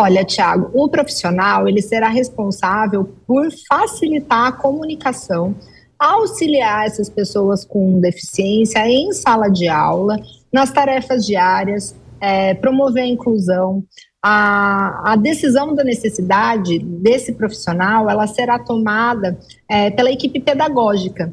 Olha, Tiago, o profissional ele será responsável por facilitar a comunicação, auxiliar essas pessoas com deficiência em sala de aula, nas tarefas diárias, é, promover a inclusão. A, a, decisão da necessidade desse profissional ela será tomada é, pela equipe pedagógica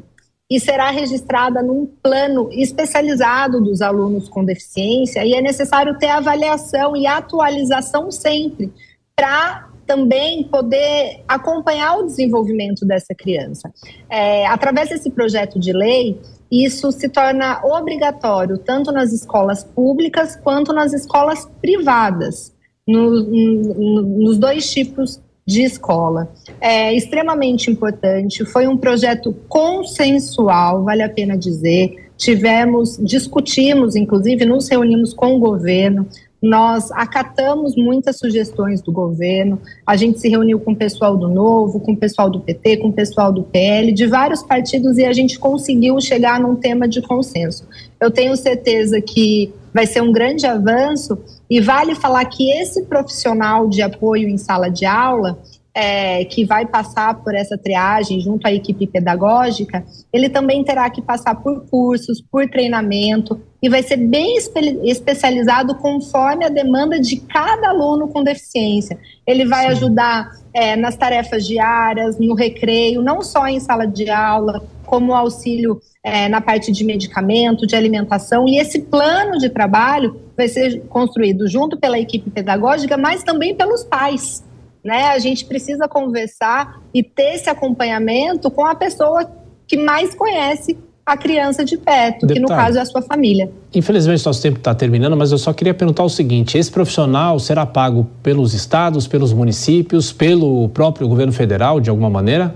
e será registrada num plano especializado dos alunos com deficiência e é necessário ter avaliação e atualização sempre para também poder acompanhar o desenvolvimento dessa criança. É, através desse projeto de lei, isso se torna obrigatório tanto nas escolas públicas quanto nas escolas privadas, no, no, nos dois tipos de escola. É extremamente importante, foi um projeto consensual, vale a pena dizer. Tivemos, discutimos, inclusive, nos reunimos com o governo, nós acatamos muitas sugestões do governo, a gente se reuniu com o pessoal do Novo, com o pessoal do PT, com o pessoal do PL, de vários partidos, e a gente conseguiu chegar num tema de consenso. Eu tenho certeza que vai ser um grande avanço, e vale falar que esse profissional de apoio em sala de aula, é, que vai passar por essa triagem junto à equipe pedagógica, ele também terá que passar por cursos, por treinamento, e vai ser bem espe especializado conforme a demanda de cada aluno com deficiência. Ele vai Sim. ajudar é, nas tarefas diárias, no recreio, não só em sala de aula, como auxílio é, na parte de medicamento, de alimentação, e esse plano de trabalho vai ser construído junto pela equipe pedagógica, mas também pelos pais. Né? A gente precisa conversar e ter esse acompanhamento com a pessoa que mais conhece a criança de perto, Deputado, que no caso é a sua família. Infelizmente, nosso tempo está terminando, mas eu só queria perguntar o seguinte: esse profissional será pago pelos estados, pelos municípios, pelo próprio governo federal, de alguma maneira?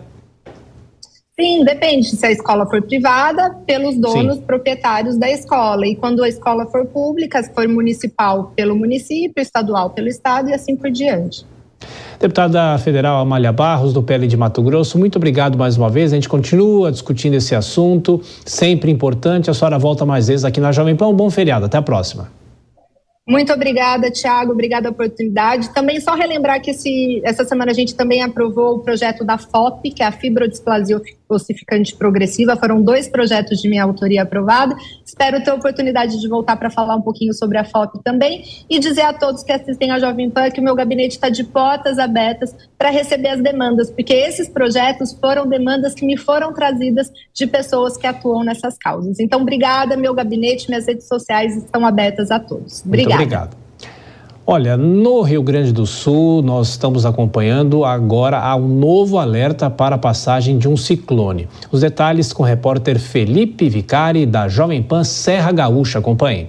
Sim, depende. Se a escola for privada, pelos donos Sim. proprietários da escola. E quando a escola for pública, se for municipal, pelo município, estadual, pelo estado e assim por diante. Deputada Federal Amália Barros, do PL de Mato Grosso, muito obrigado mais uma vez. A gente continua discutindo esse assunto, sempre importante. A senhora volta mais vezes aqui na Jovem Pan. Um bom feriado. Até a próxima. Muito obrigada, Tiago. Obrigada a oportunidade. Também só relembrar que esse, essa semana a gente também aprovou o projeto da FOP, que é a fibrodisplasia ossificante progressiva. Foram dois projetos de minha autoria aprovada. Espero ter a oportunidade de voltar para falar um pouquinho sobre a FOP também e dizer a todos que assistem a Jovem Pan que o meu gabinete está de portas abertas para receber as demandas, porque esses projetos foram demandas que me foram trazidas de pessoas que atuam nessas causas. Então, obrigada, meu gabinete, minhas redes sociais estão abertas a todos. Obrigada. Muito obrigado. Olha, no Rio Grande do Sul, nós estamos acompanhando agora um novo alerta para a passagem de um ciclone. Os detalhes com o repórter Felipe Vicari, da Jovem Pan Serra Gaúcha. Acompanhe.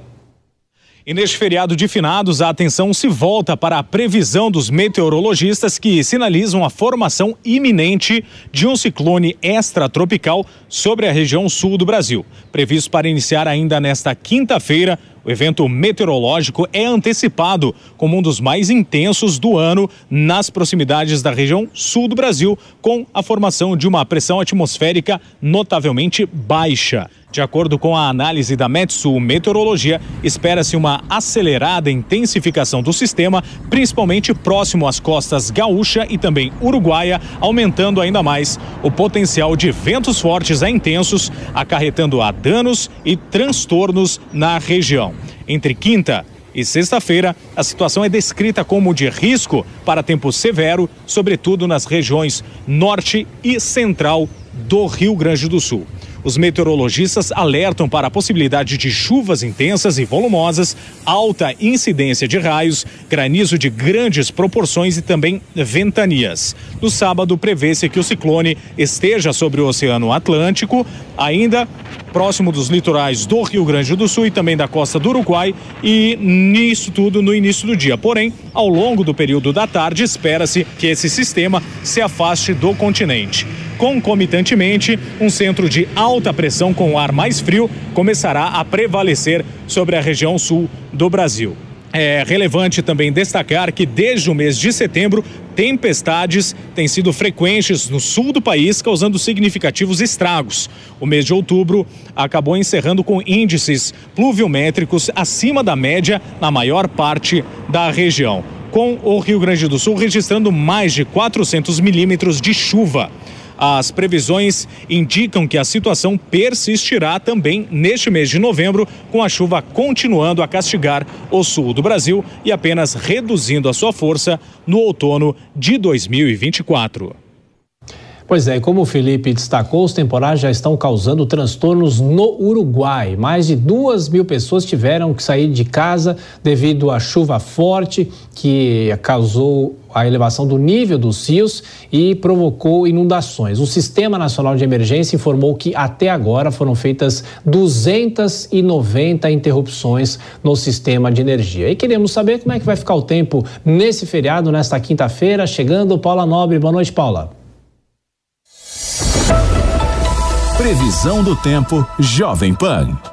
E neste feriado de finados, a atenção se volta para a previsão dos meteorologistas que sinalizam a formação iminente de um ciclone extratropical sobre a região sul do Brasil. Previsto para iniciar ainda nesta quinta-feira, o evento meteorológico é antecipado como um dos mais intensos do ano nas proximidades da região sul do Brasil, com a formação de uma pressão atmosférica notavelmente baixa. De acordo com a análise da Metsul Meteorologia, espera-se uma acelerada intensificação do sistema, principalmente próximo às costas gaúcha e também uruguaia, aumentando ainda mais o potencial de ventos fortes a intensos, acarretando a danos e transtornos na região. Entre quinta e sexta-feira, a situação é descrita como de risco para tempo severo, sobretudo nas regiões norte e central do Rio Grande do Sul. Os meteorologistas alertam para a possibilidade de chuvas intensas e volumosas, alta incidência de raios, granizo de grandes proporções e também ventanias. No sábado, prevê-se que o ciclone esteja sobre o Oceano Atlântico, ainda próximo dos litorais do Rio Grande do Sul e também da costa do Uruguai, e nisso tudo no início do dia. Porém, ao longo do período da tarde, espera-se que esse sistema se afaste do continente. Concomitantemente, um centro de alta pressão com ar mais frio começará a prevalecer sobre a região sul do Brasil. É relevante também destacar que desde o mês de setembro, tempestades têm sido frequentes no sul do país, causando significativos estragos. O mês de outubro acabou encerrando com índices pluviométricos acima da média na maior parte da região, com o Rio Grande do Sul registrando mais de 400 milímetros de chuva. As previsões indicam que a situação persistirá também neste mês de novembro, com a chuva continuando a castigar o sul do Brasil e apenas reduzindo a sua força no outono de 2024. Pois é, como o Felipe destacou, os temporais já estão causando transtornos no Uruguai. Mais de duas mil pessoas tiveram que sair de casa devido à chuva forte que causou a elevação do nível dos rios e provocou inundações. O Sistema Nacional de Emergência informou que até agora foram feitas 290 interrupções no sistema de energia. E queremos saber como é que vai ficar o tempo nesse feriado, nesta quinta-feira. Chegando, Paula Nobre. Boa noite, Paula. Previsão do tempo Jovem Pan.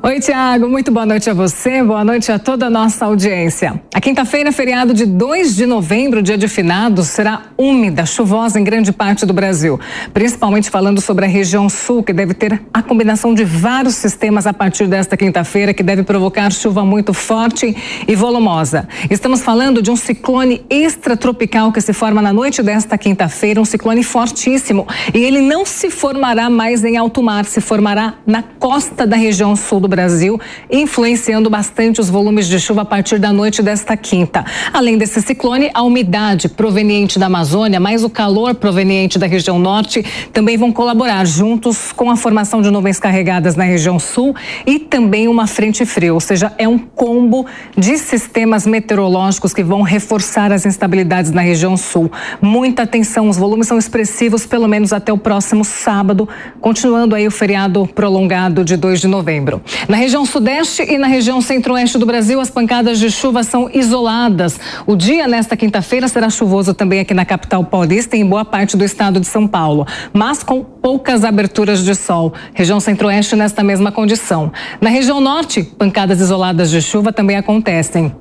Oi, Tiago. Muito boa noite a você, boa noite a toda a nossa audiência. A quinta-feira, feriado de 2 de novembro, dia de finados, será úmida, chuvosa em grande parte do Brasil. Principalmente falando sobre a região sul, que deve ter a combinação de vários sistemas a partir desta quinta-feira, que deve provocar chuva muito forte e volumosa. Estamos falando de um ciclone extratropical que se forma na noite desta quinta-feira, um ciclone fortíssimo. E ele não se formará mais em alto mar, se formará na costa da região sul sul do Brasil, influenciando bastante os volumes de chuva a partir da noite desta quinta. Além desse ciclone, a umidade proveniente da Amazônia, mais o calor proveniente da região norte, também vão colaborar juntos com a formação de nuvens carregadas na região sul e também uma frente fria, ou seja, é um combo de sistemas meteorológicos que vão reforçar as instabilidades na região sul. Muita atenção, os volumes são expressivos pelo menos até o próximo sábado, continuando aí o feriado prolongado de 2 de novembro. Na região sudeste e na região centro-oeste do Brasil, as pancadas de chuva são isoladas. O dia nesta quinta-feira será chuvoso também aqui na capital paulista e em boa parte do estado de São Paulo, mas com poucas aberturas de sol. Região centro-oeste nesta mesma condição. Na região norte, pancadas isoladas de chuva também acontecem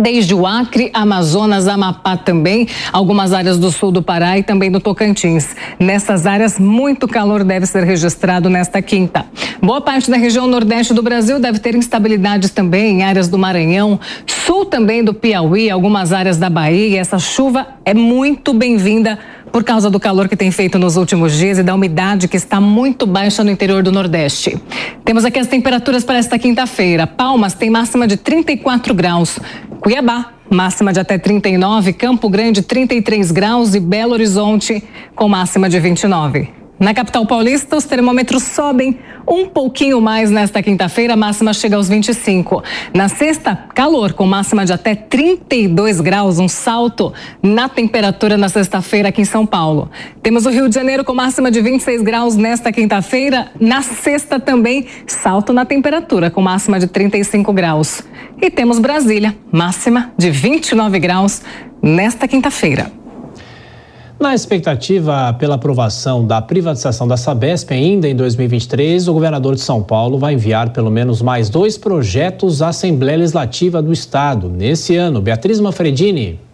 desde o Acre, Amazonas, Amapá também, algumas áreas do sul do Pará e também do Tocantins. Nessas áreas, muito calor deve ser registrado nesta quinta. Boa parte da região nordeste do Brasil deve ter instabilidades também em áreas do Maranhão, sul também do Piauí, algumas áreas da Bahia. Essa chuva é muito bem-vinda por causa do calor que tem feito nos últimos dias e da umidade que está muito baixa no interior do Nordeste. Temos aqui as temperaturas para esta quinta-feira. Palmas tem máxima de 34 graus. Cuiabá, máxima de até 39. Campo Grande, 33 graus. E Belo Horizonte, com máxima de 29. Na capital paulista, os termômetros sobem um pouquinho mais nesta quinta-feira, máxima chega aos 25. Na sexta, calor, com máxima de até 32 graus, um salto na temperatura na sexta-feira aqui em São Paulo. Temos o Rio de Janeiro com máxima de 26 graus nesta quinta-feira. Na sexta também, salto na temperatura, com máxima de 35 graus. E temos Brasília, máxima de 29 graus nesta quinta-feira. Na expectativa pela aprovação da privatização da Sabesp ainda em 2023, o governador de São Paulo vai enviar pelo menos mais dois projetos à Assembleia Legislativa do Estado nesse ano. Beatriz Manfredini.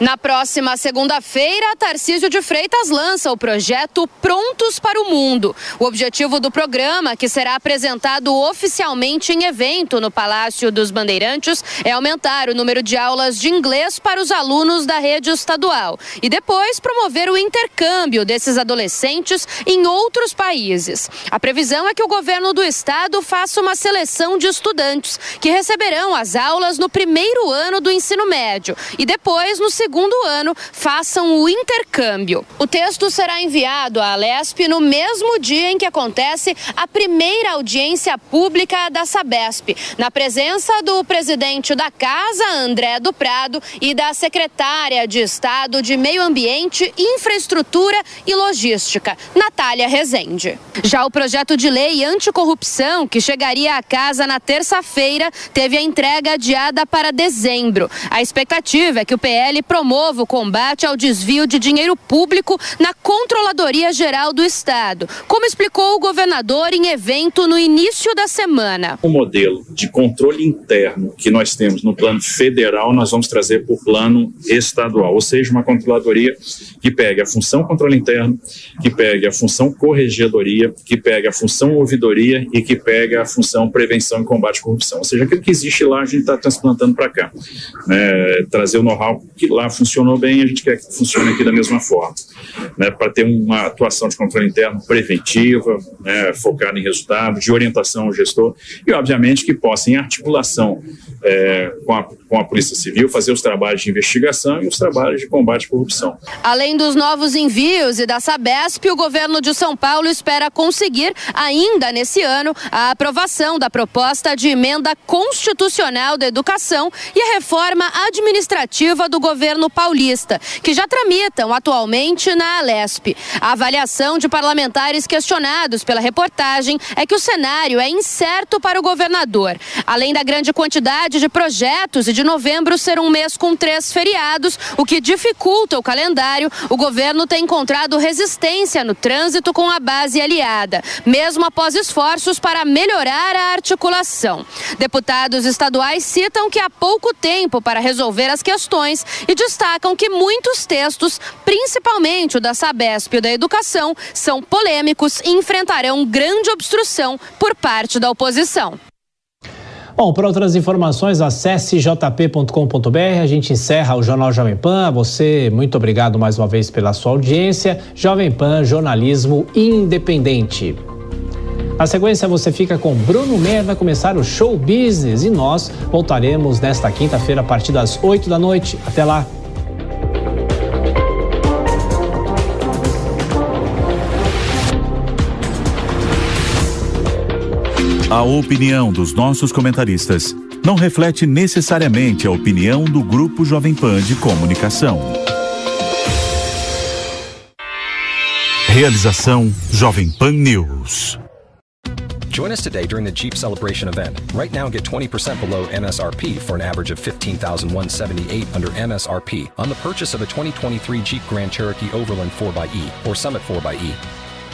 Na próxima segunda-feira, Tarcísio de Freitas lança o projeto Prontos para o Mundo. O objetivo do programa, que será apresentado oficialmente em evento no Palácio dos Bandeirantes, é aumentar o número de aulas de inglês para os alunos da rede estadual e depois promover o intercâmbio desses adolescentes em outros países. A previsão é que o governo do estado faça uma seleção de estudantes que receberão as aulas no primeiro ano do ensino médio e depois no segundo ano façam o intercâmbio. O texto será enviado à Alesp no mesmo dia em que acontece a primeira audiência pública da Sabesp, na presença do presidente da casa, André do Prado, e da secretária de Estado de Meio Ambiente, Infraestrutura e Logística, Natália Rezende. Já o projeto de lei anticorrupção, que chegaria à casa na terça-feira, teve a entrega adiada para dezembro. A expectativa é que o PL promova o combate ao desvio de dinheiro público na Controladoria Geral do Estado, como explicou o governador em evento no início da semana. O modelo de controle interno que nós temos no plano federal, nós vamos trazer para o plano estadual, ou seja, uma controladoria que pegue a função controle interno, que pegue a função corregedoria, que pegue a função ouvidoria e que pegue a função prevenção e combate à corrupção. Ou seja, aquilo que existe lá, a gente está transplantando para cá. Né? Trazer o know-how que lá funcionou bem, a gente quer que funcione aqui da mesma forma, né, para ter uma atuação de controle interno preventiva, né, focada em resultados, de orientação ao gestor e, obviamente, que possa, em articulação é, com, a, com a Polícia Civil, fazer os trabalhos de investigação e os trabalhos de combate à corrupção. Além dos novos envios e da Sabesp, o governo de São Paulo espera conseguir, ainda nesse ano, a aprovação da proposta de emenda constitucional da educação e a reforma administrativa do governo paulista, que já tramitam atualmente na Alesp. A avaliação de parlamentares questionados pela reportagem é que o cenário é incerto para o governador. Além da grande quantidade de projetos e de novembro ser um mês com três feriados, o que dificulta o calendário, o governo tem encontrado resistência no trânsito com a base aliada, mesmo após esforços para melhorar a articulação. Deputados estaduais citam que há pouco tempo para resolver as questões e destacam que muitos textos, principalmente o da Sabesp e da Educação, são polêmicos e enfrentarão grande obstrução por parte da oposição. Bom, para outras informações, acesse jp.com.br. A gente encerra o Jornal Jovem Pan. A você, muito obrigado mais uma vez pela sua audiência. Jovem Pan, jornalismo independente. Na sequência, você fica com Bruno Mer, vai começar o Show Business e nós voltaremos nesta quinta-feira a partir das 8 da noite. Até lá! A opinião dos nossos comentaristas não reflete necessariamente a opinião do Grupo Jovem Pan de Comunicação. Realização Jovem Pan News. Join us today during the Jeep Celebration event. Right now, get 20% below MSRP for an average of 15178 under MSRP on the purchase of a 2023 Jeep Grand Cherokee Overland 4xE or Summit 4xE.